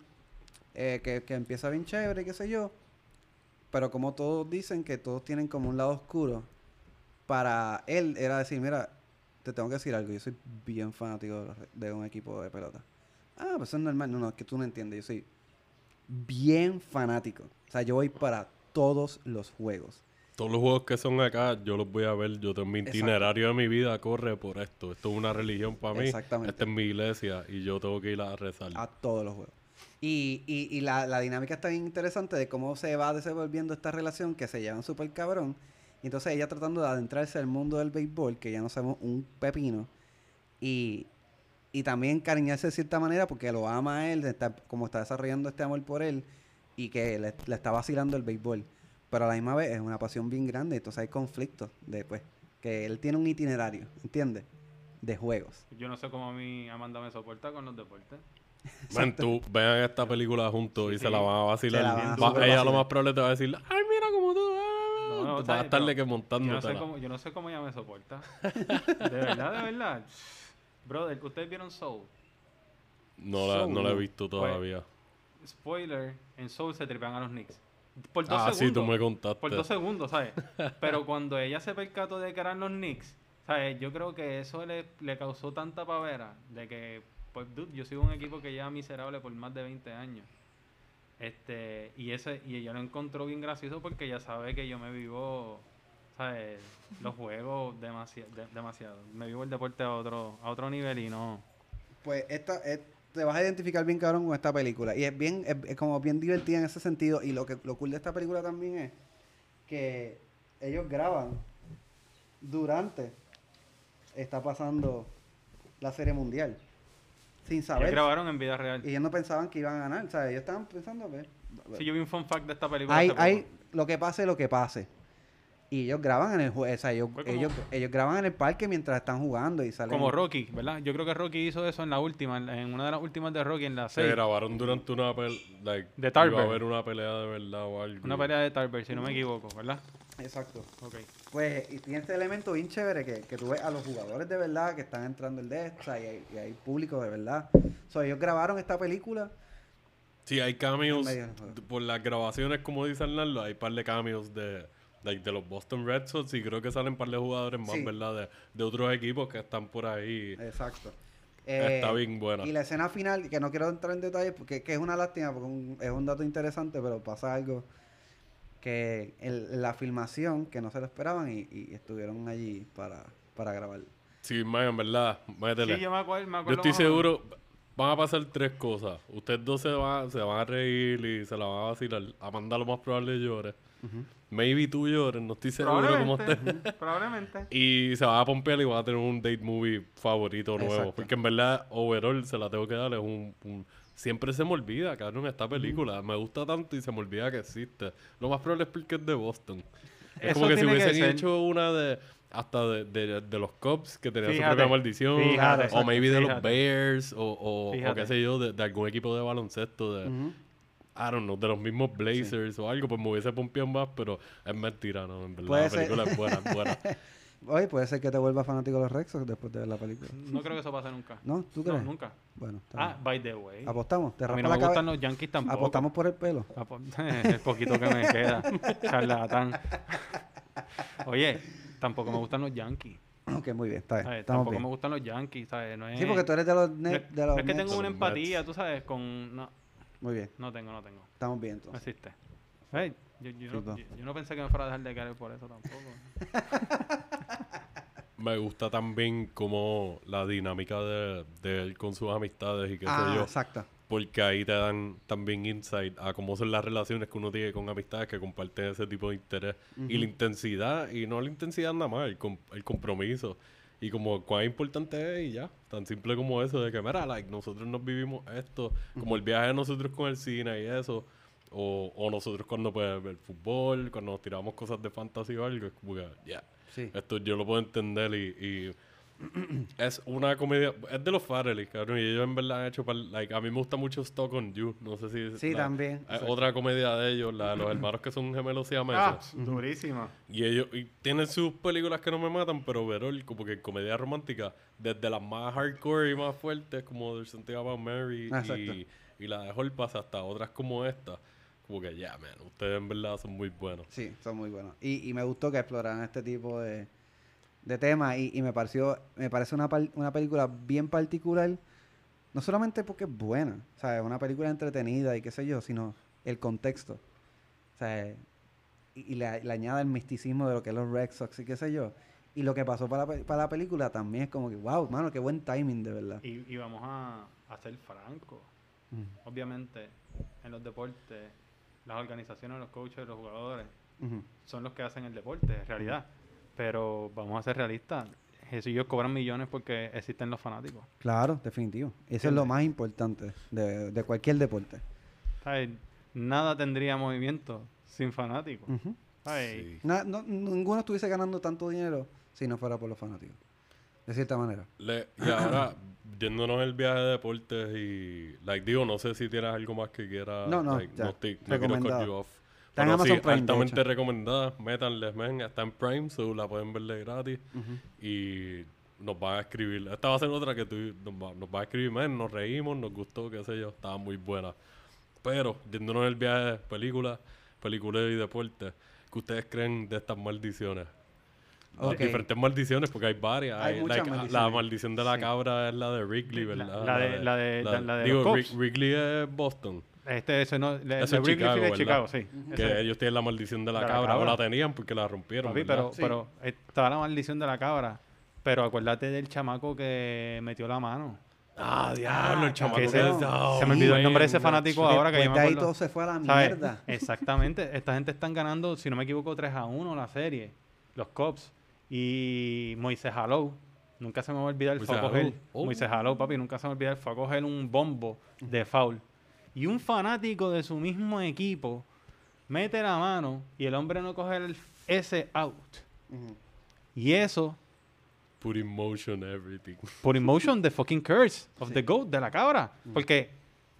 C: eh, que, que empieza bien chévere, qué sé yo, pero como todos dicen que todos tienen como un lado oscuro, para él era decir, mira, te tengo que decir algo, yo soy bien fanático de, un equipo de pelota. Ah, pues eso es normal, no, no, es que tú no entiendes, yo soy bien fanático. O sea, yo voy para todos los juegos.
B: Todos los juegos que son acá, yo los voy a ver. Yo tengo mi itinerario de mi vida, corre por esto. Esto es una religión para mí.
C: Exactamente.
B: Esta es mi iglesia y yo tengo que ir a rezar.
C: a todos los juegos. Y, y, y la, la dinámica está bien interesante de cómo se va desenvolviendo esta relación que se llevan súper cabrón. Y entonces ella tratando de adentrarse al mundo del béisbol, que ya no sabemos un pepino. Y, y también cariñarse de cierta manera porque lo ama a él, está, como está desarrollando este amor por él y que le, le está vacilando el béisbol. Pero a la misma vez es una pasión bien grande, entonces hay conflictos después. Que él tiene un itinerario, ¿entiendes? De juegos.
D: Yo no sé cómo a mí Amanda me soporta con los deportes.
B: Man, tú vean esta película juntos y
D: Sí,
B: se la van a vacilar.
C: Van a
B: Va- ella lo más probable te va a decir, ay, mira cómo tú... ah".
D: No, no,
B: Vas a estarle que
D: Yo no, sé cómo, yo no sé cómo ella me soporta. De verdad, de verdad. Brother, ¿ustedes vieron Soul?
B: No la,
C: Soul,
B: no la he visto todavía.
D: Spoiler, en Soul se tripean a los Knicks. Por dos
B: Ah, sí,
D: segundos.
B: tú me contaste.
D: Por dos segundos, ¿sabes? Pero cuando ella se percató de que eran los Knicks, ¿sabes? Yo creo que eso le, le causó tanta pavera de que, pues, dude, yo soy un equipo que lleva miserable por más de 20 años. Este, y ese y ella lo encontró bien gracioso porque ella sabe que yo me vivo, ¿sabes? Los juegos demasiado, demasiado. Me vivo el deporte a otro a otro nivel y no.
C: Pues esta, es- te vas a identificar bien cabrón con esta película. Y es bien, es, es como bien divertida en ese sentido. Y lo que lo cool de esta película también es que ellos graban durante está pasando la serie mundial. Sin
D: Ellos
C: saber.
D: grabaron en vida real.
C: Y ellos no pensaban que iban a ganar. O sea, ellos estaban pensando que.
D: Sí, yo vi un fun fact de esta película.
C: hay, hay lo que pase, lo que pase. Y ellos graban en el juego. O sea, ellos, ellos, ellos graban en el parque mientras están jugando y salen.
D: Como Rocky, ¿verdad? Yo creo que Rocky hizo eso en la última, en, una de las últimas de Rocky, en la
B: Se
D: 6.
B: grabaron durante una pelea. Like,
D: De
B: iba
D: Tarver.
B: a haber una pelea de verdad o algo.
D: Una pelea de Tarver, si no me equivoco, ¿verdad?
C: Exacto.
D: Ok.
C: Pues, y tiene este elemento bien chévere que, que tú ves a los jugadores de verdad que están entrando el de esta y hay, y hay público de verdad. So, ellos grabaron esta película.
B: Sí, hay cameos. Por las grabaciones, como dice Arnaldo, hay par de cameos de, like, de los Boston Red Sox y creo que salen par de jugadores más,
C: Sí.
B: ¿verdad? De, de otros equipos que están por ahí.
C: Exacto.
B: Está
C: Eh,
B: bien buena.
C: Y la escena final, que no quiero entrar en detalles porque que es una lástima, porque un- es un dato interesante, pero pasa algo que en la filmación, que no se lo esperaban y, y estuvieron allí para, para grabar.
B: Sí, man, en verdad, métele.
D: Sí, yo me acuerdo, me
B: Yo estoy seguro, van a pasar tres cosas. Ustedes dos se van, se van a reír y se la van a vacilar. Amanda lo más probable llore. Maybe tú llores, no estoy seguro cómo estés.
D: Probablemente, probablemente.
B: Y se va a pompear y va a tener un date movie favorito nuevo.
C: Exacto.
B: Porque en verdad, overall, se la tengo que dar. Es un, un- Siempre se me olvida, cabrón, esta película. Me gusta tanto y se me olvida que existe. Lo más probable es porque es de Boston. Es
D: Eso
B: como que si
D: que
B: hubiesen
D: ser.
B: hecho una de... Hasta de, de, de los Cubs, que tenían su
D: Fíjate,
B: propia maldición.
D: fíjate,
B: o maybe de los
D: fíjate.
B: Bears. O, o, o
D: Fíjate.
B: qué sé yo, de, de algún equipo de baloncesto. De,
C: Ujú.
B: I don't know, de los mismos Blazers o algo. Pues me hubiese pompeado más, pero es mentira, ¿no? En verdad,
C: Puede
B: la
C: ser.
B: película es buena, es buena.
C: Oye, puede ser que te vuelvas fanático de los Red Sox después de ver la película.
D: No creo que eso pase nunca.
C: ¿No? ¿Tú
D: No,
C: crees?
D: nunca.
C: Bueno, está
D: Ah,
C: bien.
D: by the way.
C: apostamos. Te
D: A mí no
C: la
D: me gustan
C: cabeza.
D: los Yankees tampoco.
C: Apostamos por el pelo.
D: Apo- el poquito que me queda. Charlatán. Oye, tampoco me gustan los Yankees.
C: Ok, muy bien, está bien.
D: Tampoco
C: bien.
D: me gustan los Yankees, ¿sabes? No es,
C: Sí, porque tú eres de los
D: no es-
C: Nets. De
D: no
C: los
D: es que
C: Mets.
D: tengo una empatía, tú sabes, con... No,
C: Muy bien,
D: no tengo, no tengo.
C: estamos bien
D: No
C: entonces.
D: existe. Ey, yo, yo, no, yo- yo no pensé que me fuera a dejar de querer por eso tampoco.
B: Me gusta también como la dinámica de, de él con sus amistades y qué
C: Ah,
B: sé yo.
C: exacto.
B: Porque ahí te dan también insight a cómo son las relaciones que uno tiene con amistades que comparten ese tipo de interés. Y la intensidad, y no la intensidad nada más, el, com- el compromiso. Y como cuán importante es y ya. Tan simple como eso de que, mira, like, nosotros nos vivimos esto. Como el viaje de nosotros con el cine y eso. O, o nosotros cuando pues, el fútbol, cuando nos tiramos cosas de fantasía o algo. Es como que, ya.
C: Sí.
B: Esto yo lo puedo entender y, y es una comedia, es de los Farrelly, cabrón, y ellos en verdad han hecho, par- like, a mí me gusta mucho Stock on You, no sé si...
C: Sí,
B: la-
C: también,
B: eh, otra comedia de ellos, la de los hermanos que son gemelos siameses.
D: ah, durísima.
B: Y ellos y tienen sus películas que no me matan, pero verol, como que comedia romántica, desde las más hardcore y más fuertes, como There's Something About Mary
C: exacto.
B: y, y la de Holpas, hasta otras como esta. Como que, ya, man, ustedes en verdad son muy buenos.
C: Sí, son muy buenos. Y, y me gustó que exploraran este tipo de, de temas y, y me pareció, me parece una, par- una película bien particular, no solamente porque es buena, o sea, es una película entretenida y qué sé yo, sino el contexto. O sea, y, y le, le añade el misticismo de lo que es los Red Sox y qué sé yo. Y lo que pasó para para la película también es como que, wow, mano, qué buen timing, de verdad.
D: Y, y vamos a, a ser francos.
C: Mm.
D: Obviamente, en los deportes, las organizaciones, los coaches, los jugadores son los que hacen el deporte, en realidad. Pero vamos a ser realistas. Jesús y ellos cobran millones porque existen los fanáticos.
C: Claro, definitivo. Eso es lo más importante de, de cualquier deporte.
D: ¿Sabes? Nada tendría movimiento sin fanáticos.
B: Sí.
C: No- ninguno estuviese ganando tanto dinero si no fuera por los fanáticos. De cierta manera.
B: Le- y ahora, yéndonos el viaje de deportes y, like, digo, no sé si tienes algo más que quieras.
C: No, no,
B: like,
C: ya.
B: no, estoy- no quiero cut you off.
C: Está en Amazon
B: sí,
C: Prime,
B: altamente recomendada. Métanles, men, está en Prime, so la pueden ver de gratis. Y nos van a escribir. Esta va a ser otra que tú nos va, nos va a escribir, men, nos reímos, nos gustó, qué sé yo, estaba muy buena. Pero, yéndonos el viaje de películas, películas y deportes, ¿qué ustedes creen de estas maldiciones? Las
C: Ok.
B: Diferentes maldiciones, porque hay varias.
C: Hay
B: Hay,
C: muchas
B: like,
C: maldiciones.
B: La maldición de la
C: Sí.
B: cabra es la de Wrigley, ¿verdad?
D: la de- la de- la- la de
B: digo. Wrigley es Boston.
D: Este, ese no, le-
B: Eso
D: de
B: es
D: Wrigley
B: Chicago, ¿verdad?
D: Chicago, sí.
B: Que
D: Ese-
B: ellos tienen la maldición de la,
D: de la
B: cabra, o la tenían porque la rompieron.
D: Pero,
C: Sí.
D: pero estaba la maldición de la cabra. Pero acuérdate del chamaco que metió la mano.
B: Ah, diablo, el chamaco
D: que
B: que
D: se- me olvidó el nombre de ese fanático ahora que yo me
C: de ahí todo se fue a la
D: ¿Sabes?
C: mierda.
D: Exactamente. Esta gente están ganando, si no me equivoco, 3 a 1 la serie. Los Cubs. Y Moisés Jalou. Nunca se me va a olvidar fue a coger.
B: Oh.
D: Moisés Jalou, papi, nunca se me va a olvidar. Fue a coger un bombo de foul. Y un fanático de su mismo equipo mete la mano y el hombre no coge el, ese out. Y eso
B: Put in motion everything.
D: por emotion the fucking curse of the goat, de la cabra. Porque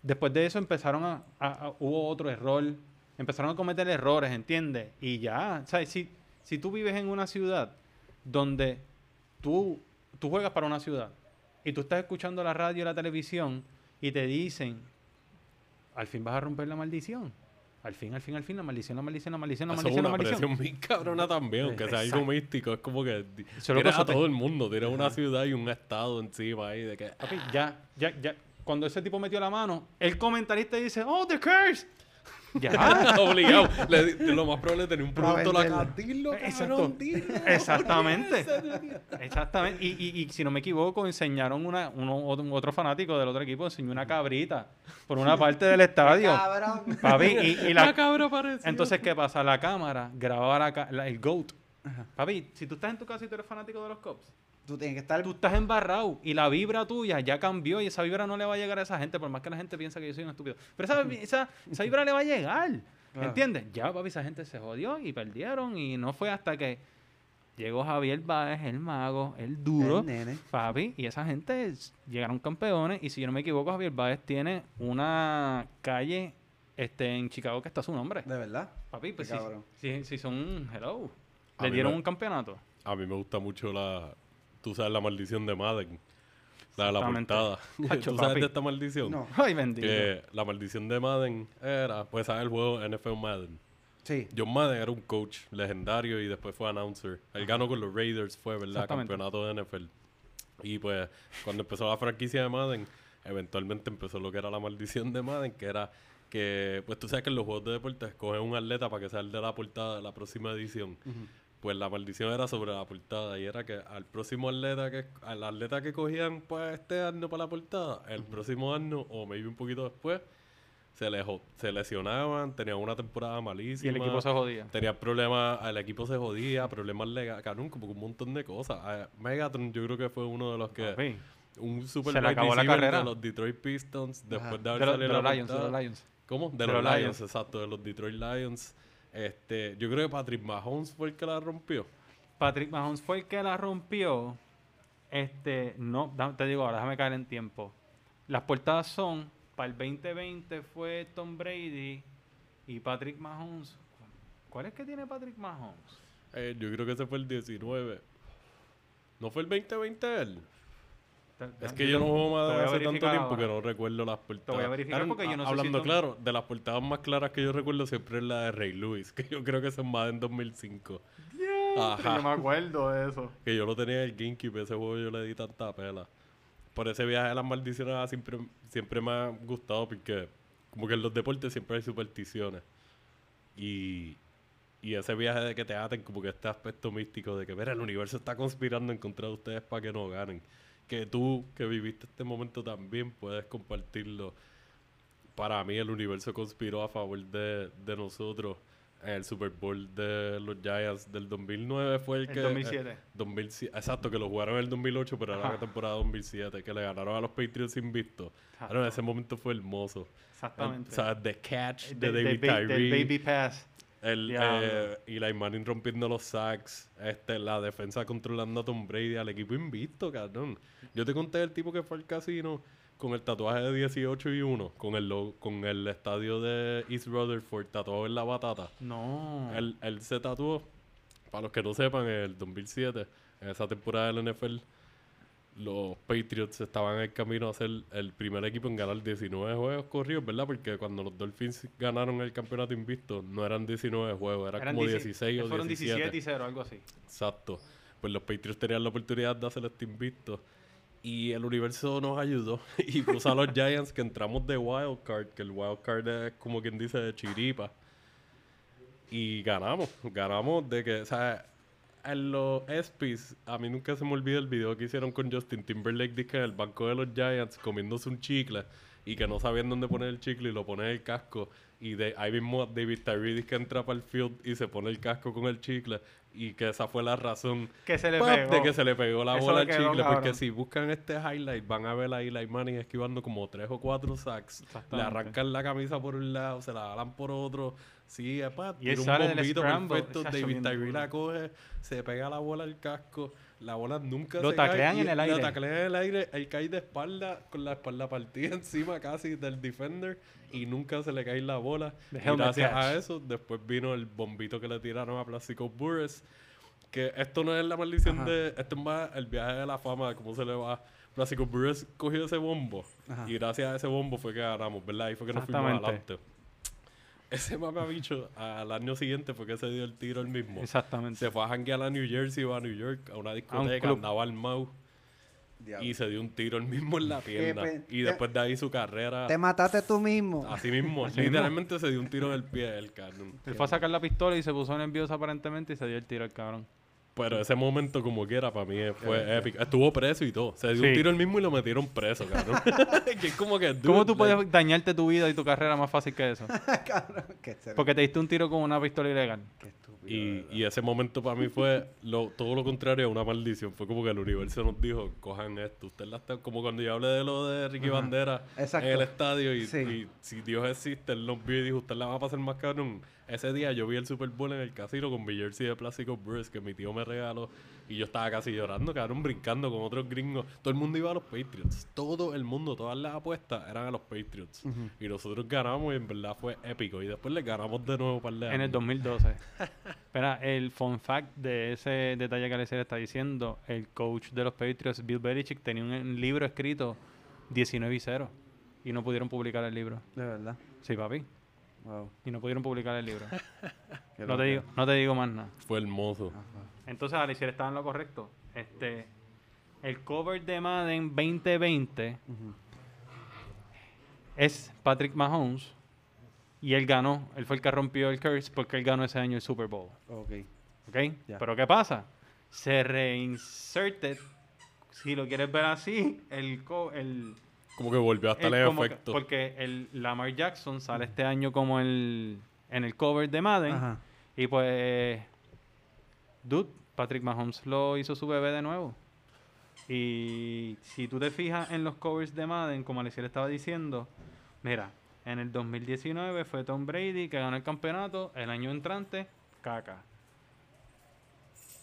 D: después de eso empezaron a, a- a- hubo otro error, empezaron a cometer errores, ¿entiendes? Y ya, ¿sabes? Si, si tú vives en una ciudad donde tú, tú juegas para una ciudad y tú estás escuchando la radio y la televisión y te dicen, al fin vas a romper la maldición. Al fin, al fin, al fin, la maldición, la maldición, la maldición, la
B: Eso es
D: maldición, la
B: una
D: maldición.
B: presión bien cabrona también, aunque sea algo místico. Es como que tienes a todo el mundo, tienes una ciudad y un estado encima ahí de que...
D: Papi, ya, ya, ya. Cuando ese tipo metió la mano, el comentarista dice, oh, the curse. Ya.
B: Obligado. Le lo más probable es tener un
C: Para
B: producto. Dilo,
D: Exacto.
B: cabrón, dilo.
D: Exactamente. Exactamente. Y, y, y si no me equivoco, enseñaron una, uno, otro, otro fanático del otro equipo, enseñó una cabrita por una parte del estadio.
C: Cabrón.
D: Papi, y, y
B: La
D: la,
B: cabra pareció.
D: entonces, ¿qué pasa? La cámara grababa la ca- la- el GOAT. Papi, si tú estás en tu casa y tú eres fanático de los Cubs,
C: Tú tienes que estar
D: tú estás embarrado y la vibra tuya ya cambió y esa vibra no le va a llegar a esa gente, por más que la gente piensa que yo soy un estúpido. Pero esa, esa, esa vibra le va a llegar.
C: Claro.
D: ¿Entiendes? Ya, papi, esa gente se jodió y perdieron y no fue hasta que llegó Javier Báez, el mago, el duro,
C: el nene.
D: papi, y esa gente llegaron campeones y si yo no me equivoco, Javier Báez tiene una calle este, en Chicago que está su nombre.
C: De verdad.
D: Papi, pues
C: Qué
D: si, si, si son, hello,
B: A
D: le dieron
B: me-
D: un campeonato.
B: A mí me gusta mucho la... Tú sabes la maldición de Madden. La de la portada. ¿Tú sabes
D: papi.
B: de esta maldición?
C: No.
D: Ay, bendito.
B: Que la maldición de Madden era... Pues sabes el juego NFL Madden.
C: Sí.
B: John Madden era un coach legendario y después fue announcer. Él ganó con los Raiders, fue, ¿verdad? Campeonato de NFL. Y pues, cuando empezó la franquicia de Madden, eventualmente empezó lo que era la maldición de Madden, que era que, pues tú sabes que en los juegos de deportes escogen un atleta para que sea el de la portada de la próxima edición. Pues la maldición era sobre la portada y era que al próximo atleta que al atleta que cogían pues este año para la portada, el próximo año o maybe un poquito después se, le, se lesionaban, tenían una temporada
D: y
B: malísima.
D: el equipo se jodía.
B: Tenía problemas, el equipo se jodía, problemas legales, que un montón de cosas. Megatron yo creo que fue uno de los que...
D: Papi,
B: Un super
D: Se le acabó la carrera.
B: de los Detroit Pistons después de haber
D: de,
B: salido
D: de los Lions, de los Lions.
B: ¿Cómo? De,
D: De
B: los,
D: los
B: Lions,
D: Lions.
B: exacto, de los Detroit Lions. Este, yo creo que Patrick Mahomes fue el que la rompió.
D: Patrick Mahomes fue el que la rompió. Este, no, te digo ahora, déjame caer en tiempo. Las portadas son, para el 2020 fue Tom Brady y Patrick Mahomes. ¿Cuál es que tiene Patrick Mahomes?
B: Eh, yo creo que ese fue el 19. ¿No fue el 2020 él?
D: Te-
B: Es
D: te-
B: que yo no juego
D: te voy a
B: hace tanto
D: verificar
B: tiempo que no recuerdo las portadas.
D: verificar
B: Claro,
D: porque yo no sé si
B: Hablando claro, de las portadas más claras que yo recuerdo siempre es la de Ray Lewis, que yo creo que es en Madden 2005. Ajá.
D: Yo me acuerdo de eso.
B: Que yo lo tenía en el GameCube, ese juego yo le di tanta pela. Por ese viaje a las maldiciones ah, siempre, siempre me ha gustado porque como que en los deportes siempre hay supersticiones. Y y ese viaje de que te aten como que este aspecto místico de que, mira, el universo está conspirando en contra de ustedes para que no ganen. Que tú, que viviste este momento también, puedes compartirlo. Para mí, el universo conspiró a favor de, de nosotros. El Super Bowl de los Giants del 2009 fue el,
D: El
B: que...
D: 2007.
B: eh, 2007 exacto, que lo jugaron en el 2008, pero era la temporada 2007, que le ganaron a los Patriots invictos.
D: Exacto.
B: Bueno, ese momento fue hermoso.
D: Exactamente.
B: O sea, The Catch
D: De-
B: de,
D: de-
B: David Tyree.
D: Baby Pass.
B: El, eh, Eli Manning rompiendo los sacks, este, la defensa controlando a Tom Brady, al equipo invicto, cabrón. Yo te conté el tipo que fue al casino con el tatuaje de 18 y 1, con el logo- con el estadio de East Rutherford tatuado en la batata.
D: No.
B: Él, él se tatuó, para los que no sepan, en el 2007, en esa temporada del NFL, los Patriots estaban en el camino a ser el primer equipo en ganar 19 juegos corridos, ¿verdad? Porque cuando los Dolphins ganaron el campeonato invicto, no eran 19 juegos, eran,
D: Eran
B: como
D: 10
B: 16 o
D: fueron
B: 17.
D: 17 y 0, algo así.
B: Exacto. Pues los Patriots tenían la oportunidad de hacer este invicto. Y el universo nos ayudó y puso a los Giants que entramos de wild card, que el wild card es como quien dice de chiripa. Y ganamos, ganamos de que, o sea, en los ESPYs, a mí nunca se me olvida el video que hicieron con Justin Timberlake dizque en el banco de los Giants comiéndose un chicle y que no sabían dónde poner el chicle y lo pone en el casco. Y de ahí mismo David Tyree que entra para el field y se pone el casco con el chicle y que esa fue la razón
D: Que se le pegó.
B: de que se le pegó la
D: Eso
B: bola al
D: quedó
B: chicle. Porque
D: cabrón.
B: si buscan este highlight van a ver a Eli Manning esquivando como tres o cuatro sacks. Le arrancan la camisa por un lado, se la jalan por otro. Sí, epa,
D: Y él
B: tira
D: sale
B: un bombito perfecto. David Tyree la coge, se pega la bola al casco. La bola nunca
D: Lo
B: se cae.
D: taclean
B: y
D: en el
B: Lo
D: aire.
B: taclean en el aire. Él cae de espalda, con la espalda partida encima casi del defender. Y nunca se le cae la bola. Y gracias
D: catch.
B: a eso, después vino el bombito que le tiraron a Plástico Burres. Que esto no es la maldición
C: Ajá.
B: de. Esto es más el viaje de la fama, de cómo se le va. Plástico Burres cogió ese bombo.
C: Ajá.
B: Y gracias a ese bombo fue que ganamos, ¿verdad? Ahí fue que nos fuimos adelante. Ese mamabicho al año siguiente fue que se dio el tiro el mismo.
D: Exactamente.
B: Se fue a janguear a New Jersey o a New York, a una discoteca, andaba al Mau y se dio un tiro el mismo en la pierna.
C: pe-
B: Y después de ahí su carrera,
C: Te mataste tú mismo.
B: así mismo, literalmente se dio un tiro en el pie el cabrón.
D: Él fue a sacar la pistola y se puso nervioso aparentemente y se dio el tiro al cabrón.
B: Pero ese momento, como quiera, para mí fue épico. Estuvo preso y todo. Se dio un tiro el mismo y lo metieron preso, cabrón. que es como que.
D: ¿Cómo
B: dude,
D: tú
B: like,
D: puedes dañarte tu vida y tu carrera más fácil que eso?
C: Cabrón, qué ser-
D: Porque te diste un tiro con una pistola ilegal.
C: qué.
B: Y, y ese momento para mí fue lo, todo lo contrario a una maldición. Fue como que el universo nos dijo, cojan esto. Ustedes la están... Como cuando yo hablé de lo de Ricky
C: Ajá.
B: Bandera
C: Exacto.
B: en el estadio y,
C: Sí.
B: y si Dios existe, Él nos vio y dijo, usted la va a pasar más cabrón. Ese día yo vi el Super Bowl en el casino con mi jersey de Plástico Bruce que mi tío me regaló y yo estaba casi llorando, cabrón, brincando con otros gringos. Todo el mundo iba a los Patriots. Todo el mundo, todas las apuestas eran a los Patriots. Y nosotros ganamos y en verdad fue épico. Y después le ganamos de nuevo para
D: En el 2012. Espera, el fun fact de ese detalle que Alexia está diciendo, el coach de los Patriots, Bill Belichick, tenía un, libro escrito 19 y 0 y no pudieron publicar el libro.
C: De verdad.
D: Sí, papi.
C: Wow.
D: Y no pudieron publicar el libro. No, te digo, no te digo más nada.
B: Fue hermoso.
C: Ajá.
D: Entonces Alexia estaba en lo correcto. Este, el cover de Madden 2020
C: Ujú.
D: es Patrick Mahomes y él ganó. Él fue el que rompió el curse porque él ganó ese año el Super Bowl.
C: Ok.
D: ¿Ok? Pero ¿qué pasa? Se reinserted, si lo quieres ver así, el... co- el,
B: Como que volvió a estar
D: el que-
B: efecto.
D: porque el Lamar Jackson sale este año como el, en el cover de Madden.
C: Ajá.
D: Y pues, dude, Patrick Mahomes lo hizo su bebé de nuevo. Y si tú te fijas en los covers de Madden, como Alexia le estaba diciendo, mira, en el 2019 fue Tom Brady que ganó el campeonato, el año entrante, caca.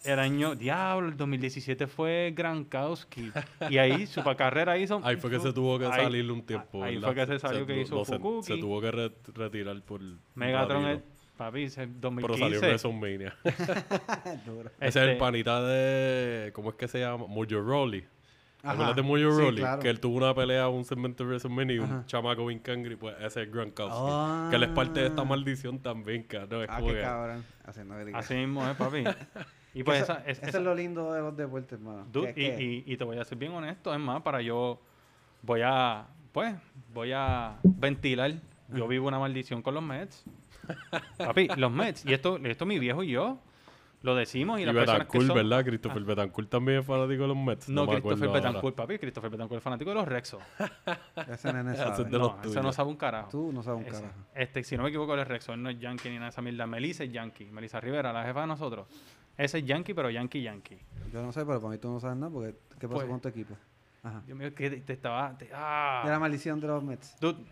D: El año, diablo, el 2017 fue Gronkowski. Y ahí su carrera hizo...
B: Ahí fue que se tuvo que
D: ahí-
B: salir un tiempo.
D: Ahí
B: ¿verdad?
D: fue que se salió que hizo
B: se,
D: Fukuki.
B: se tuvo que re- retirar por.
D: Megatron,
B: ratito.
D: es, papi, ese
B: Pero salió en
D: 2015.
B: WrestleMania.
C: Duro.
B: Ese es el
D: Este-
B: panita de. ¿Cómo es que se llama? Mojo Rawley. ¿Te acuerdas
C: Ajá.
B: de Mojo
C: Sí,
B: Rawley?
C: claro.
B: Que él tuvo una pelea, un segmento de WrestleMania y
C: Ajá.
B: un chamaco bien cangri. Pues ese es Gronkowski.
C: Ah.
B: Que él es parte de esta maldición también, cabrón. Es
C: Ah, qué
B: que-
C: cabrón. Haciendo gringas.
D: Así mismo es, papi. Y pues
C: eso,
D: esa, es-
C: eso
D: esa-
C: es lo lindo de los deportes, hermano.
D: dude, y, y- y te voy a ser bien honesto, es más, para yo voy a, pues, voy a ventilar yo vivo una maldición con los Mets. Papi, los Mets. Y esto, esto mi viejo y yo lo decimos y,
B: Y
D: las personas que
B: Betancourt,
D: son...
B: ¿verdad? Christopher Betancourt también es fanático de los Mets.
D: No, Christopher. Betancourt, papi. Christopher Betancourt es fanático de los Rexos.
C: Ese nene
B: Ese es
C: sabe.
B: los
D: No, ese
B: tuyos.
D: no sabe un carajo.
C: Tú no sabes un
D: Ese.
C: carajo.
D: Este, si no me equivoco, él es Rexo. Él no es Yankee ni nada de esa mierda. Melissa es Yankee. Melissa Rivera, la jefa de nosotros. Ese es Yankee, pero Yankee Yankee.
C: Yo no sé, pero para mí tú no sabes nada porque ¿qué pasó
D: Pues-
C: con tu equipo? Ajá.
D: Dios mío, que te, te estaba... te- ah.
C: De la maldición de los Mets.
D: Dude,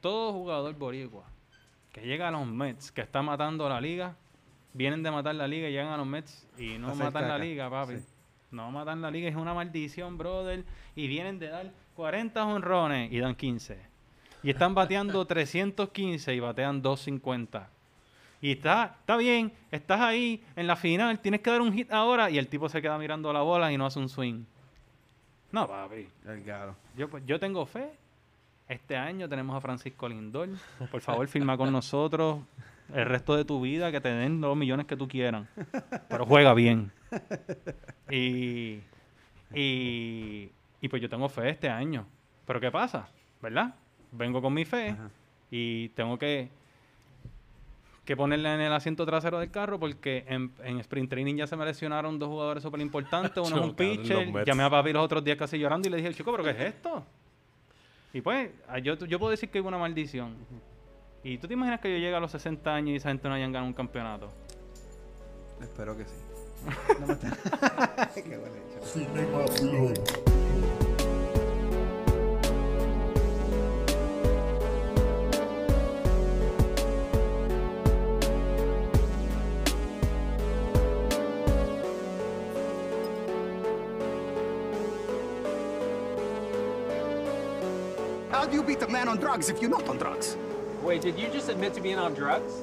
D: todo jugador boricua que llega a los Mets, que está matando la liga, vienen de matar la liga y llegan a los Mets y no matan la liga, papi.
C: sí.
D: No matan la liga, es una maldición, brother. Y vienen de dar 40 honrones y dan 15. Y están bateando 315 y batean 250. Y está, está bien, estás ahí en la final, tienes que dar un hit ahora y el tipo se queda mirando la bola y no hace un swing. No, papi. Yo, pues, yo tengo fe. Este año tenemos a Francisco Lindor. Por favor, firma con nosotros el resto de tu vida, que te den los millones que tú quieras. Pero juega bien. Y, y, y pues yo tengo fe este año. Pero ¿qué pasa? ¿Verdad? Vengo con mi fe
C: Ajá.
D: y tengo que, que ponerla en el asiento trasero del carro porque en, en sprint training ya se me lesionaron dos jugadores súper importantes. Uno es un pitcher. Llamé a papi los otros días casi llorando y le dije, chico, ¿pero qué es esto? Y pues, ah, yo, yo puedo decir que hay una maldición. ¿Y tú te imaginas que yo llegue a los 60 años y esa gente no hayan ganado un campeonato?
C: Espero que sí. No me está- Qué bueno hecho.
E: Do you beat a man on drugs if you're not on drugs?
A: Wait, did you just admit to being on drugs?